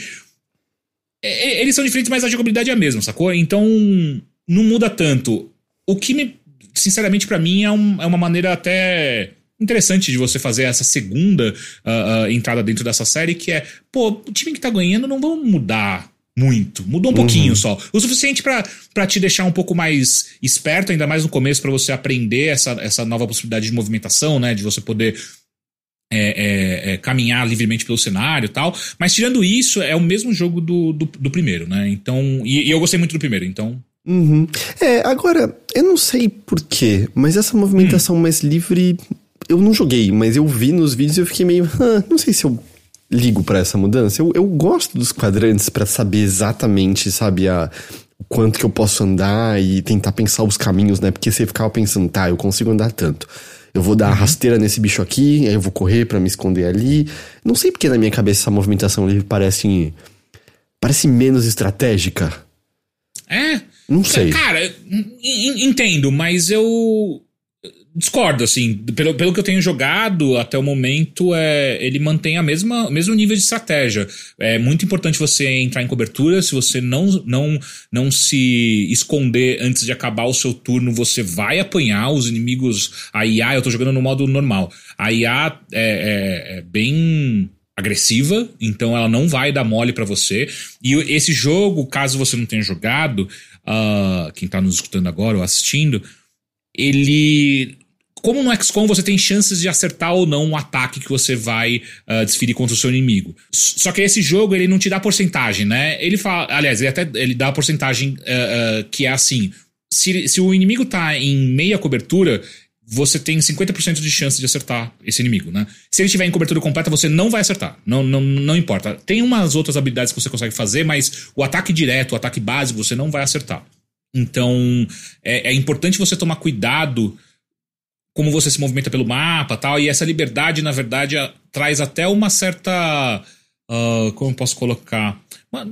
Speaker 2: É, eles são diferentes, mas a jogabilidade é a mesma, sacou? Então não muda tanto. O que me sinceramente, para mim, é, um, é uma maneira até interessante de você fazer essa segunda uh, uh, entrada dentro dessa série, que é, pô, o time que tá ganhando não vão mudar muito. Mudou um uhum. pouquinho só. O suficiente para te deixar um pouco mais esperto, ainda mais no começo, para você aprender essa, essa nova possibilidade de movimentação, né? De você poder é, é, é, caminhar livremente pelo cenário e tal. Mas tirando isso, é o mesmo jogo do, do, do primeiro, né? Então. E, e, eu gostei muito do primeiro, então.
Speaker 1: Uhum. É, agora, eu não sei porquê, mas essa movimentação hum. mais livre. Eu não joguei, mas eu vi nos vídeos e eu fiquei meio. Ah, não sei se eu ligo para essa mudança. Eu, eu gosto dos quadrantes para saber exatamente, sabe, a, o quanto que eu posso andar e tentar pensar os caminhos, né? Porque você ficava pensando, tá, eu consigo andar tanto. Eu vou dar uhum. rasteira nesse bicho aqui, aí eu vou correr para me esconder ali. Não sei porque na minha cabeça essa movimentação livre parece. parece menos estratégica.
Speaker 2: É?
Speaker 1: Não sei.
Speaker 2: Cara, entendo, mas eu discordo, assim. Pelo, pelo que eu tenho jogado até o momento, é, ele mantém a mesma mesmo nível de estratégia. É muito importante você entrar em cobertura. Se você não, não, não se esconder antes de acabar o seu turno, você vai apanhar os inimigos. A IA, eu tô jogando no modo normal. A IA é, é, é bem agressiva, então ela não vai dar mole para você. E esse jogo, caso você não tenha jogado, uh, quem tá nos escutando agora ou assistindo, ele. Como no XCOM você tem chances de acertar ou não o ataque que você vai uh, desferir contra o seu inimigo. Só que esse jogo ele não te dá porcentagem, né? Ele fala. Aliás, ele até ele dá a porcentagem uh, que é assim. Se, se o inimigo tá em meia cobertura, você tem 50% de chance de acertar esse inimigo, né? Se ele estiver em cobertura completa, você não vai acertar. Não, não, não importa. Tem umas outras habilidades que você consegue fazer, mas o ataque direto, o ataque básico, você não vai acertar. Então, é, é importante você tomar cuidado como você se movimenta pelo mapa tal. E essa liberdade, na verdade, a, traz até uma certa. Uh, como eu posso colocar?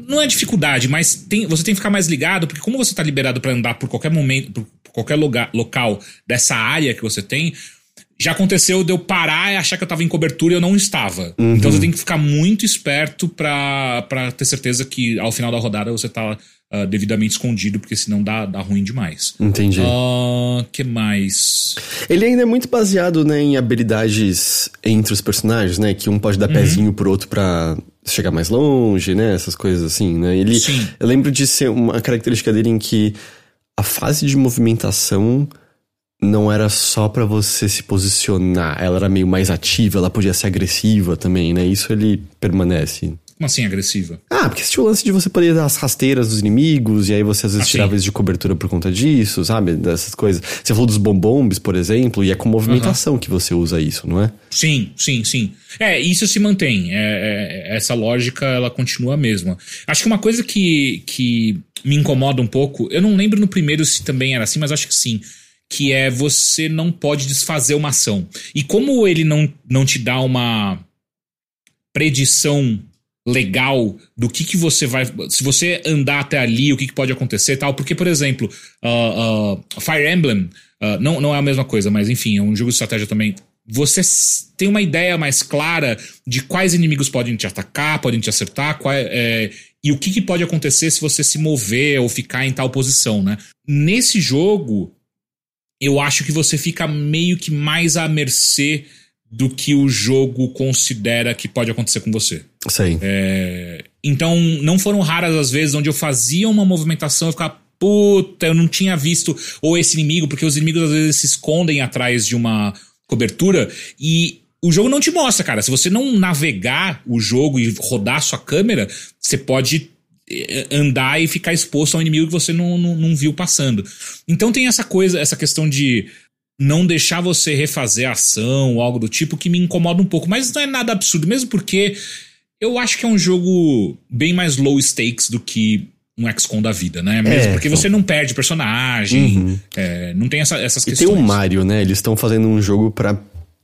Speaker 2: Não é dificuldade, mas tem, você tem que ficar mais ligado, porque como você está liberado para andar por qualquer momento, por qualquer lugar, local dessa área que você tem, já aconteceu de eu parar e achar que eu tava em cobertura e eu não estava. Uhum. Então você tem que ficar muito esperto para ter certeza que ao final da rodada você tá uh, devidamente escondido, porque senão dá, dá ruim demais.
Speaker 1: Entendi.
Speaker 2: O uh, que mais?
Speaker 1: Ele ainda é muito baseado né, em habilidades entre os personagens, né? Que um pode dar uhum. pezinho pro outro pra chegar mais longe, né? Essas coisas assim, né? Ele,
Speaker 2: Sim.
Speaker 1: Eu lembro de ser uma característica dele em que a fase de movimentação não era só para você se posicionar, ela era meio mais ativa, ela podia ser agressiva também, né? Isso ele permanece.
Speaker 2: Como assim agressiva?
Speaker 1: Ah, porque tinha o lance de você poder dar as rasteiras dos inimigos, e aí você às vezes
Speaker 2: Ah,
Speaker 1: tirava eles de cobertura por conta disso, sabe? Dessas coisas. Você falou dos bombombes, por exemplo, e é com movimentação que você usa isso, não é?
Speaker 2: Sim, sim, sim. É, isso se mantém. É, é, essa lógica, ela continua a mesma. Acho que uma coisa que, que me incomoda um pouco, eu não lembro no primeiro se também era assim, mas acho que sim. Que é você não pode desfazer uma ação. E como ele não, não te dá uma predição legal do que, que você vai. Se você andar até ali, o que, que pode acontecer e tal. Porque, por exemplo, uh, uh, Fire Emblem uh, não, não é a mesma coisa, mas enfim, é um jogo de estratégia também. Você tem uma ideia mais clara de quais inimigos podem te atacar, podem te acertar, qual, é, e o que, que pode acontecer se você se mover ou ficar em tal posição, né? Nesse jogo, eu acho que você fica meio que mais à mercê do que o jogo considera que pode acontecer com você.
Speaker 1: Sei.
Speaker 2: É, então, não foram raras as vezes onde eu fazia uma movimentação e ficava, puta, eu não tinha visto ou esse inimigo, porque os inimigos às vezes se escondem atrás de uma cobertura e o jogo não te mostra, cara. Se você não navegar o jogo e rodar sua câmera, você pode eh, andar e ficar exposto a um inimigo que você não, não, não viu passando. Então tem essa coisa, essa questão de não deixar você refazer a ação ou algo do tipo que me incomoda um pouco, mas não é nada absurdo, mesmo porque eu acho que é um jogo bem mais low stakes do que um XCOM da vida, né? Mesmo
Speaker 1: É,
Speaker 2: porque
Speaker 1: então.
Speaker 2: você não perde personagem, é, não tem essa- essas
Speaker 1: E
Speaker 2: questões.
Speaker 1: tem o Mario, né? Eles estão fazendo um jogo pra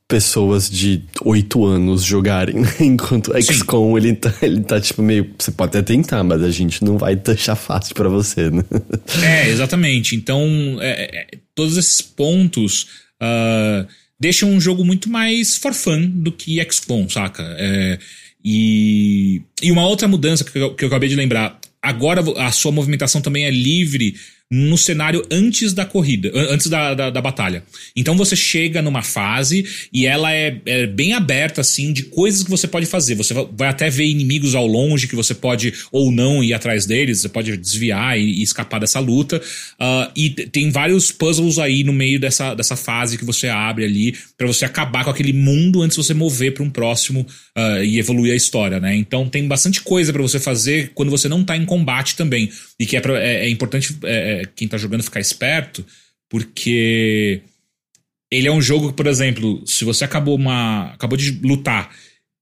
Speaker 1: pessoas de 8 anos jogarem, né? enquanto o. XCOM ele tá, ele tá tipo meio. Você pode até tentar, mas a gente não vai deixar fácil pra você, né?
Speaker 2: É, exatamente. Então, é, é, todos esses pontos ah, deixam um jogo muito mais for fun do que XCOM, saca? É, e, e uma outra mudança que eu, que eu acabei de lembrar. Agora a sua movimentação também é livre no cenário antes da corrida, an- antes da, da, da batalha. Então você chega numa fase e ela é, é bem aberta, assim, de coisas que você pode fazer. Você vai- até ver inimigos ao longe que você pode ou não ir atrás deles, você pode desviar e, e escapar dessa luta. Ah, e tem vários puzzles aí no meio dessa, dessa fase que você abre ali pra você acabar com aquele mundo antes de você mover pra um próximo ah, e evoluir a história, né? Então tem bastante coisa pra você fazer quando você não tá em combate também. E que é, pra- é, é importante é, é, quem tá jogando ficar esperto, porque ele é um jogo por exemplo, se você acabou uma. acabou de lutar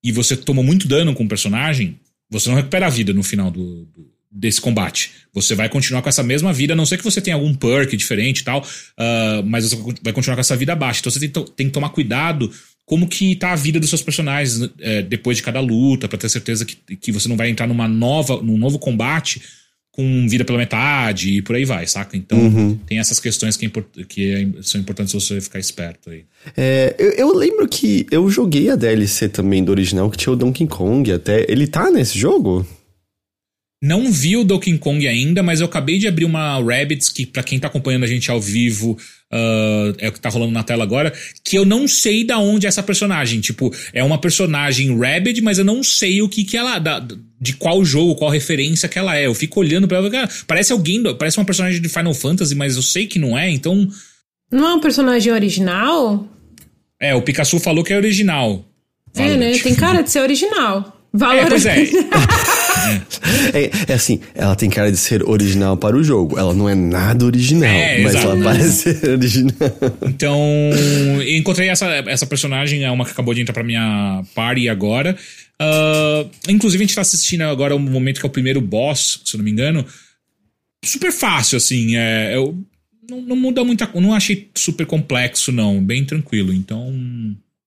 Speaker 2: e você tomou muito dano com o personagem, você não recupera a vida no final do, do- desse combate. Você vai continuar com essa mesma vida, a não ser que você tenha algum perk diferente e tal, ah, mas você vai continuar com essa vida baixa. Então você tem, tem que tomar cuidado como que tá a vida dos seus personagens eh, depois de cada luta, pra ter certeza que, que você não vai entrar numa nova, num novo combate com vida pela metade e por aí vai, saca? Então
Speaker 1: Uhum.
Speaker 2: tem essas questões que, é import- que é- são importantes você ficar esperto aí.
Speaker 1: É, eu, eu lembro que eu joguei a DLC também do original, que tinha o Donkey Kong até. Ele tá nesse jogo?
Speaker 2: Não vi o Donkey Kong ainda, mas eu acabei de abrir uma Rabbids, que pra quem tá acompanhando a gente ao vivo, ah, é o que tá rolando na tela agora, que eu não sei da onde é essa personagem. Tipo, é uma personagem Rabbit, mas eu não sei o que que ela. da- de qual jogo, qual referência que ela é. Eu fico olhando pra ela, cara, parece alguém, parece uma personagem de Final Fantasy, mas eu sei que não é, então.
Speaker 3: Não é um personagem original?
Speaker 2: É, o Pikachu falou que é original.
Speaker 3: É, né? Tem cara de ser original.
Speaker 2: É,
Speaker 3: Valorant.
Speaker 2: pois é.
Speaker 1: É, é assim, ela tem cara de ser original para o jogo. Ela não é nada original,
Speaker 2: É,
Speaker 1: mas ela parece ser original.
Speaker 2: Então, encontrei essa, essa personagem, é uma que acabou de entrar pra minha party agora. Ah, inclusive, a gente tá assistindo agora o momento que é o primeiro boss, se eu não me engano. Super fácil, assim. É, eu, não, não muda muita coisa. Não achei super complexo, não. Bem tranquilo. Então.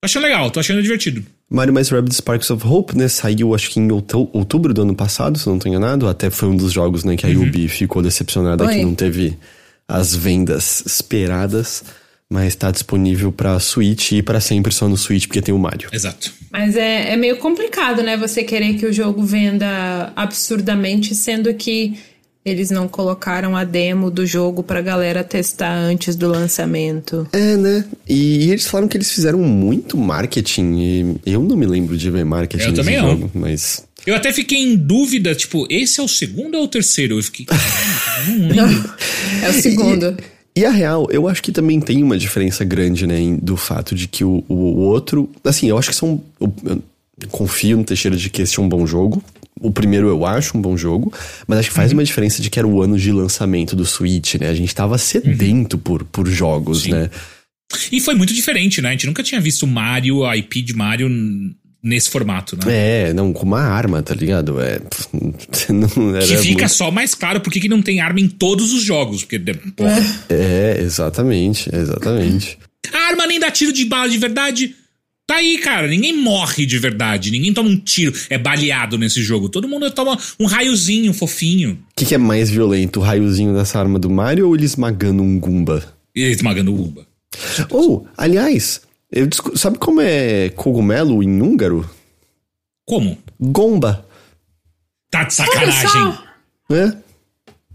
Speaker 2: Tô achando legal, tô achando divertido.
Speaker 1: Mario mais Rabbids Sparks of Hope, né? Saiu acho que em outu- outubro do ano passado, se não tô enganado. Até foi um dos jogos, né, que a Yubi ficou decepcionada
Speaker 3: Oi.
Speaker 1: que não teve as vendas esperadas. Mas tá disponível pra Switch e pra sempre só no Switch, porque tem o Mario.
Speaker 2: Exato.
Speaker 3: Mas é, é meio complicado, né? Você querer que o jogo venda absurdamente, sendo que eles não colocaram a demo do jogo pra galera testar antes do lançamento.
Speaker 1: É, né? E, eles falaram que eles fizeram muito marketing. E eu não me lembro de ver marketing
Speaker 2: Eu
Speaker 1: nesse
Speaker 2: também não.
Speaker 1: jogo, mas.
Speaker 2: Eu até fiquei em dúvida, tipo, esse é o segundo ou o terceiro? Eu fiquei. "Caramba, eu não lembro.
Speaker 3: É o segundo.
Speaker 1: E a real, eu acho que também tem uma diferença grande, né, do fato de que o, o outro. Assim, eu acho que são. Eu, eu confio no Teixeira de que esse é um bom jogo. O primeiro eu acho um bom jogo, mas acho que faz uhum. uma diferença de que era o ano de lançamento do Switch, né? A gente tava sedento uhum. por, por jogos, Sim. né?
Speaker 2: E foi muito diferente, né? A gente nunca tinha visto Mario, a IP de Mario nesse formato, né?
Speaker 1: É, não, com uma arma, tá ligado? É,
Speaker 2: não era que fica muito... só mais claro porque que não tem arma em todos os jogos, porque
Speaker 1: porra. É, exatamente, exatamente.
Speaker 2: A arma nem dá tiro de bala de verdade. Tá aí, cara. Ninguém morre de verdade. Ninguém toma um tiro, é baleado nesse jogo. Todo mundo toma um raiozinho fofinho. O
Speaker 1: que, que, é mais violento, o raiozinho dessa arma do Mario ou ele esmagando um Goomba?
Speaker 2: Ele esmagando o Goomba.
Speaker 1: Ou, oh, aliás, eu, sabe como é cogumelo em húngaro?
Speaker 2: Como?
Speaker 1: Gomba.
Speaker 2: Tá de sacanagem.
Speaker 1: É?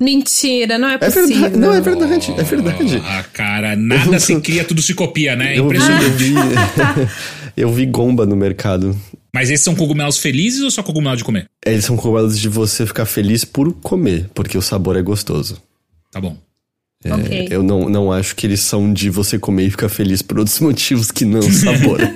Speaker 3: Mentira, não é possível. É
Speaker 1: verdade, não, é verdade, é verdade.
Speaker 2: Ah, cara, nada se cria, tudo se copia, né? É impressionante.
Speaker 1: Eu vi, gomba no mercado.
Speaker 2: Mas esses são cogumelos felizes ou só cogumelo de comer?
Speaker 1: Eles são cogumelos de você ficar feliz por comer, porque o sabor é gostoso.
Speaker 2: Tá bom.
Speaker 1: É, okay. Eu não, não acho que eles são de você comer e ficar feliz por outros motivos que não sabor.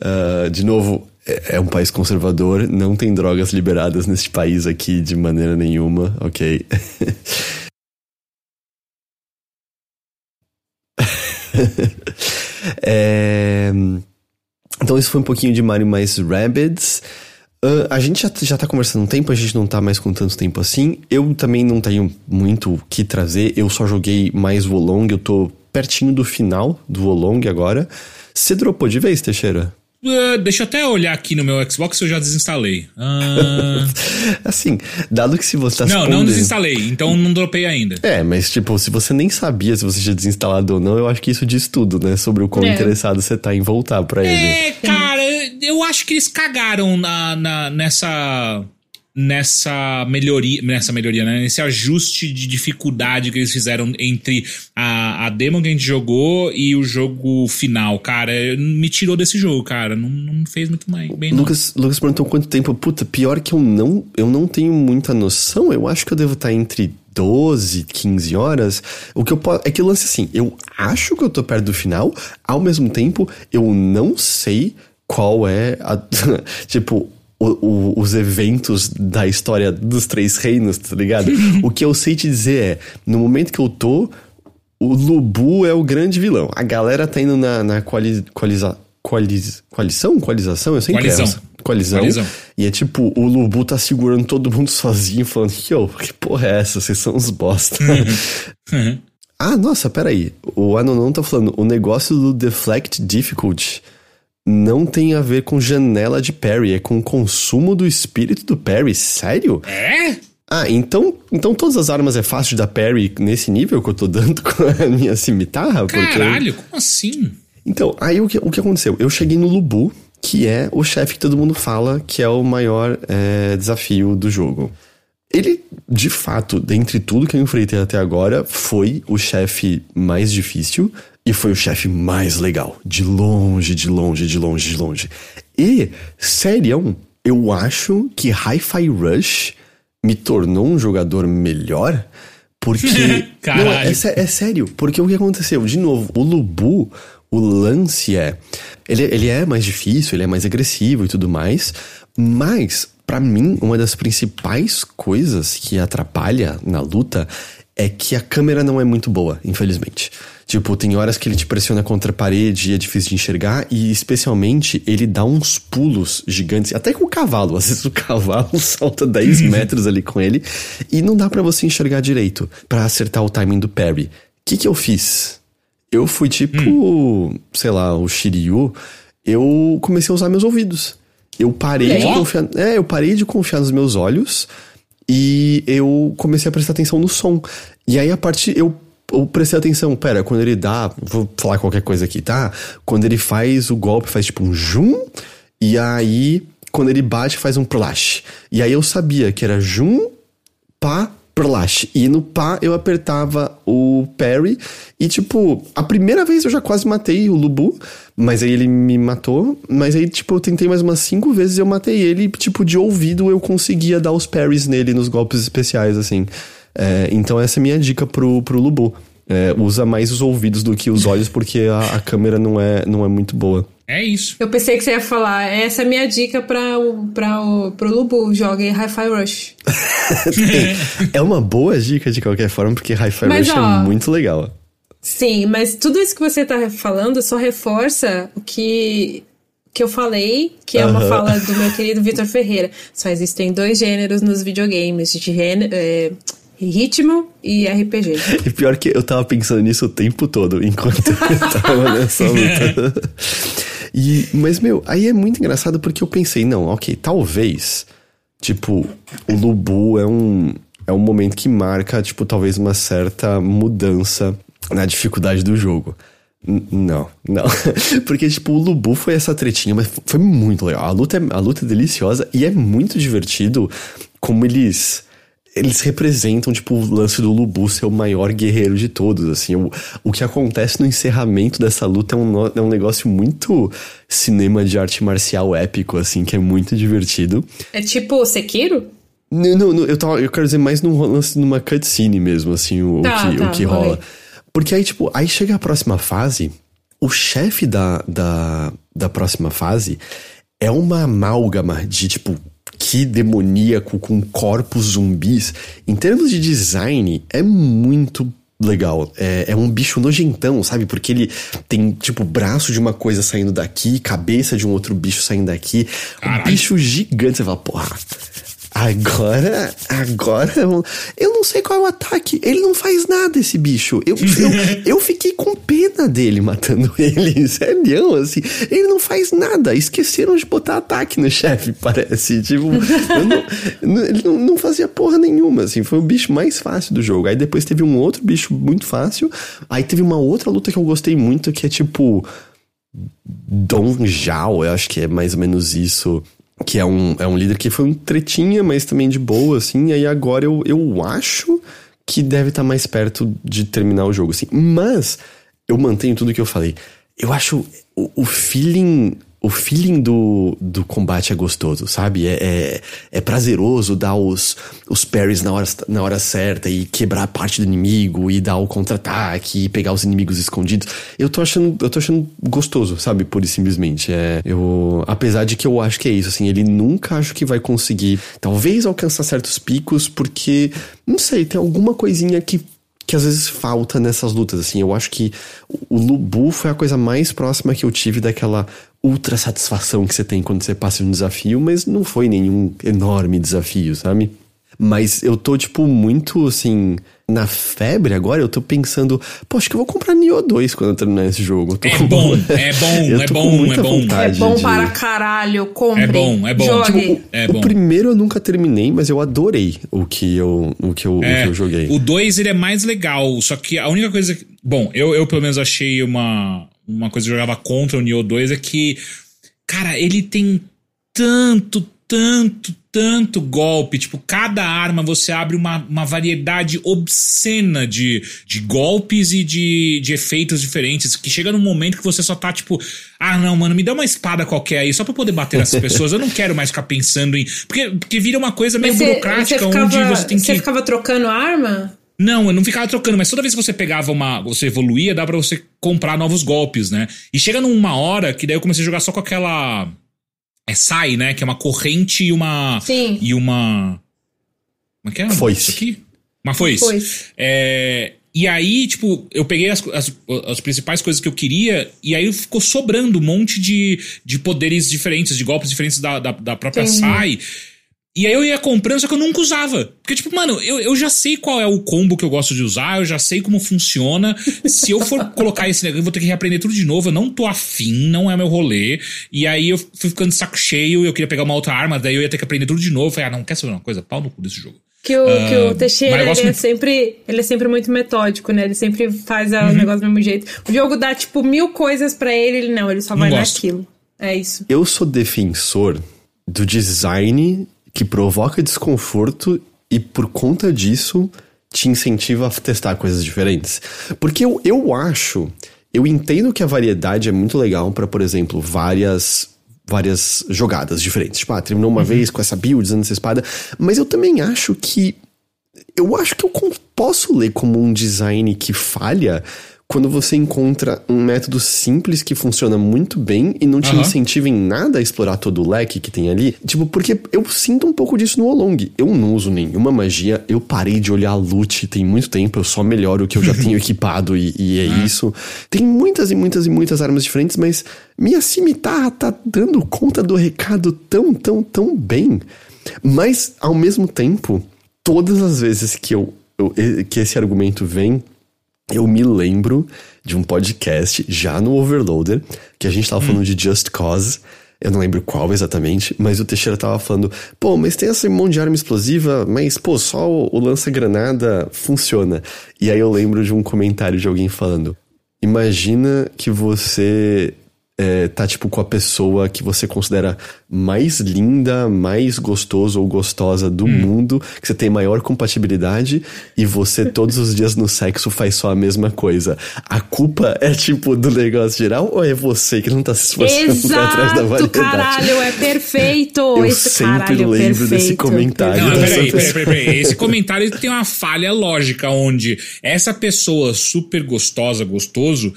Speaker 1: uh, de novo, é, é um país conservador, não tem drogas liberadas neste país aqui de maneira nenhuma, ok? é... Então, isso foi um pouquinho de Mario mais Rabbids. Uh, a gente já, já tá conversando um tempo, a gente não tá mais com tanto tempo assim. Eu também não tenho muito o que trazer, eu só joguei mais o Olong, eu tô pertinho do final do Olong agora. Você dropou de vez, Teixeira?
Speaker 2: Uh, deixa eu até olhar aqui no meu Xbox se eu já desinstalei. Uh...
Speaker 1: assim, dado que se você tá
Speaker 2: Não, não desinstalei, então não dropei ainda.
Speaker 1: É, mas tipo, se você nem sabia se você tinha desinstalado ou não, eu acho que isso diz tudo, né? Sobre o quão é. interessado você tá em voltar pra ele.
Speaker 2: É, cara, eu acho que eles cagaram na, na nessa nessa melhoria, nessa melhoria, né? nesse ajuste de dificuldade que eles fizeram entre a, a demo que a gente jogou e o jogo final, cara, me tirou desse jogo, cara, não, não fez muito bem.
Speaker 1: Lucas, Lucas perguntou quanto tempo, puta, pior que eu não, eu não tenho muita noção, eu acho que eu devo estar entre 12, 15 horas, o que eu posso. É que o lance assim, eu acho que eu tô perto do final, ao mesmo tempo, eu não sei qual é a. tipo, o, o, os eventos da história dos três reinos, tá ligado? o que eu sei te dizer é, no momento que eu tô, o Lubu é o grande vilão. A galera tá indo na, na coali, coaliza, coaliz, coalição? Coalização? Eu sempre
Speaker 2: coalizão.
Speaker 1: Erro. Coalizão. coalizão. E é tipo, o Lubu tá segurando todo mundo sozinho, falando, yo, que porra é essa? Vocês são uns bosta. Uhum. ah, nossa, peraí. O Anonon tá falando, o negócio do Deflect Difficult não tem a ver com janela de Perry, é com o consumo do espírito do Perry. Sério?
Speaker 2: É?
Speaker 1: Ah, então, então todas as armas é fácil de dar parry nesse nível que eu tô dando com a minha cimitarra?
Speaker 2: Caralho, porque... como assim?
Speaker 1: Então, aí o que, o que aconteceu? Eu cheguei no Lubu, que é o chefe que todo mundo fala que é o maior é, desafio do jogo. Ele, de fato, dentre tudo que eu enfrentei até agora, foi o chefe mais difícil, e foi o chefe mais legal. De longe, de longe, de longe, de longe. E, sério, eu acho que Hi-Fi Rush me tornou um jogador melhor. Porque.
Speaker 2: não,
Speaker 1: é, é, sério. Porque o que aconteceu? De novo, o Lubu, o lance é. Ele, ele é mais difícil, ele é mais agressivo e tudo mais. Mas, para mim, uma das principais coisas que atrapalha na luta é que a câmera não é muito boa, infelizmente. Tipo, tem horas que ele te pressiona contra a parede e é difícil de enxergar, e especialmente ele dá uns pulos gigantes, até com o cavalo. Às vezes o cavalo salta 10 metros ali com ele, e não dá para você enxergar direito para acertar o timing do parry. O que, que eu fiz? Eu fui tipo, hum. sei lá, o Shiryu, eu comecei a usar meus ouvidos. Eu parei de confiar. É, eu parei de confiar nos meus olhos e eu comecei a prestar atenção no som. E aí, a partir. Eu, eu prestei atenção, pera, quando ele dá. Vou falar qualquer coisa aqui, tá? Quando ele faz o golpe, faz tipo um jum. E aí, quando ele bate, faz um plash. E aí eu sabia que era jum, pá, Perlash. E no pá eu apertava o parry. E tipo, a primeira vez eu já quase matei o Lubu. Mas aí ele me matou. Mas aí, tipo, eu tentei mais umas cinco vezes e eu matei ele. E, tipo, de ouvido eu conseguia dar os parries nele nos golpes especiais, assim. É, então essa é a minha dica pro, pro Lubu. É, usa mais os ouvidos do que os olhos, porque a, a, câmera não é, não é muito boa.
Speaker 2: É isso.
Speaker 3: Eu pensei que você ia falar, essa é a minha dica pra o, pra o, pro Lubu, jogue Hi-Fi Rush.
Speaker 1: é uma boa dica de qualquer forma, porque Hi-Fi Rush é ó, é muito legal.
Speaker 3: Sim, mas tudo isso que você tá falando só reforça o que, que eu falei, que é uma fala do meu querido Vitor Ferreira. Só existem dois gêneros nos videogames, de gênero, é, ritmo e RPG.
Speaker 1: E pior que eu tava pensando nisso o tempo todo, enquanto eu tava nessa luta. E, mas, meu, aí é muito engraçado porque eu pensei, não, ok, talvez, tipo, o Lubu é um, é um momento que marca, tipo, talvez uma certa mudança na dificuldade do jogo. N não, não. Porque, tipo, o Lubu foi essa tretinha, mas foi muito legal. A luta, é, a luta é deliciosa e é muito divertido como eles. Eles representam, tipo, o lance do Lubu ser o maior guerreiro de todos, assim. O, o que acontece no encerramento dessa luta é um, é um negócio muito cinema de arte marcial épico, assim, que é muito divertido.
Speaker 3: É tipo Sekiro?
Speaker 1: Não, não, não eu, tava, eu quero dizer mais num lance numa cutscene mesmo, assim, o, tá, o que, tá, o que rola. Porque aí, tipo, aí chega a próxima fase, o chefe da, da, da próxima fase é uma amálgama de, tipo, que demoníaco com corpos zumbis. Em termos de design, é muito legal. É, é, um bicho nojentão, sabe? Porque ele tem, tipo, braço de uma coisa saindo daqui, cabeça de um outro bicho saindo daqui. Um bicho gigante. Você fala, porra, Agora, agora eu não sei qual é o ataque. Ele não faz nada, esse bicho. Eu, eu, eu fiquei com pena dele matando ele. Sério, assim. Ele não faz nada. Esqueceram de botar ataque no chefe, parece. Tipo, não, ele não, não fazia porra nenhuma, assim. Foi o bicho mais fácil do jogo. Aí depois teve um outro bicho muito fácil. Aí teve uma outra luta que eu gostei muito, que é tipo. Dong Zhao, eu acho que é mais ou menos isso que é um, é um líder que foi um tretinha, mas também de boa, assim. E aí agora eu, eu acho que deve estar tá mais perto de terminar o jogo, assim. Mas eu mantenho tudo que eu falei. Eu acho o, o feeling o feeling do, do combate é gostoso, sabe? É, é, é, prazeroso dar os, os parries na hora, na hora certa e quebrar parte do inimigo e dar o contra-ataque e pegar os inimigos escondidos. Eu tô achando, eu tô achando gostoso, sabe? Pura e simplesmente. É, eu, apesar de que eu acho que é isso, assim, ele nunca acho que vai conseguir, talvez alcançar certos picos, porque, não sei, tem alguma coisinha que que às vezes falta nessas lutas, assim. Eu acho que o Lubu foi a coisa mais próxima que eu tive daquela ultra satisfação que você tem quando você passa um desafio, mas não foi nenhum enorme desafio, sabe? Mas eu tô, tipo, muito assim. Na febre agora, eu tô pensando, pô, acho que eu vou comprar Nioh 2 quando eu terminar esse jogo.
Speaker 2: É, com... bom, é bom, é bom, é bom,
Speaker 3: é bom. de... para caralho, compre.
Speaker 2: É bom, é bom.
Speaker 3: Tipo,
Speaker 2: é
Speaker 1: bom. O primeiro eu nunca terminei, mas eu adorei o que eu, o que eu,
Speaker 2: é,
Speaker 1: o que eu joguei.
Speaker 2: O 2 ele é mais legal, só que a única coisa. Bom, eu, eu pelo menos achei uma, uma coisa que eu jogava contra o Nioh 2 é que, cara, ele tem tanto, tanto, tanto golpe. Tipo, cada arma você abre uma, uma variedade obscena de, de golpes e de, de efeitos diferentes. Que chega num momento que você só tá tipo, ah, não, mano, me dá uma espada qualquer aí, só pra poder bater nessas pessoas. Eu não quero mais ficar pensando em. Porque, porque vira uma coisa meio
Speaker 3: você,
Speaker 2: burocrática
Speaker 3: você ficava,
Speaker 2: onde você tem que.
Speaker 3: Você ficava trocando arma?
Speaker 2: Não, eu não ficava trocando, mas toda vez que você pegava uma. Você evoluía, dá pra você comprar novos golpes, né? E chega numa hora que daí eu comecei a jogar só com aquela. É sai, né? Que é uma corrente e uma.
Speaker 3: Sim.
Speaker 2: E uma. Como é que é?
Speaker 1: Foice.
Speaker 2: Isso aqui? Uma foice.
Speaker 3: foice.
Speaker 2: É. E aí, tipo, eu peguei as, as, as, principais coisas que eu queria, e aí ficou sobrando um monte de, de poderes diferentes, de golpes diferentes da, da, da própria Sim. Sai. E aí eu ia comprando, só que eu nunca usava. Porque, tipo, mano, eu, eu já sei qual é o combo que eu gosto de usar, eu já sei como funciona. Se eu for colocar esse negócio, eu vou ter que reaprender tudo de novo. Eu não tô afim, não é meu rolê. E aí eu fui ficando de saco cheio, eu queria pegar uma outra arma, daí eu ia ter que aprender tudo de novo. Eu falei, ah, não, quer saber uma coisa? Pau no cu desse jogo.
Speaker 3: Que o, uh, que o Teixeira, ele é, sempre, ele é sempre muito metódico, né? Ele sempre faz uhum. o negócio do mesmo jeito. O jogo dá, tipo, mil coisas para ele, ele não, ele só não vai gosto. naquilo. É isso.
Speaker 1: Eu sou defensor do design que provoca desconforto e por conta disso te incentiva a testar coisas diferentes. Porque eu, eu acho, eu entendo que a variedade é muito legal para, por exemplo, várias várias jogadas diferentes. Tipo, ah, terminou uma uhum. vez com essa build usando essa espada, mas eu também acho que eu acho que eu posso ler como um design que falha quando você encontra um método simples que funciona muito bem e não te uhum. incentiva em nada a explorar todo o leque que tem ali. Tipo, porque eu sinto um pouco disso no Olong. Eu não uso nenhuma magia, eu parei de olhar loot tem muito tempo, eu só melhoro o que eu já tenho equipado e, e é uhum. isso. Tem muitas e muitas e muitas armas diferentes, mas minha cimitarra tá dando conta do recado tão, tão, tão bem. Mas, ao mesmo tempo, todas as vezes que eu, eu que esse argumento vem, eu me lembro de um podcast já no Overloader, que a gente tava hum. falando de Just Cause. Eu não lembro qual exatamente, mas o Teixeira tava falando, pô, mas tem essa mão de arma explosiva, mas, pô, só o, o lança-granada funciona. E aí eu lembro de um comentário de alguém falando, imagina que você é, tá tipo com a pessoa que você considera mais linda, mais gostoso ou gostosa do hum. mundo, que você tem maior compatibilidade e você todos os dias no sexo faz só a mesma coisa. A culpa é tipo do negócio geral ou é você que não tá se esforçando
Speaker 3: Exato, pra trás da variedade? caralho, é perfeito!
Speaker 1: Eu
Speaker 3: Esse
Speaker 1: sempre
Speaker 3: caralho,
Speaker 1: lembro
Speaker 3: perfeito.
Speaker 1: desse comentário.
Speaker 2: Não, peraí, peraí, peraí, peraí. Esse comentário tem uma falha lógica onde essa pessoa super gostosa, gostoso,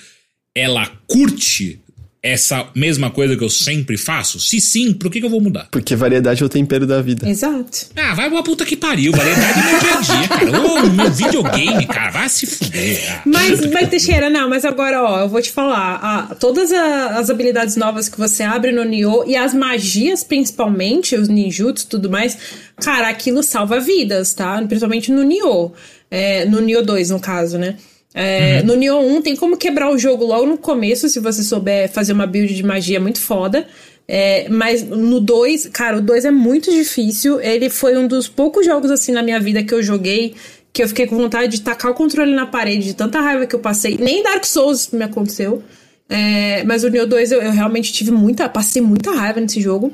Speaker 2: ela curte essa mesma coisa que eu sempre faço? Se sim, por que, que eu vou mudar?
Speaker 1: Porque variedade é o tempero da vida.
Speaker 3: Exato.
Speaker 2: Ah, vai pra puta que pariu. Variedade é meu dia a dia, cara. Ô, meu videogame, cara, vai se fuder. Ah,
Speaker 3: mas, mas Teixeira, não, mas agora, ó, eu vou te falar. Ah, todas a, as habilidades novas que você abre no Nioh e as magias, principalmente, os ninjutsu e tudo mais, cara, aquilo salva vidas, tá? Principalmente no Nioh. É, no Nioh 2, no caso, né? É, uhum. No Nioh 1 tem como quebrar o jogo logo no começo, se você souber fazer uma build de magia muito foda. É, mas no 2, cara, o 2 é muito difícil. Ele foi um dos poucos jogos assim na minha vida que eu joguei que eu fiquei com vontade de tacar o controle na parede, de tanta raiva que eu passei. Nem Dark Souls me aconteceu. É, mas o Nioh 2 eu, eu, realmente tive muita. Passei muita raiva nesse jogo.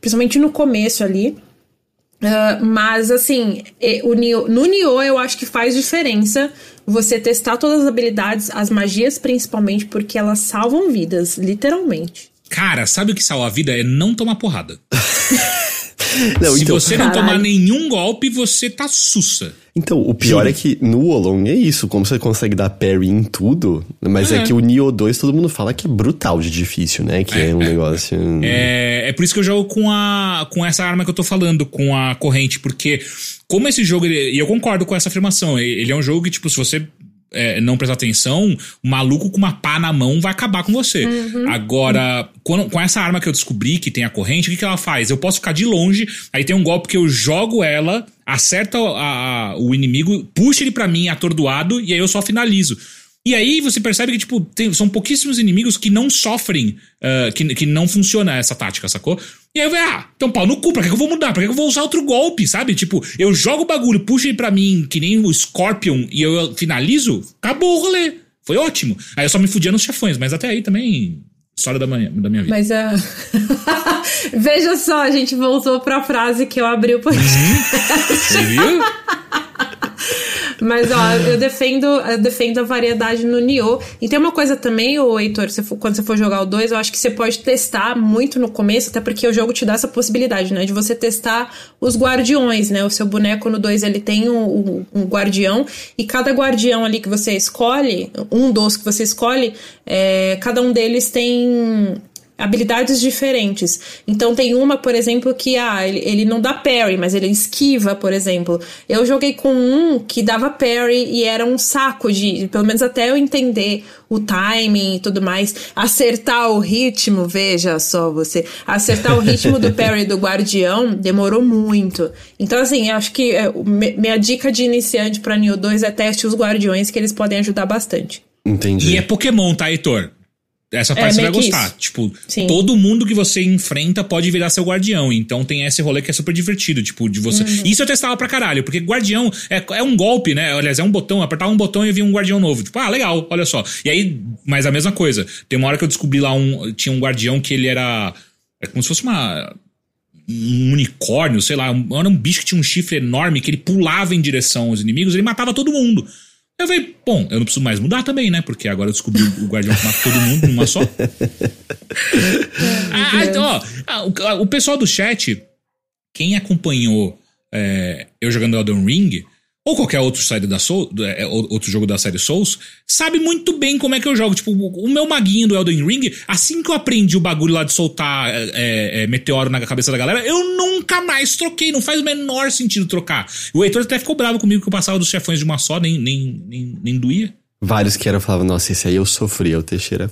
Speaker 3: Principalmente no começo ali. Uh, mas assim, o Nioh, no Nioh eu acho que faz diferença você testar todas as habilidades, as magias principalmente, porque elas salvam vidas, literalmente.
Speaker 2: Cara, sabe o que salva a vida? É não tomar porrada.
Speaker 1: não,
Speaker 2: Se
Speaker 1: então,
Speaker 2: você não tomar nenhum golpe, você tá sussa.
Speaker 1: Então, o pior Juro. é que no Olong é isso, como você consegue dar parry em tudo, mas é, é que o Nioh 2 todo mundo fala que é brutal de difícil, né? Que é, é um negócio.
Speaker 2: É, é por isso que eu jogo com a com essa arma que eu tô falando, com a corrente, porque como esse jogo, ele, e eu concordo com essa afirmação, ele é um jogo que, tipo, se você é, não prestar atenção, o maluco com uma pá na mão vai acabar com você. Uhum. Agora, com, com essa arma que eu descobri, que tem a corrente, o que, que ela faz? Eu posso ficar de longe, aí tem um golpe que eu jogo ela, acerta a, a, o inimigo, puxa ele para mim atordoado, e aí eu só finalizo. E aí você percebe que, tipo, tem, são pouquíssimos inimigos que não sofrem, uh, que, que não funciona essa tática, sacou? E aí eu falei, ah, então pau no cu, pra que eu vou mudar? Pra que eu vou usar outro golpe, sabe? Tipo, eu jogo o bagulho, puxa ele pra mim, que nem o Scorpion, e eu finalizo, acabou o rolê. Foi ótimo. Aí eu só me fudia nos chefões, mas até aí também História da, manhã, da minha vida.
Speaker 3: Mas uh... Veja só, a gente voltou pra frase que eu abri o podcast.
Speaker 2: Uhum. Você viu?
Speaker 3: Mas, ó, eu defendo, eu defendo a variedade no Nioh. E tem uma coisa também, o Heitor, você for, quando você for jogar o 2, eu acho que você pode testar muito no começo, até porque o jogo te dá essa possibilidade, né? De você testar os guardiões, né? O seu boneco no 2, ele tem um, um, guardião, e cada guardião ali que você escolhe, um dos que você escolhe, é, cada um deles tem habilidades diferentes. Então tem uma, por exemplo, que ah, ele, ele não dá parry, mas ele esquiva, por exemplo. Eu joguei com um que dava parry e era um saco de, pelo menos até eu entender o timing e tudo mais, acertar o ritmo, veja só você, acertar o ritmo do parry do guardião demorou muito. Então assim, eu acho que é, minha dica de iniciante para Neo 2 é teste os guardiões que eles podem ajudar bastante.
Speaker 1: Entendi.
Speaker 2: E é Pokémon, tá, Heitor? Essa é, parte é, você vai gostar. Isso. Tipo, Sim. todo mundo que você enfrenta pode virar seu guardião. Então tem esse rolê que é super divertido. Tipo, de você. Uhum. Isso eu testava pra caralho, porque guardião é, é um golpe, né? Aliás, é um botão, apertar um botão e vir um guardião novo. Tipo, ah, legal, olha só. E aí, mas a mesma coisa. Tem uma hora que eu descobri lá um. Tinha um guardião que ele era. É como se fosse uma um unicórnio, sei lá, era um bicho que tinha um chifre enorme que ele pulava em direção aos inimigos, ele matava todo mundo. Eu falei, bom, eu não preciso mais mudar também, né? Porque agora eu descobri o Guardião que mata todo mundo numa só. ah, então, ó, ah, o, pessoal do chat, quem acompanhou é, eu jogando Elden Ring, ou qualquer outro série da Soul, é, outro jogo da série Souls, sabe muito bem como é que eu jogo. Tipo, o meu maguinho do Elden Ring, assim que eu aprendi o bagulho lá de soltar é, é, é, meteoro na cabeça da galera, eu nunca mais troquei. Não faz o menor sentido trocar. O Heitor até ficou bravo comigo que eu passava dos chefões de uma só, nem, nem, nem, nem doía.
Speaker 1: Vários que eram falavam, nossa, esse aí eu sofria, o Teixeira.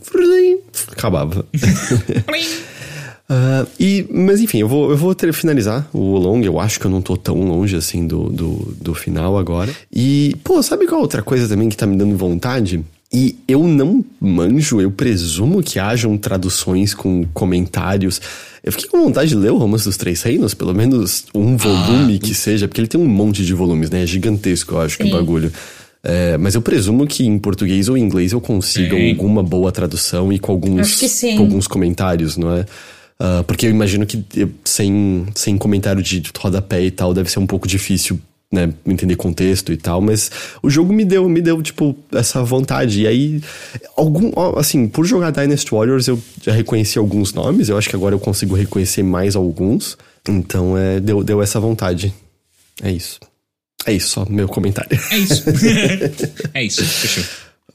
Speaker 1: Acabava. Uh, e, mas enfim, eu vou, eu vou ter, finalizar o long. Eu acho que eu não tô tão longe assim do, do, do final agora. E, pô, sabe qual outra coisa também que tá me dando vontade? E eu não manjo, eu presumo que hajam traduções com comentários. Eu fiquei com vontade de ler o Romance dos Três Reinos, pelo menos um volume ah, que seja, porque ele tem um monte de volumes, né? É gigantesco, eu acho, Sim. que o bagulho. É, mas eu presumo que em português ou em inglês eu consiga Sim. alguma boa tradução e com alguns, com alguns comentários, não é? Uh, porque eu imagino que sem, sem comentário de rodapé e tal, deve ser um pouco difícil, né, entender contexto e tal, mas o jogo me deu, me deu, tipo, essa vontade. E aí, algum, assim, por jogar Dynasty Warriors, eu já reconheci alguns nomes, eu acho que agora eu consigo reconhecer mais alguns. Então, é, deu, deu essa vontade. É isso. É isso, só meu comentário.
Speaker 2: É isso. é isso, fechou.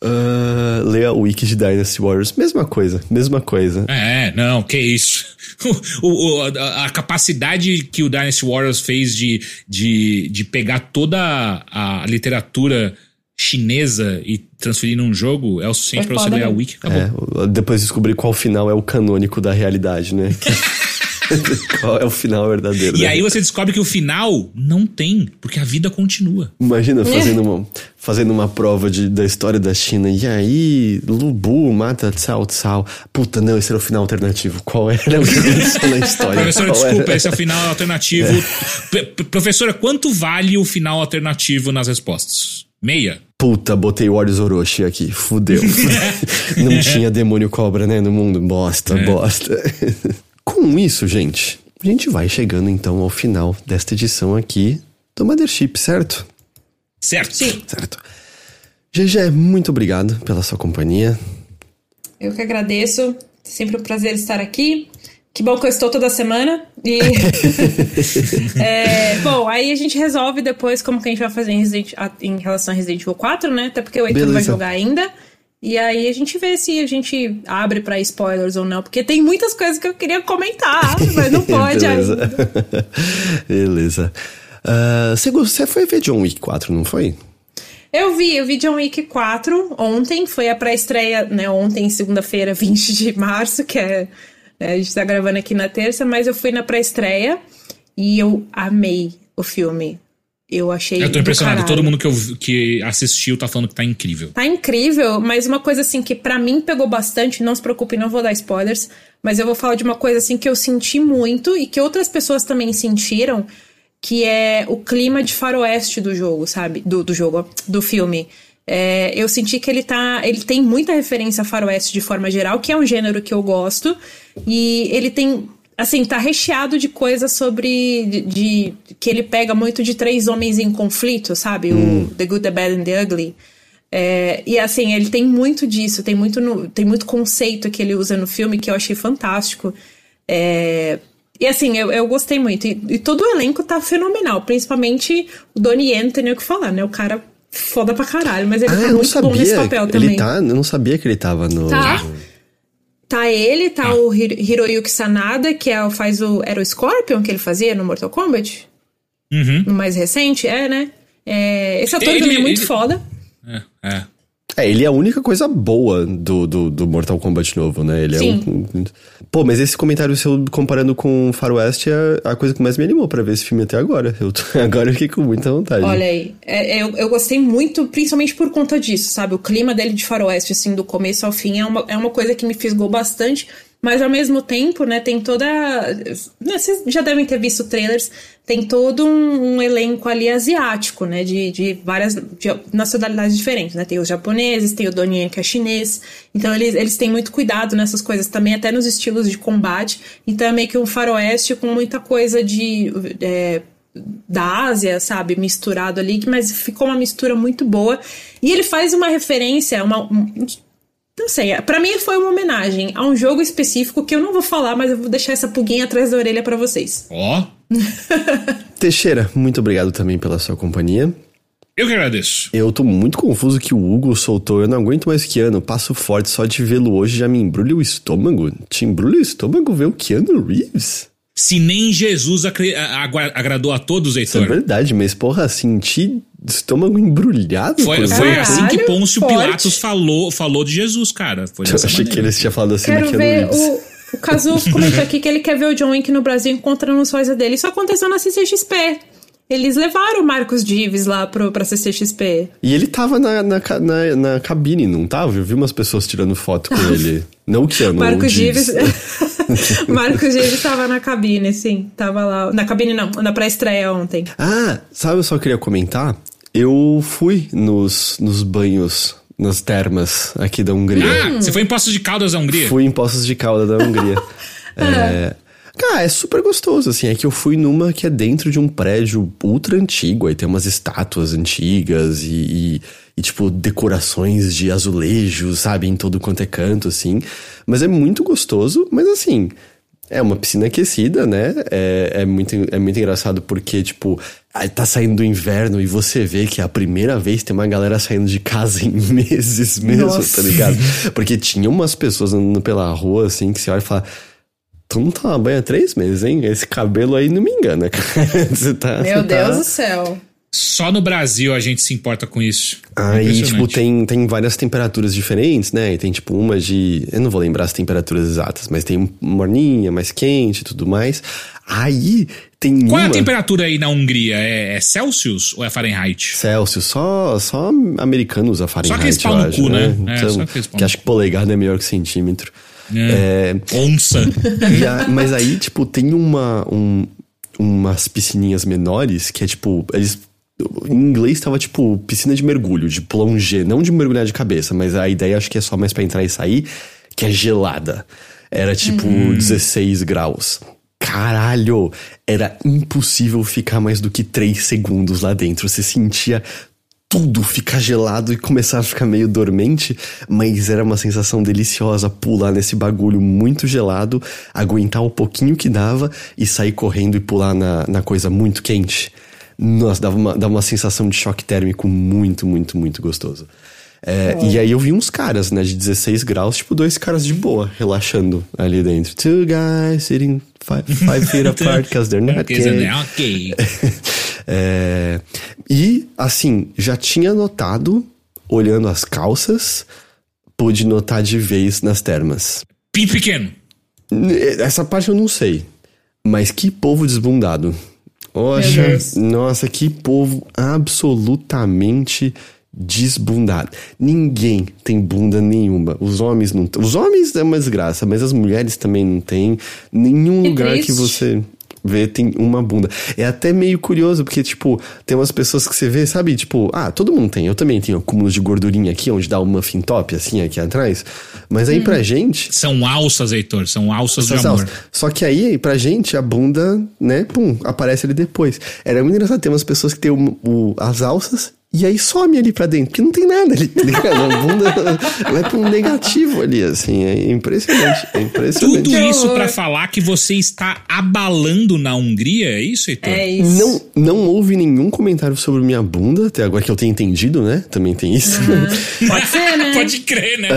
Speaker 1: Uh, leia o wiki de Dynasty Warriors, mesma coisa, mesma coisa.
Speaker 2: É, não, que isso. o, o, a, a, capacidade que o Dynasty Warriors fez de, de, de pegar toda a, a literatura chinesa e transferir num jogo é o suficiente é para você ler a wiki.
Speaker 1: Acabou. É, depois descobrir qual final é o canônico da realidade, né? Qual é o final verdadeiro?
Speaker 2: E né? aí você descobre que o final não tem, porque a vida continua.
Speaker 1: Imagina fazendo uma, fazendo uma prova de, da história da China. E aí, Lubu mata Tsao Tsao. Puta, não, esse era o final alternativo. Qual era o aconteceu na história?
Speaker 2: Professora, Qual desculpa, era? esse é o final alternativo. É. Professora, quanto vale o final alternativo nas respostas? Meia?
Speaker 1: Puta, botei o Warriors Orochi aqui. Fudeu. não tinha demônio cobra, né, no mundo. Bosta, é. bosta. Com isso, gente, a gente vai chegando então ao final desta edição aqui do Mothership, certo?
Speaker 2: Certo.
Speaker 3: Sim.
Speaker 1: Certo. GG, muito obrigado pela sua companhia.
Speaker 3: Eu que agradeço. Sempre um prazer estar aqui. Que bom que eu estou toda semana. E. é, bom, aí a gente resolve depois como que a gente vai fazer em, Resident, em relação a Resident Evil 4, né? Até porque o Heitor vai jogar ainda. E aí a gente vê se a gente abre para spoilers ou não, porque tem muitas coisas que eu queria comentar, mas não pode
Speaker 1: Beleza. Beleza. Uh, você, você foi ver John Wick 4, não foi?
Speaker 3: Eu vi, eu vi John Wick 4 ontem, foi a pré-estreia, né, ontem, segunda-feira, 20 de março, que é, né, a gente tá gravando aqui na terça, mas eu fui na pré-estreia e eu amei o filme. Eu achei.
Speaker 2: Eu tô impressionado. Todo mundo que, eu, que assistiu tá falando que tá incrível.
Speaker 3: Tá incrível, mas uma coisa assim que para mim pegou bastante, não se preocupe, não vou dar spoilers, mas eu vou falar de uma coisa assim que eu senti muito e que outras pessoas também sentiram, que é o clima de faroeste do jogo, sabe? Do, do jogo, do filme. É, eu senti que ele tá. Ele tem muita referência a faroeste de forma geral, que é um gênero que eu gosto. E ele tem assim, tá recheado de coisas sobre. De, de, que ele pega muito de três homens em conflito, sabe? Hum. O The Good, The Bad and The Ugly. É, e assim, ele tem muito disso, tem muito, no, tem muito conceito que ele usa no filme que eu achei fantástico. É, e assim, eu, eu gostei muito. E, e, todo o elenco tá fenomenal, principalmente o Donnie Yen, tem o que falar, né? O cara foda pra caralho, mas ele ah, tá muito sabia. bom nesse papel também.
Speaker 1: Ele tá, eu não sabia que ele tava no.
Speaker 3: Tá. Tá ele, tá ah. o Hiroyuki Sanada, que é, faz o. Era o Scorpion que ele fazia no Mortal Kombat?
Speaker 2: Uhum.
Speaker 3: No mais recente, é, né? É, esse ator ele, também é muito ele... foda.
Speaker 2: É, é.
Speaker 1: É, ele é a única coisa boa do, do, do Mortal Kombat novo, né? Ele Sim. é um, Pô, mas esse comentário seu comparando com Far West é a coisa que mais me animou para ver esse filme até agora. Eu tô, agora eu fiquei com muita vontade.
Speaker 3: Olha aí, é, é, eu, eu gostei muito, principalmente por conta disso, sabe? O clima dele de Far West, assim, do começo ao fim, é uma, é uma coisa que me fisgou bastante. Mas ao mesmo tempo, né, tem toda. Né, vocês já devem ter visto trailers, tem todo um, um elenco ali asiático, né? De, de várias de nacionalidades diferentes, né? Tem os japoneses, tem o Donnie que é chinês. Então eles, eles têm muito cuidado nessas coisas também, até nos estilos de combate. Então é meio que um faroeste com muita coisa de. É, da Ásia, sabe, misturado ali, mas ficou uma mistura muito boa. E ele faz uma referência, uma, um, não sei, para mim foi uma homenagem a um jogo específico que eu não vou falar, mas eu vou deixar essa pulguinha atrás da orelha para vocês.
Speaker 2: Ó. Oh.
Speaker 1: Teixeira, muito obrigado também pela sua companhia.
Speaker 2: Eu que agradeço.
Speaker 1: Eu tô muito confuso que o Hugo soltou. Eu não aguento mais o Keanu. Passo forte só de vê-lo hoje já me embrulha o estômago. Te embrulha o estômago ver o Keanu Reeves?
Speaker 2: Se nem Jesus agradou a todos, Heitor.
Speaker 1: Isso é verdade, mas porra, senti estômago embrulhado.
Speaker 2: Foi, foi assim que Pôncio forte. Pilatos falou, falou de Jesus, cara. Foi
Speaker 1: eu achei maneira. que ele tinha falado assim
Speaker 3: Quero ver o, o Cazu comentou aqui que ele quer ver o John Wick no Brasil encontrando os coisas dele. Isso aconteceu na CCXP. Eles levaram o Marcos Dives lá pro, pra CCXP.
Speaker 1: E ele tava na, na, na, na cabine, não tava? Eu vi umas pessoas tirando foto com ele. Não o Keanu,
Speaker 3: Marcos Dives. Marcos Dives tava na cabine, sim. Tava lá. Na cabine não, na pré-estreia ontem.
Speaker 1: Ah, sabe, eu só queria comentar? Eu fui nos, nos banhos nas termas aqui da Hungria.
Speaker 2: Ah, você foi em Poços de Caldas da Hungria?
Speaker 1: Fui em Poços de Caldas da Hungria. é, Cara, é super gostoso, assim. É que eu fui numa que é dentro de um prédio ultra antigo, aí tem umas estátuas antigas e, e, e, tipo, decorações de azulejos, sabe, em todo quanto é canto, assim. Mas é muito gostoso, mas assim. É uma piscina aquecida, né? É, é, muito, é muito engraçado porque, tipo, tá saindo do inverno e você vê que é a primeira vez tem uma galera saindo de casa em meses mesmo, tá Nossa. tá ligado? Porque tinha umas pessoas andando pela rua, assim, que você olha e fala Tu não toma banho há três meses, hein? Esse cabelo aí não me engana, cara.
Speaker 3: Você tá, Meu você Deus tá... do céu.
Speaker 2: Só no Brasil a gente se importa com isso.
Speaker 1: Aí, tipo, tem, tem várias temperaturas diferentes, né? E tem, tipo, uma de. Eu não vou lembrar as temperaturas exatas, mas tem morninha, mais quente e tudo mais. Aí tem
Speaker 2: Qual
Speaker 1: uma...
Speaker 2: é a temperatura aí na Hungria? É, é, Celsius ou é Fahrenheit?
Speaker 1: Celsius, só, só americano usa Fahrenheit. Só que
Speaker 2: eles pau no cu, né? né? É,
Speaker 1: então, que, que acho que polegada é melhor que centímetro.
Speaker 2: É. é... Onça.
Speaker 1: A, mas aí, tipo, tem uma, um, umas piscininhas menores que é tipo. Eles em inglês tava tipo piscina de mergulho, de plonger, não de mergulhar de cabeça, mas a ideia acho que é só mais para entrar e sair, que é gelada. Era tipo uhum. 16 graus. Caralho! Era impossível ficar mais do que 3 segundos lá dentro. Você sentia tudo ficar gelado e começar a ficar meio dormente, mas era uma sensação deliciosa pular nesse bagulho muito gelado, aguentar o pouquinho que dava e sair correndo e pular na, na coisa muito quente. Nossa, dava uma, dava uma sensação de choque térmico muito, muito, muito gostoso. É, E aí eu vi uns caras, né, de 16 graus, tipo dois caras de boa, relaxando ali dentro. Two guys sitting five, five feet apart because they're not gay.
Speaker 2: ok.
Speaker 1: é, e, assim, já tinha notado, olhando as calças, pude notar de vez nas termas.
Speaker 2: Pinto pequeno.
Speaker 1: Essa parte eu não sei. Mas que povo desbundado. Poxa, nossa, que povo absolutamente desbundado. Ninguém tem bunda nenhuma. Os homens não Os homens é uma desgraça, mas as mulheres também não têm. Nenhum que lugar triste. que você vê tem uma bunda. É até meio curioso, porque, tipo, tem umas pessoas que você vê, sabe? Tipo, ah, todo mundo tem. Eu também tenho acúmulos de gordurinha aqui, onde dá o muffin top, assim, aqui atrás. Mas aí hum. pra gente.
Speaker 2: São alças, Heitor, são alças de amor. Alças.
Speaker 1: Só que aí, pra gente, a bunda, né, pum, aparece ali depois. Era muito engraçado ter umas pessoas que tem o, o as alças e aí some ali pra dentro, porque não tem nada ali, tá ligado? A bunda vai pra um negativo ali, assim. É impressionante. É impressionante.
Speaker 2: Tudo isso para falar que você está abalando na Hungria, é isso, Heitor?
Speaker 3: É isso.
Speaker 1: Não, não houve nenhum comentário sobre minha bunda, até agora que eu tenho entendido, né? Também tem isso.
Speaker 3: Uhum. Pode ser, né?
Speaker 2: Pode crer, né?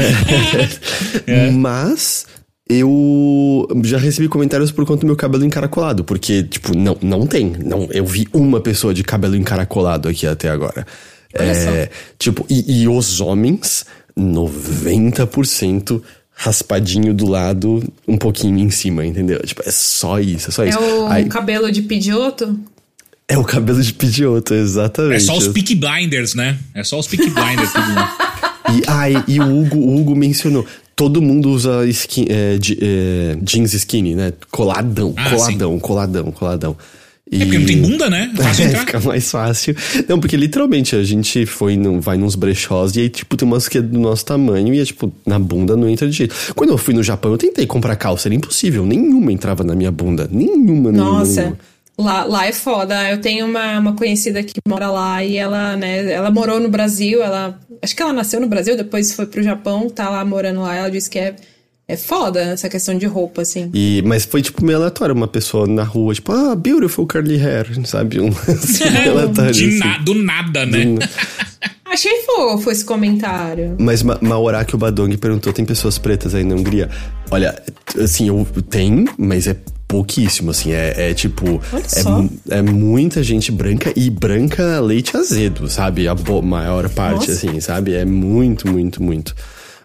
Speaker 1: É. Mas eu já recebi comentários por conta do meu cabelo encaracolado, porque, tipo, não, não tem. Não, eu vi uma pessoa de cabelo encaracolado aqui até agora. é, tipo, e, e os homens, 90% raspadinho do lado, um pouquinho em cima, entendeu? Tipo, é só isso, é só isso.
Speaker 3: É o Aí, cabelo de pidioto?
Speaker 1: É o cabelo de pidioto, exatamente. É
Speaker 2: só os Peak Blinders, né? É só os Peak Blinders.
Speaker 1: e, ai, e o Hugo, o Hugo mencionou, todo mundo usa skin, é, é, jeans skinny, né? Coladão, ah, coladão, sim. coladão, coladão.
Speaker 2: E... É porque não tem bunda, né?
Speaker 1: Fácil é, fica mais fácil. Não, porque literalmente a gente foi no, vai nos brechós e aí, tipo, tem umas que é do nosso tamanho e é, tipo, na bunda não entra de jeito. Quando eu fui no Japão, eu tentei comprar calça, era impossível. Nenhuma entrava na minha bunda. Nenhuma,
Speaker 3: Nossa.
Speaker 1: nenhuma.
Speaker 3: Lá, lá é foda. Eu tenho uma, uma conhecida que mora lá e ela, né, ela morou no Brasil, ela. Acho que ela nasceu no Brasil, depois foi pro Japão, tá lá morando lá. Ela disse que é, É foda essa questão de roupa, assim.
Speaker 1: E, mas foi, tipo, meio aleatório. Uma pessoa na rua, tipo, ah, beautiful curly hair, sabe? Um, assim, aleatório,
Speaker 2: De
Speaker 1: assim.
Speaker 2: na- do nada, né?
Speaker 1: Do-
Speaker 3: Achei fofo esse comentário.
Speaker 1: Mas Ma Maoraki Badong perguntou: tem pessoas pretas aí na Hungria? Olha, assim, eu tem, mas é pouquíssimo, assim. É, é tipo. É, é muita gente branca e branca leite azedo, sabe? A maior parte,
Speaker 3: Nossa.
Speaker 1: assim, sabe? É muito, muito, muito.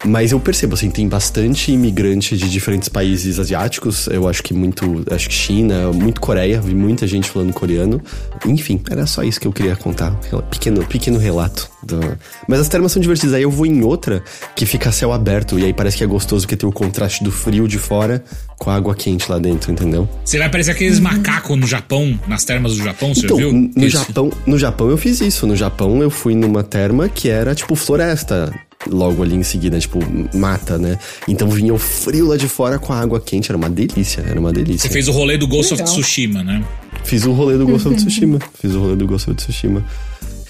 Speaker 1: Mas eu percebo, assim, tem bastante imigrante de diferentes países asiáticos. Eu acho que muito. Acho que China, muito Coreia, vi muita gente falando coreano. Enfim, era só isso que eu queria contar. Pequeno, pequeno relato. do- Mas as termas são divertidas. Aí eu vou em outra que fica a céu aberto. E aí parece que é gostoso porque tem o contraste do frio de fora com a água quente lá dentro, entendeu?
Speaker 2: Você vai parecer aqueles macacos no Japão, nas termas do Japão, você
Speaker 1: Então,
Speaker 2: viu?
Speaker 1: no
Speaker 2: Isso.
Speaker 1: Japão, no Japão eu fiz isso. No Japão eu fui numa terma que era tipo floresta. Logo ali em seguida, tipo, mata, né? Então vinha o frio lá de fora com a água quente. Era uma delícia, era uma delícia.
Speaker 2: Você fez o rolê do Ghost of. Tsushima, né?
Speaker 1: Fiz o rolê do Ghost of Tsushima. Fiz o rolê do Ghost of Tsushima.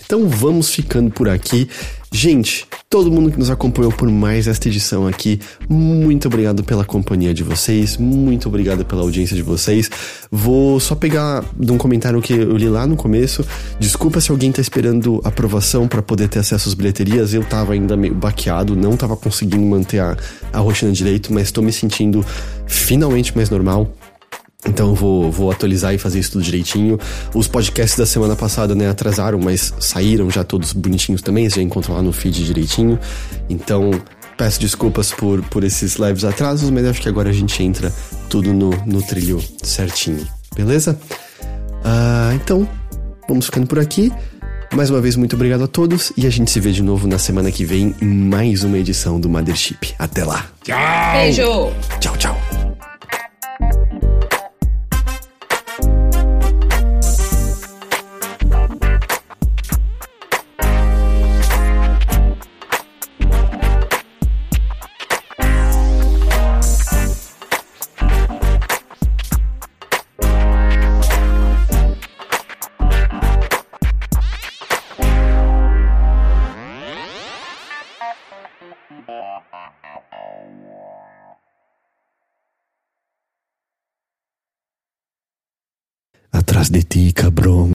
Speaker 1: Então vamos ficando por aqui. Gente, todo mundo que nos acompanhou por mais esta edição aqui, muito obrigado pela companhia de vocês, muito obrigado pela audiência de vocês. Vou só pegar de um comentário que eu li lá no começo. Desculpa se alguém tá esperando aprovação para poder ter acesso às bilheterias. Eu tava ainda meio baqueado, não tava conseguindo manter a, a rotina direito, mas tô me sentindo finalmente mais normal. Então vou, vou atualizar e fazer isso tudo direitinho. Os podcasts da semana passada, né, atrasaram, mas saíram já todos bonitinhos também, você já encontra lá no feed direitinho. Então, peço desculpas por, por esses leves atrasos, mas acho que agora a gente entra tudo no, no trilho certinho, beleza? Ah, então, vamos ficando por aqui. Mais uma vez, muito obrigado a todos e a gente se vê de novo na semana que vem em mais uma edição do Mothership. Até lá.
Speaker 2: Tchau!
Speaker 3: Beijo!
Speaker 1: Tchau, tchau. De ti, cabrón.